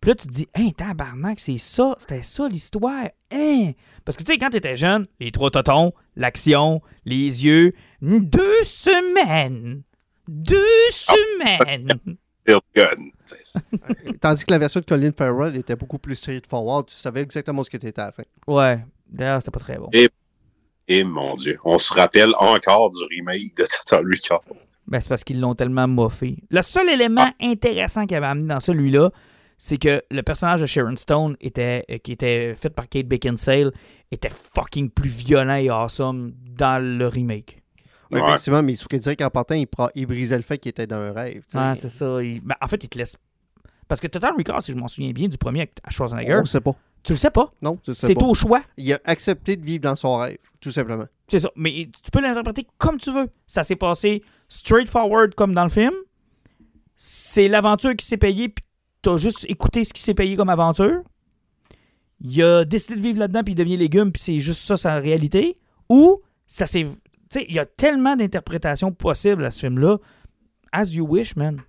Puis là, tu te dis, hein, tabarnak, c'est ça, c'était ça l'histoire. Hein? Parce que tu sais, quand t'étais jeune, les trois totons, l'action, les yeux, deux semaines. Deux semaines. Still gun. Tandis que la version de Colin Farrell était beaucoup plus straightforward. Tu savais exactement ce que tu étais à fin. Ouais, d'ailleurs, c'était pas très bon. Et mon Dieu, on se rappelle encore du remake de Total Recall. Ben, c'est parce qu'ils l'ont tellement moffé. Le seul élément intéressant qu'il avait amené dans celui-là, c'est que le personnage de Sharon Stone, était, euh, qui était fait par Kate Beckinsale, était fucking plus violent et awesome dans le remake. Ouais, Ouais. Effectivement, mais il faut dire qu'en partant, il, prend- il brisait le fait qu'il était dans un rêve. sais. Ah, c'est ça. Il- ben, en fait, il te laisse. Parce que Total Recall, si je m'en souviens bien, du premier avec Schwarzenegger, On sait pas. tu le sais pas. Non, tu sais C'est pas. au choix. Il a accepté de vivre dans son rêve, tout simplement. C'est ça. Mais tu peux l'interpréter comme tu veux. Ça s'est passé straightforward comme dans le film. C'est l'aventure qui s'est payée, puis t'as juste écouté ce qui s'est payé comme aventure. Il a décidé de vivre là-dedans, puis il devient légume, puis c'est juste ça sa réalité. Ou ça s'est. Tu sais, il y a tellement d'interprétations possibles à ce film-là. As you wish, man.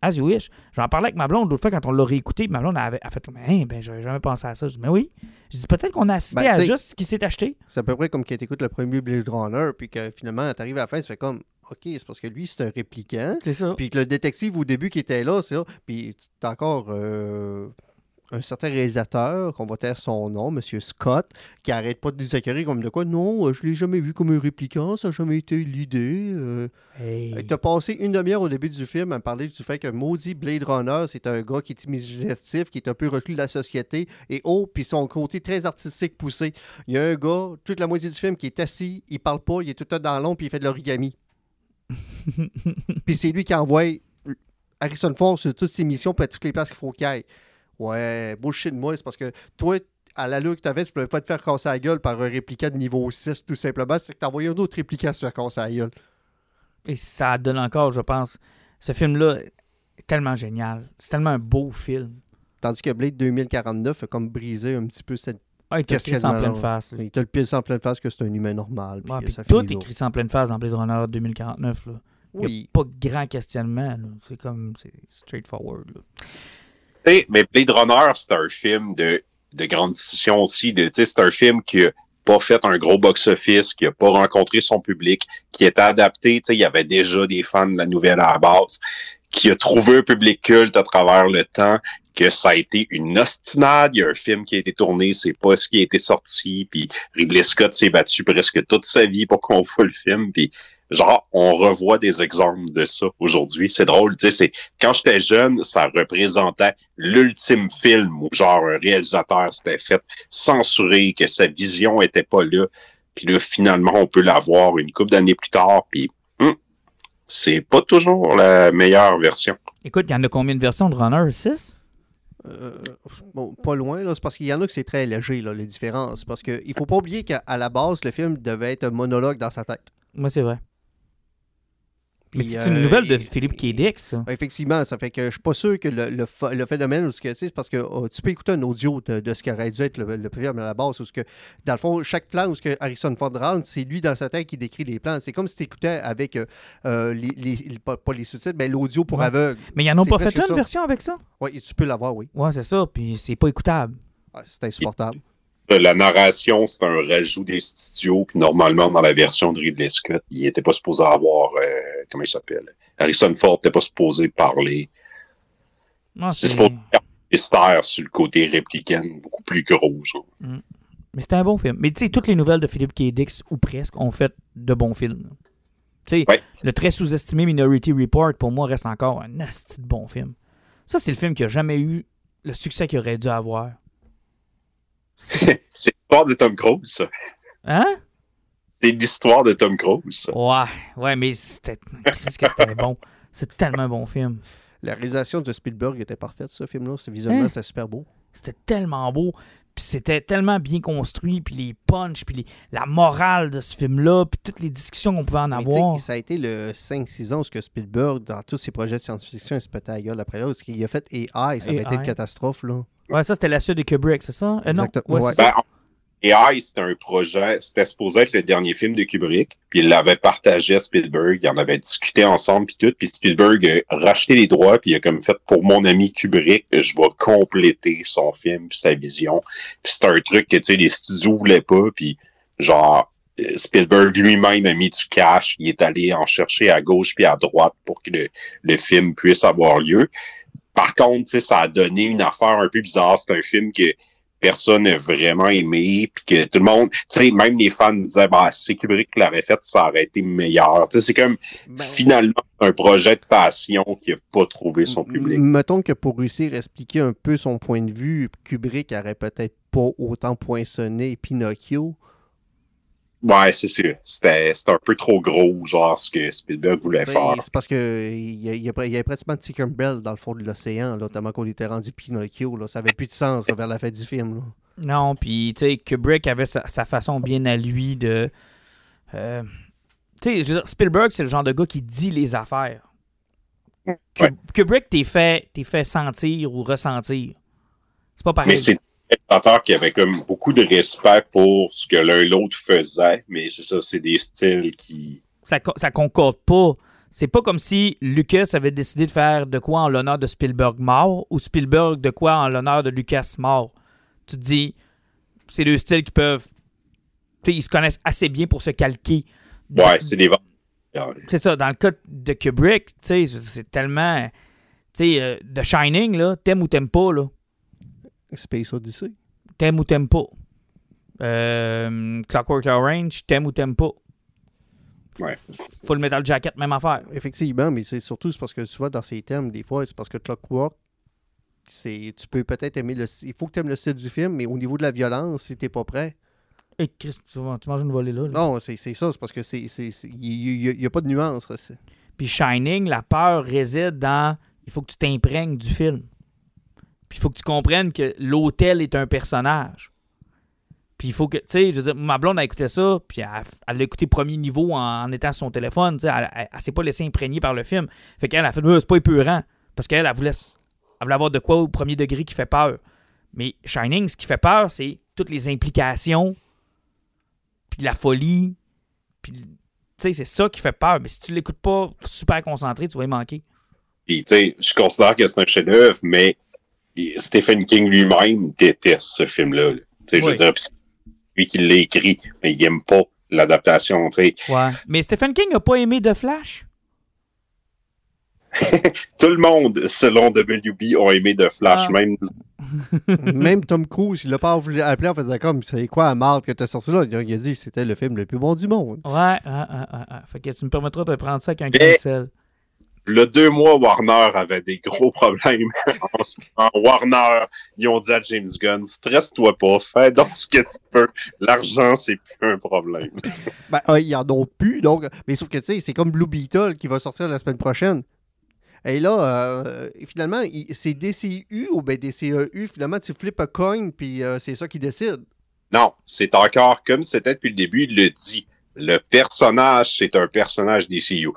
As you wish. J'en parlais avec ma blonde l'autre fois quand on l'a réécouté. Ma blonde avait a fait comme, hein, ben, j'avais jamais pensé à ça. Je dis, mais oui. Je dis, peut-être qu'on a assisté Ben, à juste ce qui s'est acheté. C'est à peu près comme quand tu écoutes le premier Blade Runner, puis que finalement, tu arrives à la fin, ça fait comme, OK, c'est parce que lui, c'est un répliquant. C'est ça. Puis que le détective au début qui était là, c'est là. Puis t'as encore euh, un certain réalisateur, qu'on va taire son nom, M. Scott, qui arrête pas de nous comme de quoi. Non, euh, je l'ai jamais vu comme un répliquant, ça n'a jamais été l'idée. Euh, Hey. T'as passé une demi-heure au début du film à me parler du fait que maudit Blade Runner, c'est un gars qui est imaginatif, qui est un peu reclus de la société, et oh, puis son côté très artistique poussé. Il y a un gars, toute la moitié du film, qui est assis, il parle pas, il est tout le temps dans l'ombre, puis il fait de l'origami. puis c'est lui qui envoie Harrison Ford sur toutes ses missions, puis à toutes les places qu'il faut qu'il aille. Ouais, bullshit de moi, c'est parce que toi, à l'allure que t'avais, tu pouvais pas te faire casser la gueule par un répliquant de niveau 6, tout simplement. C'est que t'as envoyé un autre répliquant se faire casser la gueule. Et ça donne encore, je pense. Ce film-là est tellement génial. C'est tellement un beau film. Tandis que Blade 2049 a comme brisé un petit peu cette. Ah, il ça en pleine face. Il te le pile en pleine face que c'est un humain normal. puis Ouais, que puis ça tout là. écrit en pleine face dans Blade Runner 2049. Là. Il n'y a Oui. pas grand questionnement. C'est comme, c'est straightforward. là. Mais Blade Runner, c'est un film de, de grande décision aussi. C'est un film qui a pas fait un gros box-office, qui a pas rencontré son public, qui était adapté. Il y avait déjà des fans de la nouvelle à la base, qui a trouvé un public culte à travers le temps, que ça a été une ostinade. Il y a un film qui a été tourné, c'est pas ce qui a été sorti. Puis Ridley Scott s'est battu presque toute sa vie pour qu'on voit le film. Genre, on revoit des exemples de ça aujourd'hui. C'est drôle, tu sais, c'est quand j'étais jeune, ça représentait l'ultime film où genre un réalisateur s'était fait censurer, que sa vision était pas là. Puis là, finalement, on peut la voir une couple d'années plus tard, puis hum, c'est pas toujours la meilleure version. Écoute, il y en a combien de versions de Runner? 6 euh, bon, pas loin, là, c'est parce qu'il y en a que c'est très léger, là, les différences. Parce qu'il ne faut pas oublier qu'à la base, le film devait être un monologue dans sa tête. Moi, c'est vrai. Mais c'est une euh, nouvelle de il- Philippe K. Dick, ça. Effectivement, ça fait que je suis pas sûr que le, le, ph- le phénomène, ou ce que, tu sais, c'est parce que oh, tu peux écouter un audio de, de ce qui aurait dû être le, le film à la base, où que, dans le fond, chaque plan où ce que Harrison Ford rentre, c'est lui dans sa tête qui décrit les plans. C'est comme si tu écoutais avec, euh, euh, les, les- pas, pas les sous-titres, mais l'audio pour Ouais. aveugles. Mais ils en ont pas fait une ça. version avec ça? Oui, tu peux l'avoir, oui. Ouais, c'est ça, puis c'est pas écoutable. Ah, c'est insupportable. La narration, c'est un rajout des studios, puis normalement, dans la version de Ridley Scott, il était pas supposé avoir, euh, comment il s'appelle? Harrison Ford n'était pas supposé parler. C'est supposé faire un mystère sur le côté réplicain, beaucoup plus gros, genre. Mais c'était un bon film. Mais tu sais, toutes les nouvelles de Philippe K. Dick, ou presque, ont fait de bons films. Tu sais, Ouais. le très sous-estimé Minority Report, pour moi, reste encore un asti de bon film. Ça, c'est le film qui a jamais eu le succès qu'il aurait dû avoir. c'est l'histoire de Tom Cruise, ça. Hein? C'est l'histoire de Tom Cruise. ça. Ouais, ouais, mais c'était. C'était bon. C'est tellement un bon film. La réalisation de Spielberg était parfaite, ce film-là. Visuellement, Hein? c'était super beau. C'était tellement beau. Puis c'était tellement bien construit. Puis les punchs, puis les- la morale de ce film-là, puis toutes les discussions qu'on pouvait en Mais tu sais, avoir. ça a été le 5-6 ans où ce que Spielberg, dans tous ses projets de science-fiction, il se pétait la gueule après l'autre. Il a fait AI, ça avait été une catastrophe, là. Ouais, ça, c'était la suite de Kubrick, c'est ça? Euh, non. Exactement, Ouais, ouais. Ben, AI, c'était un projet, c'était supposé être le dernier film de Kubrick, puis il l'avait partagé à Spielberg, ils en avaient discuté ensemble, puis tout, puis Spielberg a racheté les droits, puis il a comme fait pour mon ami Kubrick, je vais compléter son film, puis sa vision. Puis c'est un truc que, tu sais, les studios voulaient pas, puis genre, euh, Spielberg lui-même a mis du cash, il est allé en chercher à gauche puis à droite pour que le, le film puisse avoir lieu. Par contre, ça a donné une affaire un peu bizarre. C'est un film que personne n'a vraiment aimé, puis que tout le monde, tu sais, même les fans disaient, bah, si Kubrick l'aurait fait, ça aurait été meilleur. Tu sais, c'est comme Ben, finalement un projet de passion qui n'a pas trouvé son public. Mettons que pour réussir à expliquer un peu son point de vue, Kubrick aurait peut-être pas autant poinçonné Pinocchio. Ouais, c'est sûr. C'était c'était un peu trop gros, genre, ce que Spielberg voulait faire. c'est parce que il y, y avait pratiquement Tinkerbell dans le fond de l'océan, là, tellement qu'on était rendu Pinocchio. Là. Ça avait plus de sens là, vers la fin du film. là. Non, puis tu sais, Kubrick avait sa, sa façon bien à lui de. euh, tu sais, je veux dire, Spielberg, c'est le genre de gars qui dit les affaires. Ouais. Kubrick, t'es fait, t'es fait sentir ou ressentir. C'est pas pareil. Mais spectateur qui avait comme beaucoup de respect pour ce que l'un l'autre faisait, mais c'est ça, c'est des styles qui. Ça, ça concorde pas. C'est pas comme si Lucas avait décidé de faire de quoi en l'honneur de Spielberg mort ou Spielberg de quoi en l'honneur de Lucas mort. Tu te dis, c'est deux styles qui peuvent. Tu sais, ils se connaissent assez bien pour se calquer. Ouais, c'est des ventes. c'est ça, dans le cas de Kubrick, tu sais, c'est tellement. Tu sais, euh, The Shining, là, t'aimes ou t'aimes pas, là. Space Odyssey. T'aimes ou t'aimes pas? Euh, Clockwork Orange, t'aimes ou t'aimes pas? Ouais. Full Metal Jacket, même affaire. Effectivement, mais c'est surtout parce que tu vois, dans ces thèmes, des fois, c'est parce que Clockwork, c'est, tu peux peut-être aimer le. Il faut que tu aimes le style du film, mais au niveau de la violence, si t'es pas prêt. Hey, Chris, tu, tu manges une volée là. là. Non, c'est, c'est ça, c'est parce que c'est. Il n'y a, pas de nuance. là, Puis Shining, la peur réside dans. Il faut que tu t'imprègnes du film. Puis il faut que tu comprennes que l'hôtel est un personnage. Puis il faut que. Tu sais, je veux dire, ma blonde a écouté ça, puis elle, l'a écouté premier niveau en, étant sur son téléphone. Tu sais, elle, elle, s'est pas laissée imprégner par le film. Fait qu'elle a fait, Euh, c'est pas épeurant. Parce qu'elle, elle voulait, avoir de quoi au premier degré qui fait peur. Mais Shining, ce qui fait peur, c'est toutes les implications, puis la folie, puis. Tu sais, c'est ça qui fait peur. Mais si tu l'écoutes pas super concentré, tu vas y manquer. Puis, tu sais, je considère que c'est un chef-d'œuvre, mais Stephen King lui-même déteste ce film-là. là. Tu sais, je veux dire, lui qui l'a écrit, mais il aime pas l'adaptation, tu sais. Ouais. Mais Stephen King a pas aimé The Flash? tout le monde, selon WB, ont aimé The Flash, Ah. même Même Tom Cruise, il l'a pas voulu appeler en faisant comme, c'est quoi la marque que t'as sorti là? Il a a dit c'était le film le plus bon du monde. Ouais, ouais. Fait que tu me permettras de prendre ça avec un Mais- sel. Le deux mois, Warner avait des gros problèmes. en ce moment, Warner, ils ont dit à James Gunn, stresse-toi pas, fais donc ce que tu peux. L'argent, c'est plus un problème. Ben, ah, ils en ont plus, donc. Mais sauf que, tu sais, c'est comme Blue Beetle qui va sortir la semaine prochaine. Et là, euh, finalement, c'est DCU ou ben DCEU, finalement, tu flippes un coin, puis euh, c'est ça qui décide. Non, c'est encore comme c'était depuis le début, il le dit. Le personnage, c'est un personnage DCU.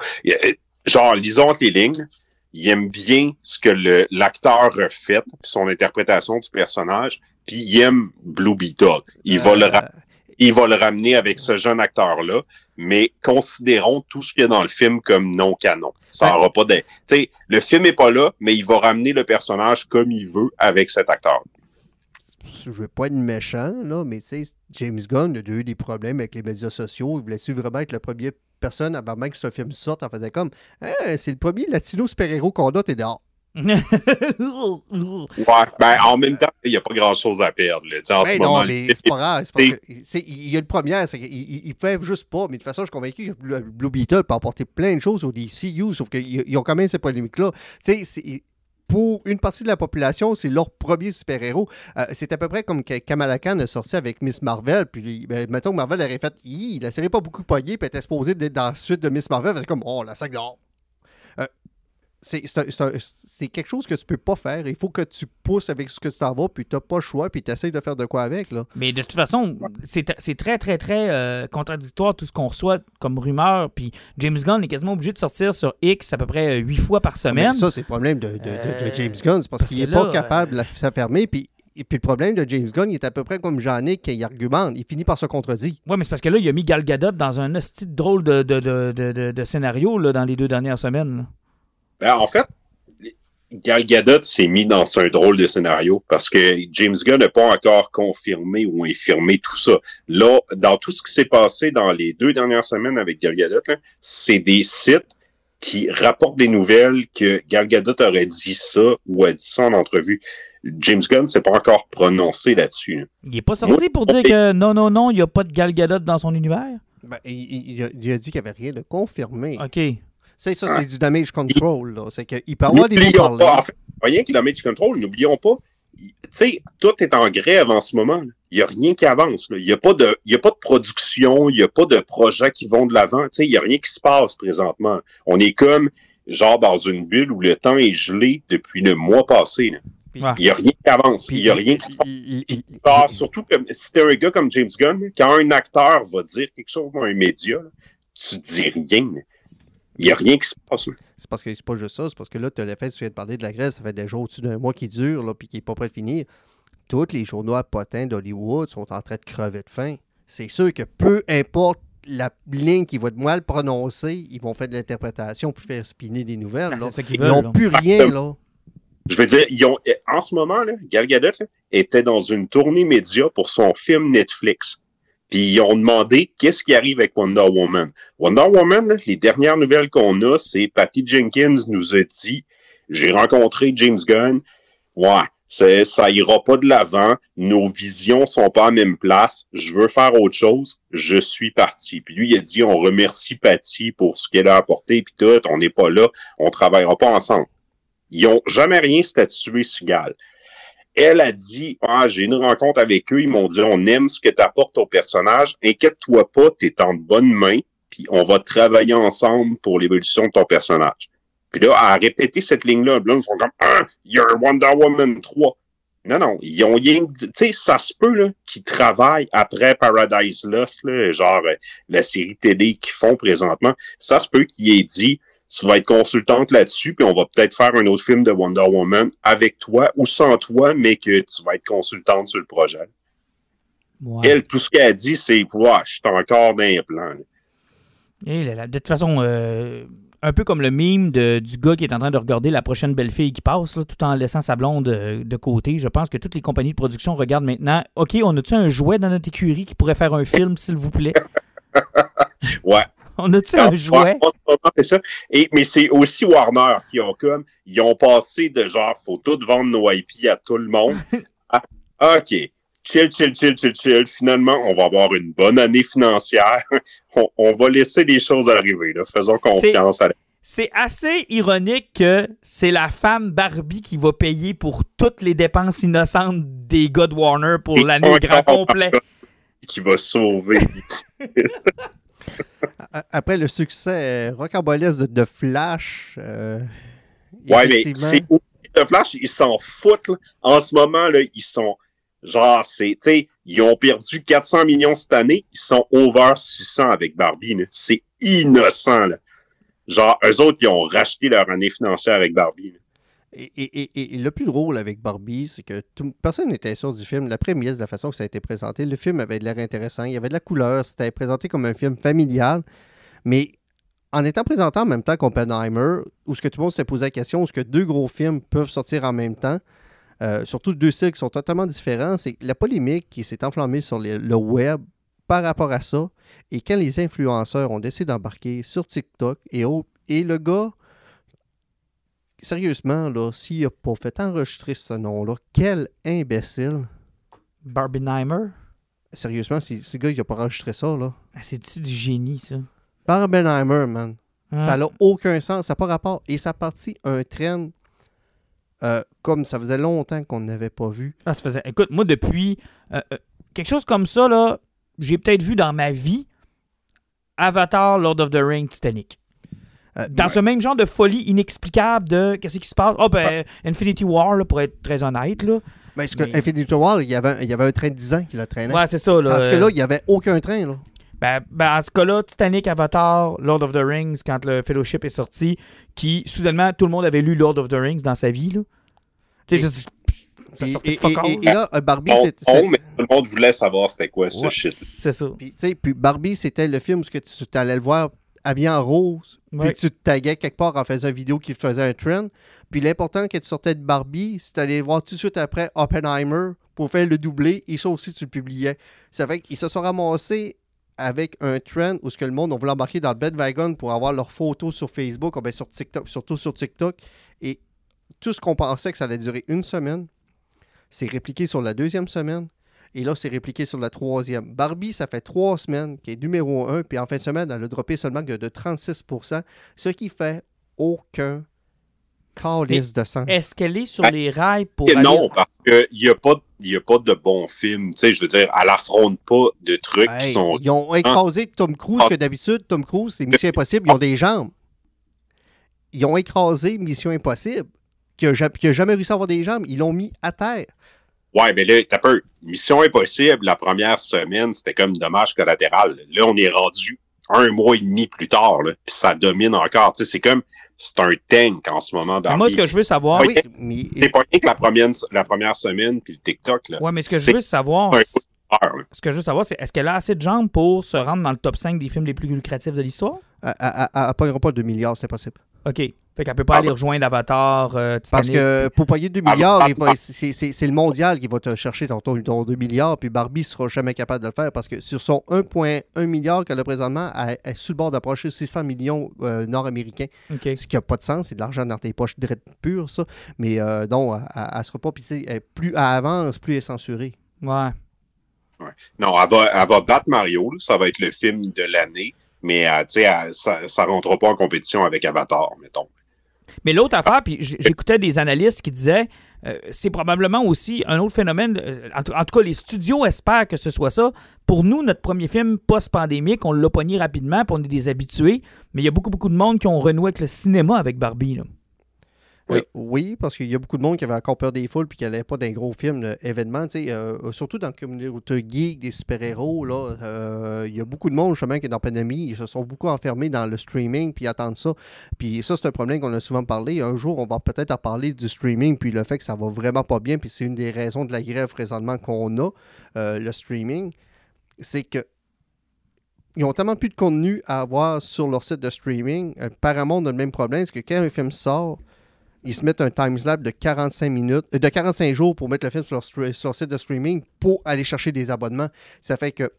Genre, lisons entre les lignes, il aime bien ce que le- l'acteur a fait, puis son interprétation du personnage, puis il aime Blue Beetle. Il, va le Euh, il va le ramener avec ce jeune acteur-là, mais considérons tout ce qu'il y a dans le film comme non canon. Ça Ouais. aura pas de... Tu sais, le film est pas là, mais il va ramener le personnage comme il veut avec cet acteur. je veux pas être méchant, là, mais tu sais, James Gunn a eu des problèmes avec les médias sociaux. Il voulait-tu vraiment être la première personne avant même que ce film sorte? En faisait comme, Hein, c'est le premier latino super-héros qu'on a, t'es dehors. Ouais, ben en même temps, il n'y a pas grand-chose à perdre. En Ben ce non, moment, mais le- c'est pas grave. c'est c'est- il y a le premier, c'est qu'il il, il fait juste pas. Mais de toute façon, je suis convaincu que Blue, Beetle peut apporter plein de choses au DCU, sauf qu'ils ils ont quand même ces polémiques-là. Pour une partie de la population, c'est leur premier super-héros. Euh, c'est à peu près comme Kamala Khan a sorti avec Miss Marvel. Puis, ben, mettons que Marvel aurait fait la série pas beaucoup pognée, puis elle était supposée dans la suite de Miss Marvel. C'est comme Oh, la sac dehors. C'est quelque chose que tu peux pas faire. Il faut que tu pousses avec ce que tu t'en vas, puis tu pas le choix, puis tu essaies de faire de quoi avec. Là. Mais de toute façon, c'est très, très, très euh, contradictoire tout ce qu'on reçoit comme rumeur. Puis James Gunn est quasiment obligé de sortir sur X à peu près euh, huit fois par Mais semaine. ça, c'est le problème de, de- de- de Euh, James Gunn. C'est parce, parce qu'il n'est pas capable de la s'affermer. Puis, et puis le problème de James Gunn, il est à peu près comme Jean-Nic, il argumente. Il finit par se contredire. Ouais, mais c'est parce que là, il a mis Gal Gadot dans un hostie drôle de, de, de- de scénario là, dans les deux dernières semaines. Ben, en fait, Gal Gadot s'est mis dans un drôle de scénario parce que James Gunn n'a pas encore confirmé ou infirmé tout ça. Là, dans tout ce qui s'est passé dans les deux dernières semaines avec Gal Gadot, c'est des sites qui rapportent des nouvelles que Gal Gadot aurait dit ça ou a dit ça en entrevue. James Gunn s'est pas encore prononcé là-dessus. là. Il est pas sorti pour dire que non, non, non, il n'y a pas de Gal Gadot dans son univers? Ben, il a, il a dit qu'il n'y avait rien de confirmé. OK. C'est ça, c'est du damage control. là. C'est qu'il peut avoir des mots pas, en fait, rien que le Damage Control, n'oublions pas, tu sais, tout est en grève en ce moment. Il n'y a rien qui avance. Il n'y a, pas de- il y a pas de production, il n'y a pas de projets qui vont de l'avant. Tu sais, Il n'y a rien qui se passe présentement. On est comme, genre, dans une bulle où le temps est gelé depuis le mois passé. Il n'y a rien qui avance. Il n'y a rien qui se passe. surtout que si t'es un gars comme James Gunn, quand un acteur va dire quelque chose dans un média, tu dis rien. Il n'y a rien qui se passe. C'est parce que c'est pas juste ça, c'est parce que là, tu as le fait, tu viens de parler de la grève, ça fait déjà au-dessus d'un mois qui dure, là, puis qui n'est pas prêt de finir. Tous les journaux à potins d'Hollywood sont en train de crever de faim. C'est sûr que peu importe la ligne qui va être mal prononcée, ils vont faire de l'interprétation pour faire spinner des nouvelles. Ah, là. qu'ils Ils n'ont plus rien, là. Je veux dire, ils ont, en ce moment, là, Gal Gadot là, était dans une tournée média pour son film Netflix. Puis ils ont demandé qu'est-ce qui arrive avec Wonder Woman? Wonder Woman, les dernières nouvelles qu'on a, c'est Patty Jenkins nous a dit j'ai rencontré James Gunn. Ouais, ça ira pas de l'avant. Nos visions sont pas à même place. Je veux faire autre chose. Je suis parti. Puis lui, il a dit on remercie Patty pour ce qu'elle a apporté. Puis tout, on n'est pas là. On travaillera pas ensemble. Ils ont jamais rien statué Sigal. Elle a dit Ah, j'ai une rencontre avec eux, ils m'ont dit On aime ce que tu apportes au personnage, inquiète-toi pas, tu es en bonne main, puis on va travailler ensemble pour l'évolution de ton personnage. Puis là, a répété cette ligne-là, là, ils sont comme Ah, il y a Wonder Woman 3. Non, non, ils ont rien. Tu sais, ça se peut qu'ils travaillent après Paradise Lost, genre euh, la série télé qu'ils font présentement. Ça se peut qu'il ait dit tu vas être consultante là-dessus, puis on va peut-être faire un autre film de Wonder Woman avec toi ou sans toi, mais que tu vas être consultante sur le projet. Ouais. Elle, tout ce qu'elle a dit, c'est Ouais, je suis encore dans les plans. là. Et là, là, de toute façon, euh, un peu comme le mime de- du gars qui est en train de regarder la prochaine belle fille qui passe, là, tout en laissant sa blonde euh, de côté. Je pense que toutes les compagnies de production regardent maintenant. OK, on a-tu un jouet dans notre écurie qui pourrait faire un film, s'il vous plaît? Ouais. On a-tu un jouet? c'est ça. Et, mais c'est aussi Warner qui ont comme, ils ont passé de genre, faut tout vendre nos IP à tout le monde. à, OK, chill, chill, chill, chill, chill. Finalement, on va avoir une bonne année financière. on, va laisser les choses arriver. Là. Faisons confiance à la c'est assez ironique que c'est la femme Barbie qui va payer pour toutes les dépenses innocentes des God Warner pour l'année grand complet. Qui va sauver. Après le succès rocambolesque de, Flash. Euh, ouais, mais c'est de Flash, ils s'en foutent. En ce moment, là, ils sont. Genre, c'est. ils ont perdu 400 millions cette année. Ils sont over 600 avec Barbie. C'est innocent. Là. Genre, eux autres, ils ont racheté leur année financière avec Barbie. Et, le plus drôle avec Barbie, c'est que personne n'était sûr du film. La première, de la façon que ça a été présenté, le film avait l'air intéressant, il y avait de la couleur, c'était présenté comme un film familial. Mais en étant présenté en même temps qu'Oppenheimer, où ce que tout le monde s'est posé la question, où ce que deux gros films peuvent sortir en même temps, euh, surtout deux cycles qui sont totalement différents, c'est la polémique qui s'est enflammée sur le web par rapport à ça. Et quand les influenceurs ont décidé d'embarquer sur TikTok et autres, et le gars, sérieusement, là, s'il n'a pas fait enregistrer ce nom-là, quel imbécile. Barbenheimer? Sérieusement, c'est le gars qui n'a pas enregistré ça, là. Ah, C'est-tu du génie, ça? Barbenheimer, man. Ça n'a aucun sens, ça n'a pas rapport. Et ça partit un train euh, comme ça faisait longtemps qu'on n'avait pas vu. Ah, ça faisait... Écoute, moi, depuis... Euh, euh, quelque chose comme ça, là, j'ai peut-être vu dans ma vie Avatar, Lord of the Rings, Titanic. Euh, dans ce même genre de folie inexplicable de qu'est-ce qui se passe? Oh, ben, Infinity War, là, pour être très honnête. Là. Mais, ce que Infinity War, il y, avait, il y avait un train de 10 ans qui l'a traîné. Ouais, c'est ça. Là, Parce que là, il n'y avait aucun train. Là. Ben, ben, en ce cas-là, Titanic, Avatar, Lord of the Rings, quand le Fellowship est sorti, qui, soudainement, tout le monde avait lu Lord of the Rings dans sa vie. Là. Et, et, et, là, euh, Barbie, c'était. mais tout le monde voulait savoir c'était quoi ce shit. C'est ça. Puis, puis Barbie, c'était le film où tu allais le voir habillé en rose, puis tu te taguais quelque part en faisant une vidéo qui faisait un trend. Puis l'important quand tu sortais de Barbie, c'est d'aller voir tout de suite après Oppenheimer pour faire le doublé, et ça aussi tu le publiais. Ça fait qu'ils se sont ramassés avec un trend où ce que le monde on voulait embarquer dans le bedwagon pour avoir leurs photos sur Facebook, ou bien sur TikTok, surtout sur TikTok. Et tout ce qu'on pensait que ça allait durer une semaine, c'est répliqué sur la deuxième semaine. Et là, c'est répliqué sur la troisième. Barbie, ça fait trois semaines qu'elle est numéro un. Puis en fin de semaine, elle a droppé seulement de 36% ce qui fait aucun calice de sens. Est-ce qu'elle est sur les rails pour. Non, parce qu'il n'y a, pas, a pas de bons films. Tu sais, je veux dire, elle affronte pas de trucs qui sont. Ils ont écrasé Tom Cruise, que d'habitude, Tom Cruise, c'est Mission Impossible, ils ont des jambes. Ils ont écrasé Mission Impossible, qui n'a jamais réussi à avoir des jambes. Ils l'ont mis à terre. Ouais, mais là, t'as peu. Mission impossible, la première semaine, c'était comme dommage collatéral. Là, on est rendu un mois et demi plus tard, puis ça domine encore. Tu sais, c'est comme, c'est un tank en ce moment. Dans moi, ce que je veux savoir, c'est pas rien que la première, la première semaine, puis le TikTok. Là, ouais, mais ce que je veux savoir, ce que je veux savoir, c'est est-ce qu'elle a assez de jambes pour se rendre dans le top 5 des films les plus lucratifs de l'histoire? Elle n'a pas de 2 milliards, c'est impossible. OK. Fait qu'elle peut pas ah aller bah. rejoindre Avatar. Euh, Parce que pour payer 2 ah bah, milliards, ah c'est le mondial qui va te chercher ton, ton, 2 milliards, puis Barbie sera jamais capable de le faire parce que sur son 1,1 milliard qu'elle a présentement, elle, est sous le bord d'approcher 600 millions euh, nord-américains. Ce qui n'a pas de sens, c'est de l'argent dans tes poches pur, ça. Mais euh, non, elle ne sera pas. Puis plus elle avance, plus elle est censurée. Ouais. Non, elle va, elle va battre Mario, ça va être le film de l'année, mais sais, ça ne rentrera pas en compétition avec Avatar, mettons. Mais l'autre affaire, puis j'écoutais des analystes qui disaient, euh, c'est probablement aussi un autre phénomène. Euh, en, tout cas, les studios espèrent que ce soit ça. Pour nous, notre premier film post-pandémique, on l'a pogné rapidement, puis on est des habitués. Mais il y a beaucoup, beaucoup de monde qui ont renoué avec le cinéma avec Barbie. Là. Euh, oui, parce qu'il y a beaucoup de monde qui avait encore peur des foules puis qui n'allait pas d'un gros film événement. Euh, surtout dans le communauté geek des super-héros, euh, il y a beaucoup de monde justement qui est dans la pandémie. Ils se sont beaucoup enfermés dans le streaming puis attendent ça. Puis ça, c'est un problème qu'on a souvent parlé. Un jour, on va peut-être en parler du streaming puis le fait que ça va vraiment pas bien. Puis c'est une des raisons de la grève présentement qu'on a, le streaming. C'est que ils ont tellement plus de contenu à avoir sur leur site de streaming. Paramount a le même problème, c'est que quand un film sort, ils se mettent un timeslap de 45 minutes, euh, de 45 jours pour mettre le film sur leur, site de streaming pour aller chercher des abonnements. Ça fait que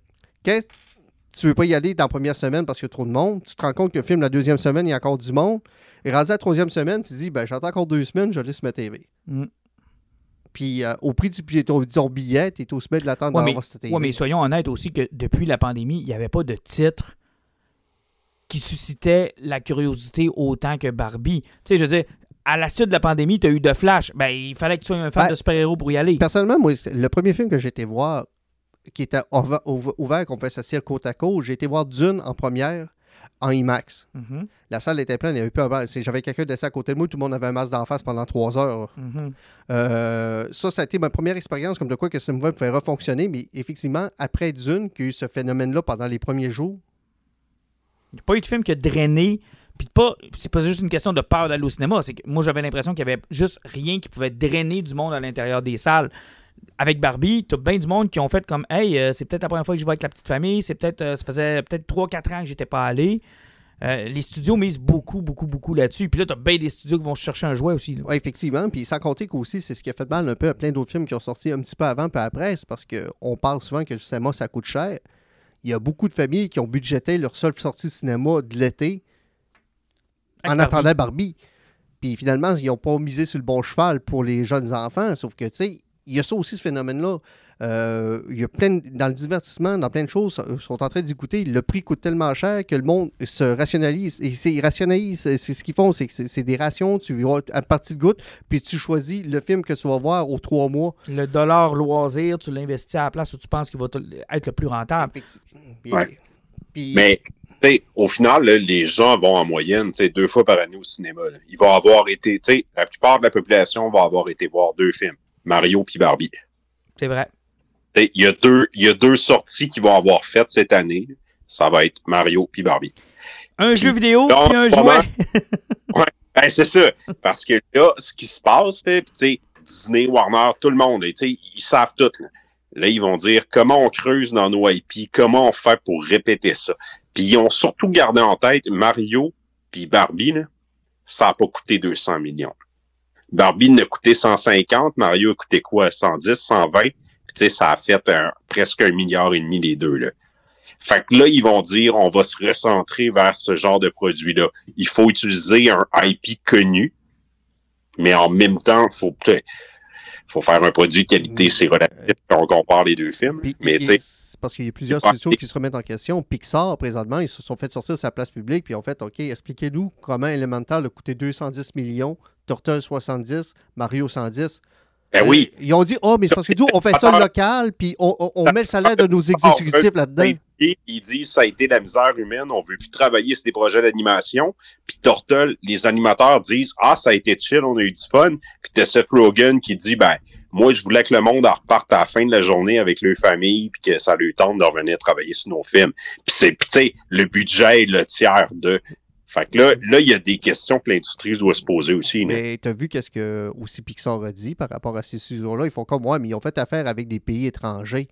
quand tu veux pas y aller dans la première semaine parce qu'il y a trop de monde? Tu te rends compte que le film, la deuxième semaine, il y a encore du monde. Et rendu à la troisième semaine, tu te dis, ben, j'attends encore deux semaines, je laisse ma TV. Mm. Puis euh, au prix du billet, ton, ton billet, tu es au semaine de l'attendre Ouais, d'avoir cette TV. Ouais, mais soyons honnêtes aussi que depuis la pandémie, il n'y avait pas de titre qui suscitait la curiosité autant que Barbie. Tu sais, je veux dire, à la suite de la pandémie, tu as eu de Flash. Ben, il fallait que tu sois un fan Ben, de super-héros pour y aller. Personnellement, moi, le premier film que j'ai été voir, qui était ouv- ouv- ouvert, qu'on pouvait s'asseoir côte à côte, j'ai été voir Dune en première, en IMAX. Mhm, La salle était pleine, il n'y avait plus un. C'est- J'avais quelqu'un de à côté de moi, tout le monde avait un masque d'en face pendant trois heures. mhm. Euh, ça, ça a été ma première expérience comme de quoi que ce mouvement pouvait refonctionner, mais effectivement, après Dune, qu'il y a eu ce phénomène-là pendant les premiers jours, Il n'y a pas eu de film qui a drainé. Puis c'est pas juste une question de peur d'aller au cinéma. C'est que moi, j'avais l'impression qu'il y avait juste rien qui pouvait drainer du monde à l'intérieur des salles. Avec Barbie, t'as bien du monde qui ont fait comme Hey, euh, c'est peut-être la première fois que je vais avec la petite famille. C'est peut-être, euh, ça faisait peut-être 3-4 ans que j'étais pas allé. Euh, les studios misent beaucoup, beaucoup, beaucoup là-dessus. Puis là, t'as bien des studios qui vont chercher un jouet aussi. Oui, effectivement. Puis sans compter qu'aussi, c'est ce qui a fait mal un peu à plein d'autres films qui ont sorti un petit peu avant puis après. C'est parce qu'on parle souvent que le cinéma, ça coûte cher. Il y a beaucoup de familles qui ont budgété leur seule sortie de cinéma de l'été en Barbie. attendant Barbie. Puis finalement, ils n'ont pas misé sur le bon cheval pour les jeunes enfants. Sauf que, tu sais, il y a ça aussi, ce phénomène-là. Euh, il y a plein de- dans le divertissement, dans plein de choses, ils sont en train d'écouter. Le prix coûte tellement cher que le monde se rationalise. Et c'est, ils rationalisent. C'est, c'est ce qu'ils font. C'est, que c'est, c'est des rations. Tu vas à partie de goutte, puis tu choisis le film que tu vas voir aux trois mois. Le dollar loisir, tu l'investis à la place où tu penses qu'il va être le plus rentable. Effecti- Puis- Ouais. puis- Mais au final, là, les gens vont en moyenne deux fois par année au cinéma. là. Ils vont avoir été, tu sais, la plupart de la population va avoir été voir deux films, Mario puis Barbie. C'est vrai. Il y, a deux- y a deux sorties qu'ils vont avoir faites cette année. Ça va être Mario puis Barbie. Un jeu vidéo puis un jouet. Ben, c'est ça. Parce que là, ce qui se passe, puis Disney, Warner, tout le monde, ils savent tout. Là. Là, ils vont dire comment on creuse dans nos IP, comment on fait pour répéter ça? Puis ils ont surtout gardé en tête Mario puis Barbie, là, ça n'a pas coûté 200 millions. Barbie n'a coûté 150, Mario a coûté quoi? 110, 120? Puis tu sais, ça a fait presque un milliard et demi les deux, là. Fait que là, ils vont dire, on va se recentrer vers ce genre de produit-là. Il faut utiliser un IP connu, mais en même temps, faut faut faire un produit de qualité, c'est relatif quand on compare les deux films. Puis, mais c'est parce qu'il y a plusieurs pas- studios qui se remettent en question. Pixar, présentement, ils se sont fait sortir sa place publique, puis ont fait OK, expliquez-nous comment Elemental a coûté 210 millions, Turtle 70, Mario 110. Ben Euh, oui. Ils ont dit Oh, mais c'est parce que nous, on fait ça local, puis on, on- on met le salaire de nos exécutifs là-dedans. Et ils disent ça a été la misère humaine, on veut plus travailler sur des projets d'animation. Puis Turtle, les animateurs disent ah ça a été chill, on a eu du fun. Puis t'as Seth Rogen qui dit ben moi je voulais que le monde en reparte à la fin de la journée avec leur famille puis que ça leur tente de revenir travailler sur nos films. Puis c'est tu sais le budget est le tiers de. Fait que là là il y a des questions que l'industrie doit se poser aussi. Mais tu as vu qu'est-ce que aussi Pixar a dit par rapport à ces studios-là. Ils font comme moi, mais ils ont fait affaire avec des pays étrangers.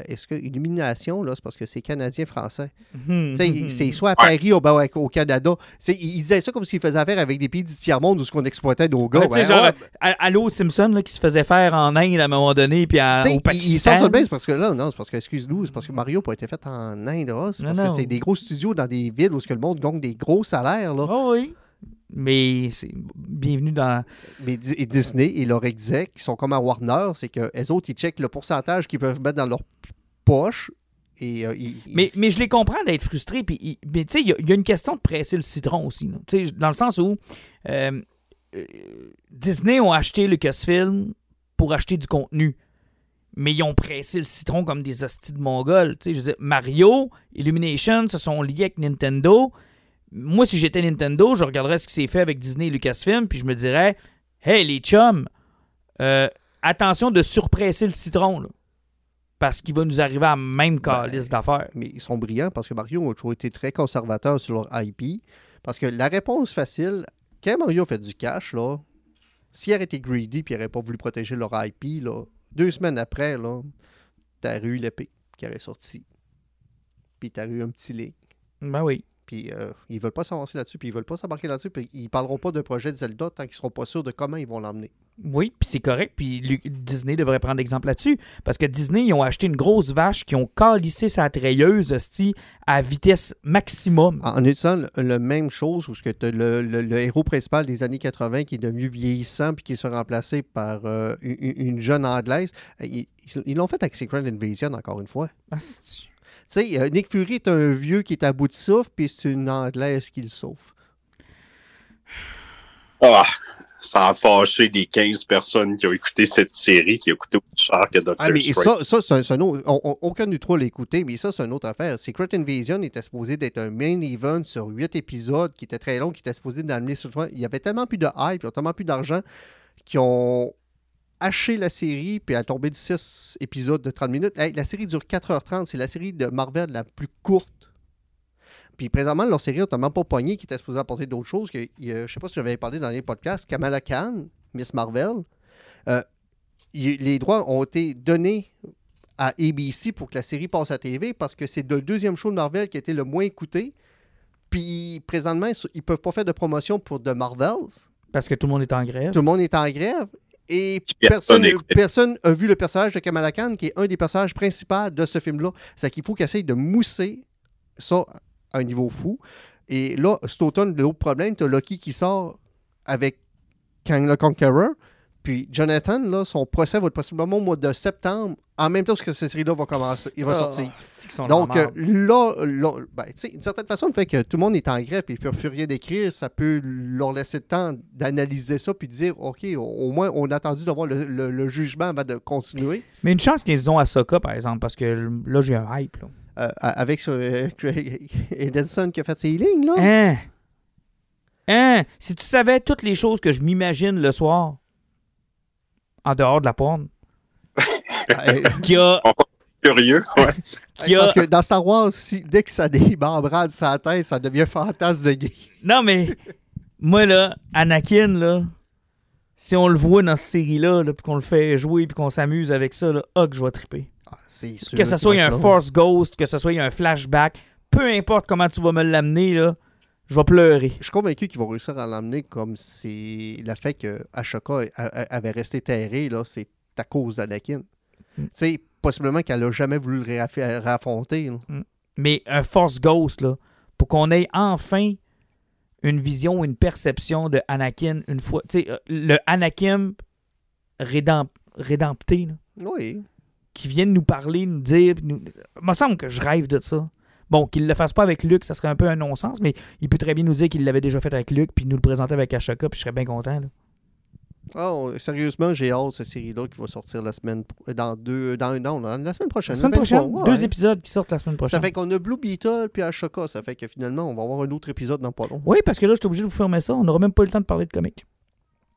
Euh, Est-ce que Illumination, là, c'est parce que c'est canadien-français? Mhm. C'est soit à Paris ou ben, au Canada. Ils disaient ça comme s'ils faisaient affaire avec des pays du tiers-monde où ce qu'on exploitait nos gars. Ben, genre, ouais, à- Allô Simpson là, qui se faisait faire en Inde à un moment donné, puis à- au ils- Pakistan. Ils sortent de bien, c'est parce que là, non, c'est parce que, excuse-nous, c'est parce que Mario n'a pas été fait en Inde. C'est parce non. que c'est des gros studios dans des villes où ce que le monde gagne des gros salaires, là. Oh oui. Mais c'est bienvenue dans. Mais et Disney et leur exec, qui sont comme à Warner, c'est que les autres, ils checkent le pourcentage qu'ils peuvent mettre dans leur poche. Et, euh, ils- Mais, mais je les comprends d'être frustrés. Puis, mais tu sais, il y, a- il y a une question de presser le citron aussi. Dans le sens où euh, euh, Disney ont acheté Lucasfilm pour acheter du contenu. Mais ils ont pressé le citron comme des hosties de mongols. Tu sais, je veux dire, Mario, Illumination se sont liés avec Nintendo. Moi, si j'étais Nintendo, je regarderais ce qui s'est fait avec Disney et Lucasfilm, puis je me dirais Hey, les chums, euh, attention de surpresser le citron. là. parce qu'il va nous arriver à la même calice d'affaires. mais ils sont brillants parce que Mario a toujours été très conservateur sur leur IP. Parce que la réponse facile, quand Mario a fait du cash, là, s'il aurait été greedy et il n'aurait pas voulu protéger leur IP, là, deux semaines après, là, t'as eu l'épée qui aurait sorti. Puis t'as eu un petit link. Ben oui. Puis euh, ils veulent pas s'avancer là-dessus, puis ils veulent pas s'embarquer là-dessus, puis ils parleront pas d'un projet de Zelda tant qu'ils seront pas sûrs de comment ils vont l'emmener. Oui, puis c'est correct, puis Disney devrait prendre exemple là-dessus, parce que Disney, ils ont acheté une grosse vache qui ont calissé sa treilleuse, hostie, à vitesse maximum. En, en utilisant le, le même chose, où as le, le- le héros principal des années 80 qui est devenu vieillissant puis qui se fait remplacer par euh, une, une jeune anglaise, euh, ils ils l'ont fait avec Secret Invasion, encore une fois. Hostie. Tu sais, euh, Nick Fury est un vieux qui est à bout de souffle, puis c'est une anglaise qui le sauve. Ah, ça a fâché les 15 personnes qui ont écouté cette série, qui ont écouté aussi cher que Doctor Ah, mais Strange. ça, ça c'est un, autre. on- on- aucun du trois l'a écouté, mais ça, c'est une autre affaire. Secret Invasion était supposé d'être un main event sur huit épisodes qui était très long, qui était supposé d'amener sur le Il y avait tellement plus de hype, ils ont tellement plus d'argent qu'ils ont haché la série, puis elle est tombée de 6 épisodes de 30 minutes. Hey, la série dure 4h30, c'est la série de Marvel la plus courte. Puis présentement, leur série tellement pas pogné qui était supposé apporter d'autres choses. Que, a- je sais pas si j'avais parlé dans les podcasts, Kamala Khan, Miss Marvel, euh, les droits ont été donnés à ABC pour que la série passe à TV parce que c'est le deuxième show de Marvel qui a été le moins écouté. Puis présentement, ils ne peuvent pas faire de promotion pour The Marvels. Parce que tout le monde est en grève. Tout le monde est en grève. Et personne personne n'écoute. personne a vu le personnage de Kamala Khan, qui est un des personnages principaux de ce film-là. C'est qu'il faut qu'ils essayent de mousser ça à un niveau fou. Et là, cet automne, l'autre problème, tu as Loki qui sort avec Kang le Conqueror. Puis Jonathan, là, son procès va être possiblement au mois de septembre, en même temps que cette série-là va commencer, il va Ah, sortir. Donc euh, là, là, ben, tu sais, d'une certaine façon, le fait que tout le monde est en grève et plus rien d'écrire, ça peut leur laisser le temps d'analyser ça puis de dire, OK, au, moins, on a attendu d'avoir le, le- le jugement avant de continuer. Mais une chance qu'ils ont à Soka, par exemple, parce que là, j'ai un hype. Là. Euh, avec euh, Edenson qui a fait ses lignes, là. Hein? Hein? Si tu savais toutes les choses que je m'imagine le soir, en dehors de la porn, qui a. Curieux, ouais. Qui a... Parce que dans Star Wars, si, dès que ça débarrade sa tête, ça devient fantasme de gay. Non, mais moi, là, Anakin, là, si on le voit dans cette série-là, là, puis qu'on le fait jouer, puis qu'on s'amuse avec ça, là, ah, que je vais triper. Ah, c'est sûr. Que ce soit un. Force Ghost, que ce soit un flashback, peu importe comment tu vas me l'amener, là, je vais pleurer. Je suis convaincu qu'ils vont réussir à l'emmener comme c'est le fait que Ashoka avait resté terré, là, c'est à cause d'Anakin. Mm. Tu sais, possiblement qu'elle a jamais voulu le réaff- réaffronter. là. Mais un Force Ghost, là, pour qu'on ait enfin une vision, une perception de Anakin une fois. Tu sais, euh, le Anakin rédemp- rédempté, là, Oui. qui vienne nous parler, nous dire. Nous... Il me semble que je rêve de ça. Bon, qu'il ne le fasse pas avec Luke, ça serait un peu un non-sens, mais il peut très bien nous dire qu'il l'avait déjà fait avec Luke, puis nous le présenter avec Ashoka, puis je serais bien content. là. On- sérieusement, j'ai hâte cette série-là qui va sortir la semaine pro- dans deux dans non, dans la semaine prochaine. La semaine le 23, prochaine, ouais. deux épisodes qui sortent la semaine prochaine. Ça fait qu'on a Blue Beetle puis Ashoka, ça fait que finalement on va avoir un autre épisode dans pas long. Oui, parce que là, je suis obligé de vous fermer ça. On n'aura même pas eu le temps de parler de comics.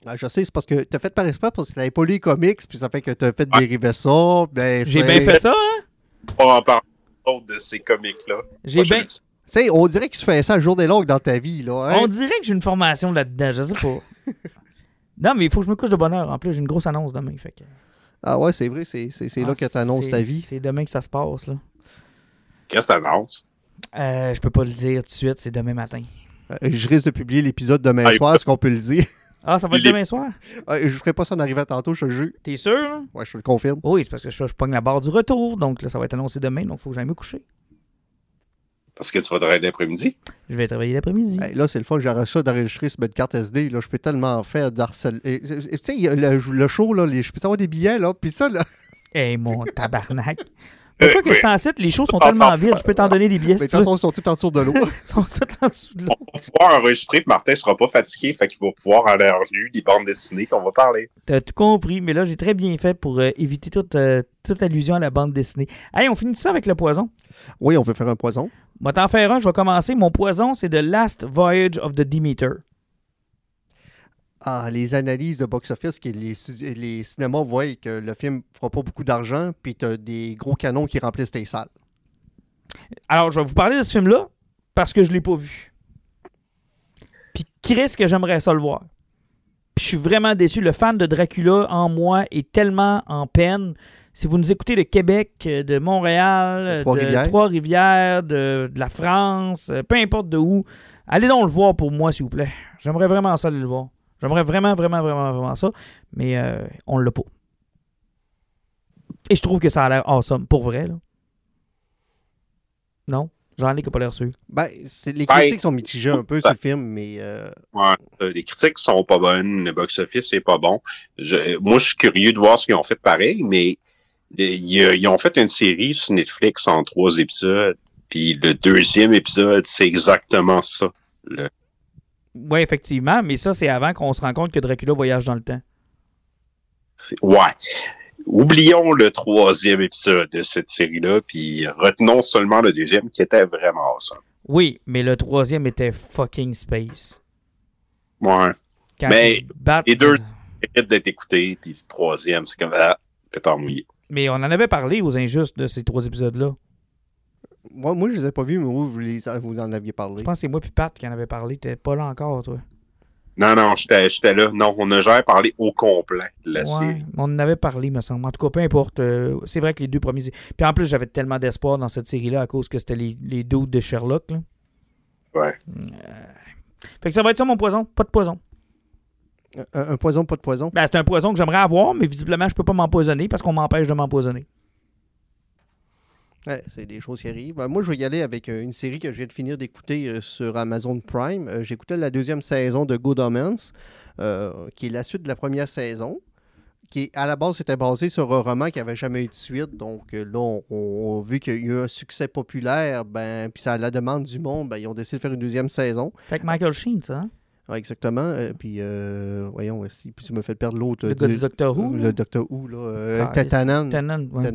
Ah, je sais, c'est parce que t'as fait par esprit parce que t'avais pas les comics, puis ça fait que t'as fait dériver ça. Ben, J'ai bien fait ça, hein? Pas en parler de ces comics-là. J'ai bien. Tu sais, on dirait que tu fais ça à journée longue dans ta vie, là. hein? On dirait que j'ai une formation là-dedans, je sais pas. non, mais il faut que je me couche de bonne heure. En plus, j'ai une grosse annonce demain. Fait que... Ah ouais, c'est vrai, c'est c'est- c'est là Ah, que t'annonces c'est- ta vie. C'est demain que ça se passe, là. Qu'est-ce que t'annonces? Euh, je peux pas le dire tout de suite, c'est demain matin. Euh, Je risque de publier l'épisode demain Ah, soir, est-ce qu'on peut le dire? Ah, ça va être Les- demain soir? Ah, je ferai pas ça en arrivant tantôt, je te le jure. T'es sûr, là? Ouais, je te le confirme. Oui, c'est parce que je, je pogne la barre du retour, donc là, ça va être annoncé demain, donc faut que j'aille me coucher. Parce que tu vas travailler l'après-midi. Je vais travailler l'après-midi. Hey, là, c'est le fun, j'aurais ça d'enregistrer sur ma carte SD. Là, je peux tellement faire d'harcèlement. Tu sais, il le, le show, là, les- je peux savoir des billets, là. Puis ça, là. Hey, mon tabarnak. Pourquoi que c'est en site, les shows sont tellement vides, je peux t'en donner des billets Mais de toute façon, ils sont tous en dessous de l'eau. Ils sont tous en dessous de l'eau. On va pouvoir enregistrer, puis Martin sera pas fatigué, fait qu'il va pouvoir aller avoir lu des bandes dessinées qu'on va parler. T'as tout compris, mais là, j'ai très bien fait pour euh, éviter toute, euh, toute allusion à la bande dessinée. Hey, on finit ça avec le poison? oui, on peut faire un poison. Moi, t'en faire un, je vais commencer. Mon poison, c'est The Last Voyage of the Demeter. Ah, les analyses de box-office, que les, les cinémas voient que le film fera pas beaucoup d'argent, puis t'as des gros canons qui remplissent tes salles. Alors, je vais vous parler de ce film-là parce que je l'ai pas vu. Puis, Chris, que j'aimerais ça le voir. Puis, je suis vraiment déçu. Le fan de Dracula en moi est tellement en peine. Si vous nous écoutez de Québec, de Montréal, De Trois-Rivières. de Trois-Rivières, de, de la France, euh, peu importe de où, allez donc le voir pour moi, s'il vous plaît. J'aimerais vraiment ça aller le voir. J'aimerais vraiment, vraiment, vraiment, vraiment ça, mais euh, on l'a pas. Et je trouve que ça a l'air awesome, pour vrai. Là. Non? Jean-Luc n'a pas l'air sûr. Ben, c'est- les Ben, critiques sont mitigées un peu sur ben. le film, mais euh, Ouais, euh, les critiques sont pas bonnes, le box-office c'est pas bon. Je- moi, je suis curieux de voir ce qu'ils ont fait pareil, mais il y a- ils ont fait une série sur Netflix en trois épisodes, puis le deuxième épisode, c'est exactement ça. Le- Oui, effectivement, mais ça, c'est avant qu'on se rende compte que Dracula voyage dans le temps. Ouais. Oublions le troisième épisode de cette série-là, puis retenons seulement le deuxième qui était vraiment awesome. Oui, mais le troisième était fucking space. Ouais. Quand Mais battent- les deux- Mérite d'être écouté, puis le troisième, c'est comme ah, pétard mouillé. Mais on en avait parlé aux injustes de ces trois épisodes-là. Moi, moi, je les ai pas vus, mais vous, vous, les- vous en aviez parlé. Je pense que c'est moi puis Pat qui en avait parlé. T'es pas là encore, toi. Non, non, j'étais j'étais là. Non, on a jamais parlé au complet de la Ouais, série. on en avait parlé, me semble. En tout cas, peu importe. euh, c'est vrai que les deux premiers. Puis en plus, j'avais tellement d'espoir dans cette série-là à cause que c'était les, les de Sherlock. Là. Ouais. Euh, Fait que ça va être ça, mon poison. Pas de poison. Un, un poison, pas de poison. Ben, c'est un poison que j'aimerais avoir, mais visiblement, je peux pas m'empoisonner parce qu'on m'empêche de m'empoisonner. Ouais, c'est des choses qui arrivent. Ben, moi, je vais y aller avec euh, une série que je viens de finir d'écouter euh, sur Amazon Prime. Euh, J'écoutais la deuxième saison de Good Omens, euh, qui est la suite de la première saison. Qui, à la base, c'était basé sur un roman qui n'avait jamais eu de suite. Donc euh, là, on, on- vu qu'il y a eu un succès populaire, ben, puis ça à la demande du monde, ben, ils ont décidé de faire une deuxième saison. Fait que Michael Sheen, ça. hein? Ouais, exactement. Euh, puis, euh, voyons, aussi. Puis tu me fais perdre l'autre. Le gars du- Doctor Who. Le Doctor Who, là. Euh, Ah, Tatanan. Ouais.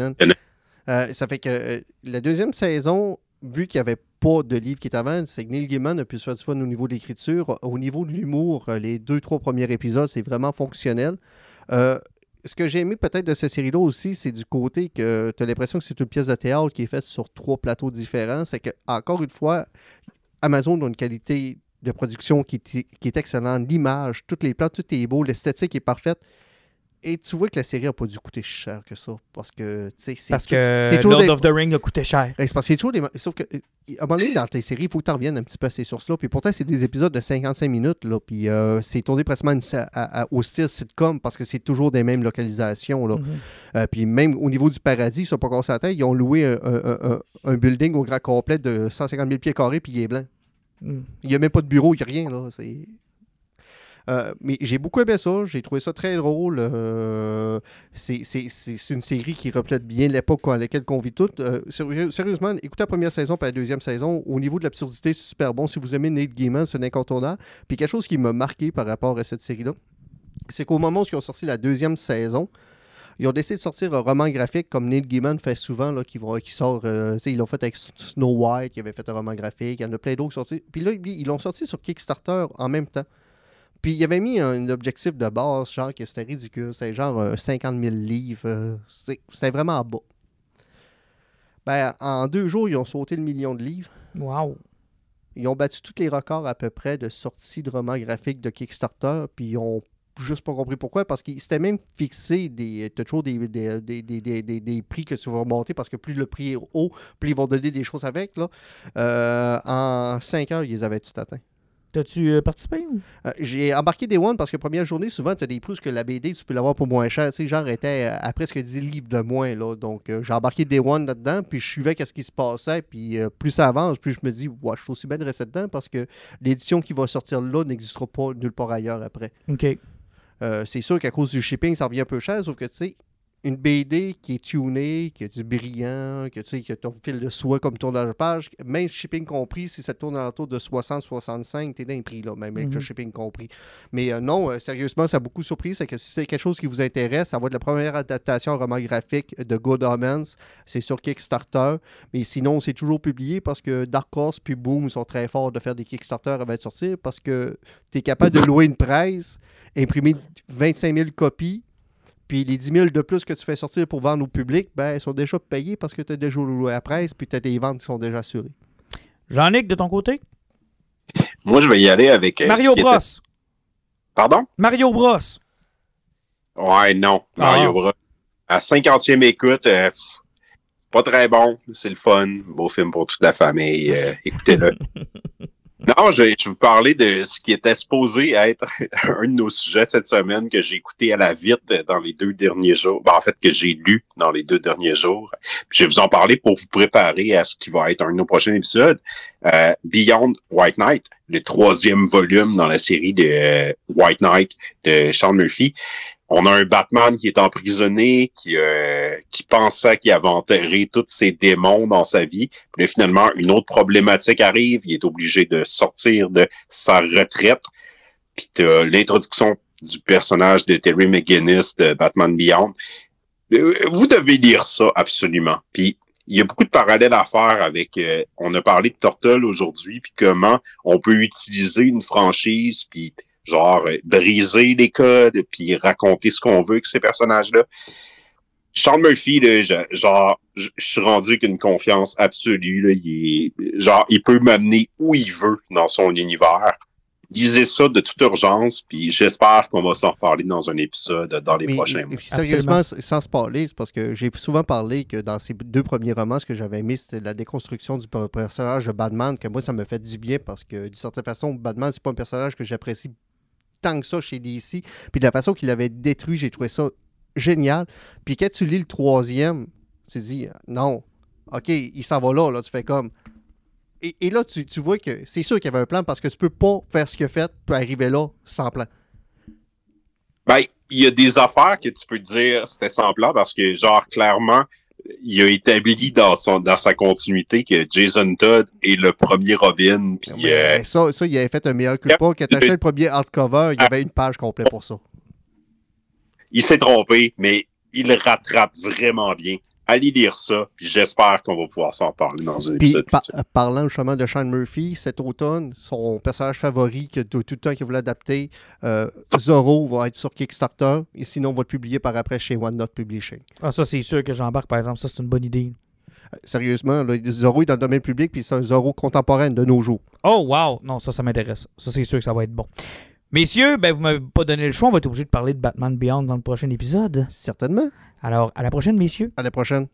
Euh, ça fait que euh, la deuxième saison, vu qu'il n'y avait pas de livre qui est avant, c'est que Neil Gaiman a pu se faire du fun au niveau de l'écriture. Au niveau de l'humour, euh, les deux, trois premiers épisodes, c'est vraiment fonctionnel. Ce que j'ai aimé peut-être de cette série-là aussi, c'est du côté que tu as l'impression que c'est une pièce de théâtre qui est faite sur trois plateaux différents. C'est que, encore une fois, Amazon a une qualité de production qui est, qui est excellente. L'image, toutes les plans, tout est beau, l'esthétique est parfaite. Et tu vois que la série n'a pas dû coûter cher que ça. Parce que, tu sais, c'est que Lord des- of the Ring a coûté cher. c'est parce que c'est toujours des. Sauf que, euh, à un moment donné, dans tes séries, il faut que tu reviennes un petit peu à ces sources-là. Puis pourtant, c'est des épisodes de 55 minutes. Là, puis euh, c'est tourné presque une- à- à- au style sitcom parce que c'est toujours des mêmes localisations. Là. Mhm. Euh, puis même au niveau du paradis, ils sont pas cassés tête. Ils ont loué un, un- un- un building au grand complet de 150 000 pieds carrés, puis il est blanc. Mm. Il n'y a même pas de bureau, il n'y a rien. là. C'est. Euh, mais j'ai beaucoup aimé ça, j'ai trouvé ça très drôle. euh, c'est une série qui reflète bien l'époque à laquelle on vit toutes. Euh, sérieusement, écoutez la première saison puis la deuxième saison. Au niveau de l'absurdité, c'est super bon. Si vous aimez Nate Gaiman, c'est un incontournable. Puis quelque chose qui m'a marqué par rapport à cette série-là, c'est qu'au moment où ils ont sorti la deuxième saison, ils ont décidé de sortir un roman graphique comme Neil Gaiman fait souvent, là, qui, qui sort. ils l'ont fait avec Snow White, qui avait fait un roman graphique. Il y en a plein d'autres qui sortis. Puis là, ils l'ont sorti sur Kickstarter en même temps. Puis il avait mis un objectif de base, genre que c'était ridicule. C'était genre euh, 50 000 livres. euh, c'est- C'était vraiment bas. Ben, en deux jours, ils ont sauté le million de livres. Wow. Ils ont battu tous les records à peu près de sortie de romans graphiques de Kickstarter, puis ils ont juste pas compris pourquoi, parce qu'ils s'étaient même fixé des, t'as toujours des, des, des, des, des- des- des prix que tu vas monter, parce que plus le prix est haut, plus ils vont donner des choses avec. Là. Euh, en cinq heures, ils les avaient tout atteints. T'as-tu euh, participé? ou? Euh, j'ai embarqué des One parce que première journée, souvent, tu as des prix que la BD, tu peux l'avoir pour moins cher. Tu sais, genre, était à presque 10 livres de moins. Là. Donc, euh, j'ai embarqué des One là-dedans, puis je suivais qu'est-ce qui se passait. Puis, euh, plus ça avance, plus je me dis, ouais, je suis aussi bien de rester dedans parce que l'édition qui va sortir là n'existera pas nulle part ailleurs après. OK. C'est sûr qu'à cause du shipping, ça revient un peu cher, sauf que, tu sais, une BD qui est tunée, qui a du brillant, que tu sais, qui a ton fil de soie comme tournage de page, même shipping compris, si ça tourne autour de 60-65, t'es dans les prix, là, même avec le Mhm. shipping compris. Mais euh, non, euh, sérieusement, ça a beaucoup surpris, c'est que si c'est quelque chose qui vous intéresse, ça va être la première adaptation en roman graphique de Good Omens, c'est sur Kickstarter, mais sinon, c'est toujours publié parce que Dark Horse puis Boom sont très forts de faire des Kickstarter avant de sortir parce que tu es capable de louer une presse, imprimer 25 000 copies, puis les 10 000 de plus que tu fais sortir pour vendre au public, ben, ils sont déjà payés parce que tu as déjà loué à la presse, puis tu as des ventes qui sont déjà assurées. Jean-Nic, de ton côté? Moi, je vais y aller avec. euh, Mario était- Bros. Pardon? Mario Bros. Ouais, non. Ah. Mario Bros. À 50e écoute, euh, pas très bon. C'est le fun. Beau film pour toute la famille. euh, Écoutez-le. non, je, vais vous parler de ce qui était supposé être un de nos sujets cette semaine que j'ai écouté à la vite dans les deux derniers jours. Ben, en fait, que j'ai lu dans les deux derniers jours. Je vais vous en parler pour vous préparer à ce qui va être un de nos prochains épisodes. Euh, Beyond White Knight, le troisième volume dans la série de euh, White Knight de Sean Murphy. On a un Batman qui est emprisonné, qui, euh, qui pensait qu'il avait enterré tous ses démons dans sa vie. Puis finalement, une autre problématique arrive. Il est obligé de sortir de sa retraite. Puis l'introduction du personnage de Terry McGinnis de Batman Beyond. Euh, Vous devez lire ça absolument. Puis il y a beaucoup de parallèles à faire avec. euh, on a parlé de Turtle aujourd'hui, puis comment on peut utiliser une franchise, puis genre euh, briser les codes, puis raconter ce qu'on veut avec ces personnages-là. Sean Murphy, là, je- genre, je je suis rendu avec une confiance absolue. Là, il est, genre, il peut m'amener où il veut dans son univers. Lisez ça de toute urgence, puis j'espère qu'on va s'en reparler dans un épisode dans les Mais, prochains mois. et puis, sérieusement, sans se parler, c'est parce que j'ai souvent parlé que dans ces deux premiers romans, ce que j'avais aimé, c'était la déconstruction du per- personnage de Batman, que moi, ça me fait du bien parce que, d'une certaine façon, Batman, c'est pas un personnage que j'apprécie tant que ça chez DC. Puis de la façon qu'il avait détruit, j'ai trouvé ça génial. Puis quand tu lis le troisième, tu te dis, non, OK, il s'en va là, là, tu fais comme... Et, là, tu, vois que c'est sûr qu'il y avait un plan parce que tu peux pas faire ce a fait, puis arriver là sans plan. Ben, il y a des affaires que tu peux dire c'était semblant parce que, genre, clairement, il a établi dans son dans sa continuité que Jason Todd est le premier Robin. Puis, Mais euh, ça, ça, il avait fait un meilleur culpa. Quand t'achetais le premier hardcover, il y avait une page complète pour ça. il s'est trompé, mais il rattrape vraiment bien. Allez lire ça, puis j'espère qu'on va pouvoir s'en parler dans un Puis, épisode. par- parlant justement de Sean Murphy, cet automne, son personnage favori que tout, tout le temps qu'il voulait adapter, euh, Zorro, va être sur Kickstarter. Et sinon, on va le publier par après chez One Not Publishing. Ah, ça, c'est sûr que j'embarque, par exemple. Ça, c'est une bonne idée. Euh, Sérieusement, là, Zorro est dans le domaine public, puis c'est un Zorro contemporain de nos jours. Oh, wow! Non, ça, ça m'intéresse. Ça, c'est sûr que ça va être bon. Messieurs, ben, vous m'avez pas donné le choix. On va être obligé de parler de Batman Beyond dans le prochain épisode. Certainement. Alors, à la prochaine, messieurs. À la prochaine.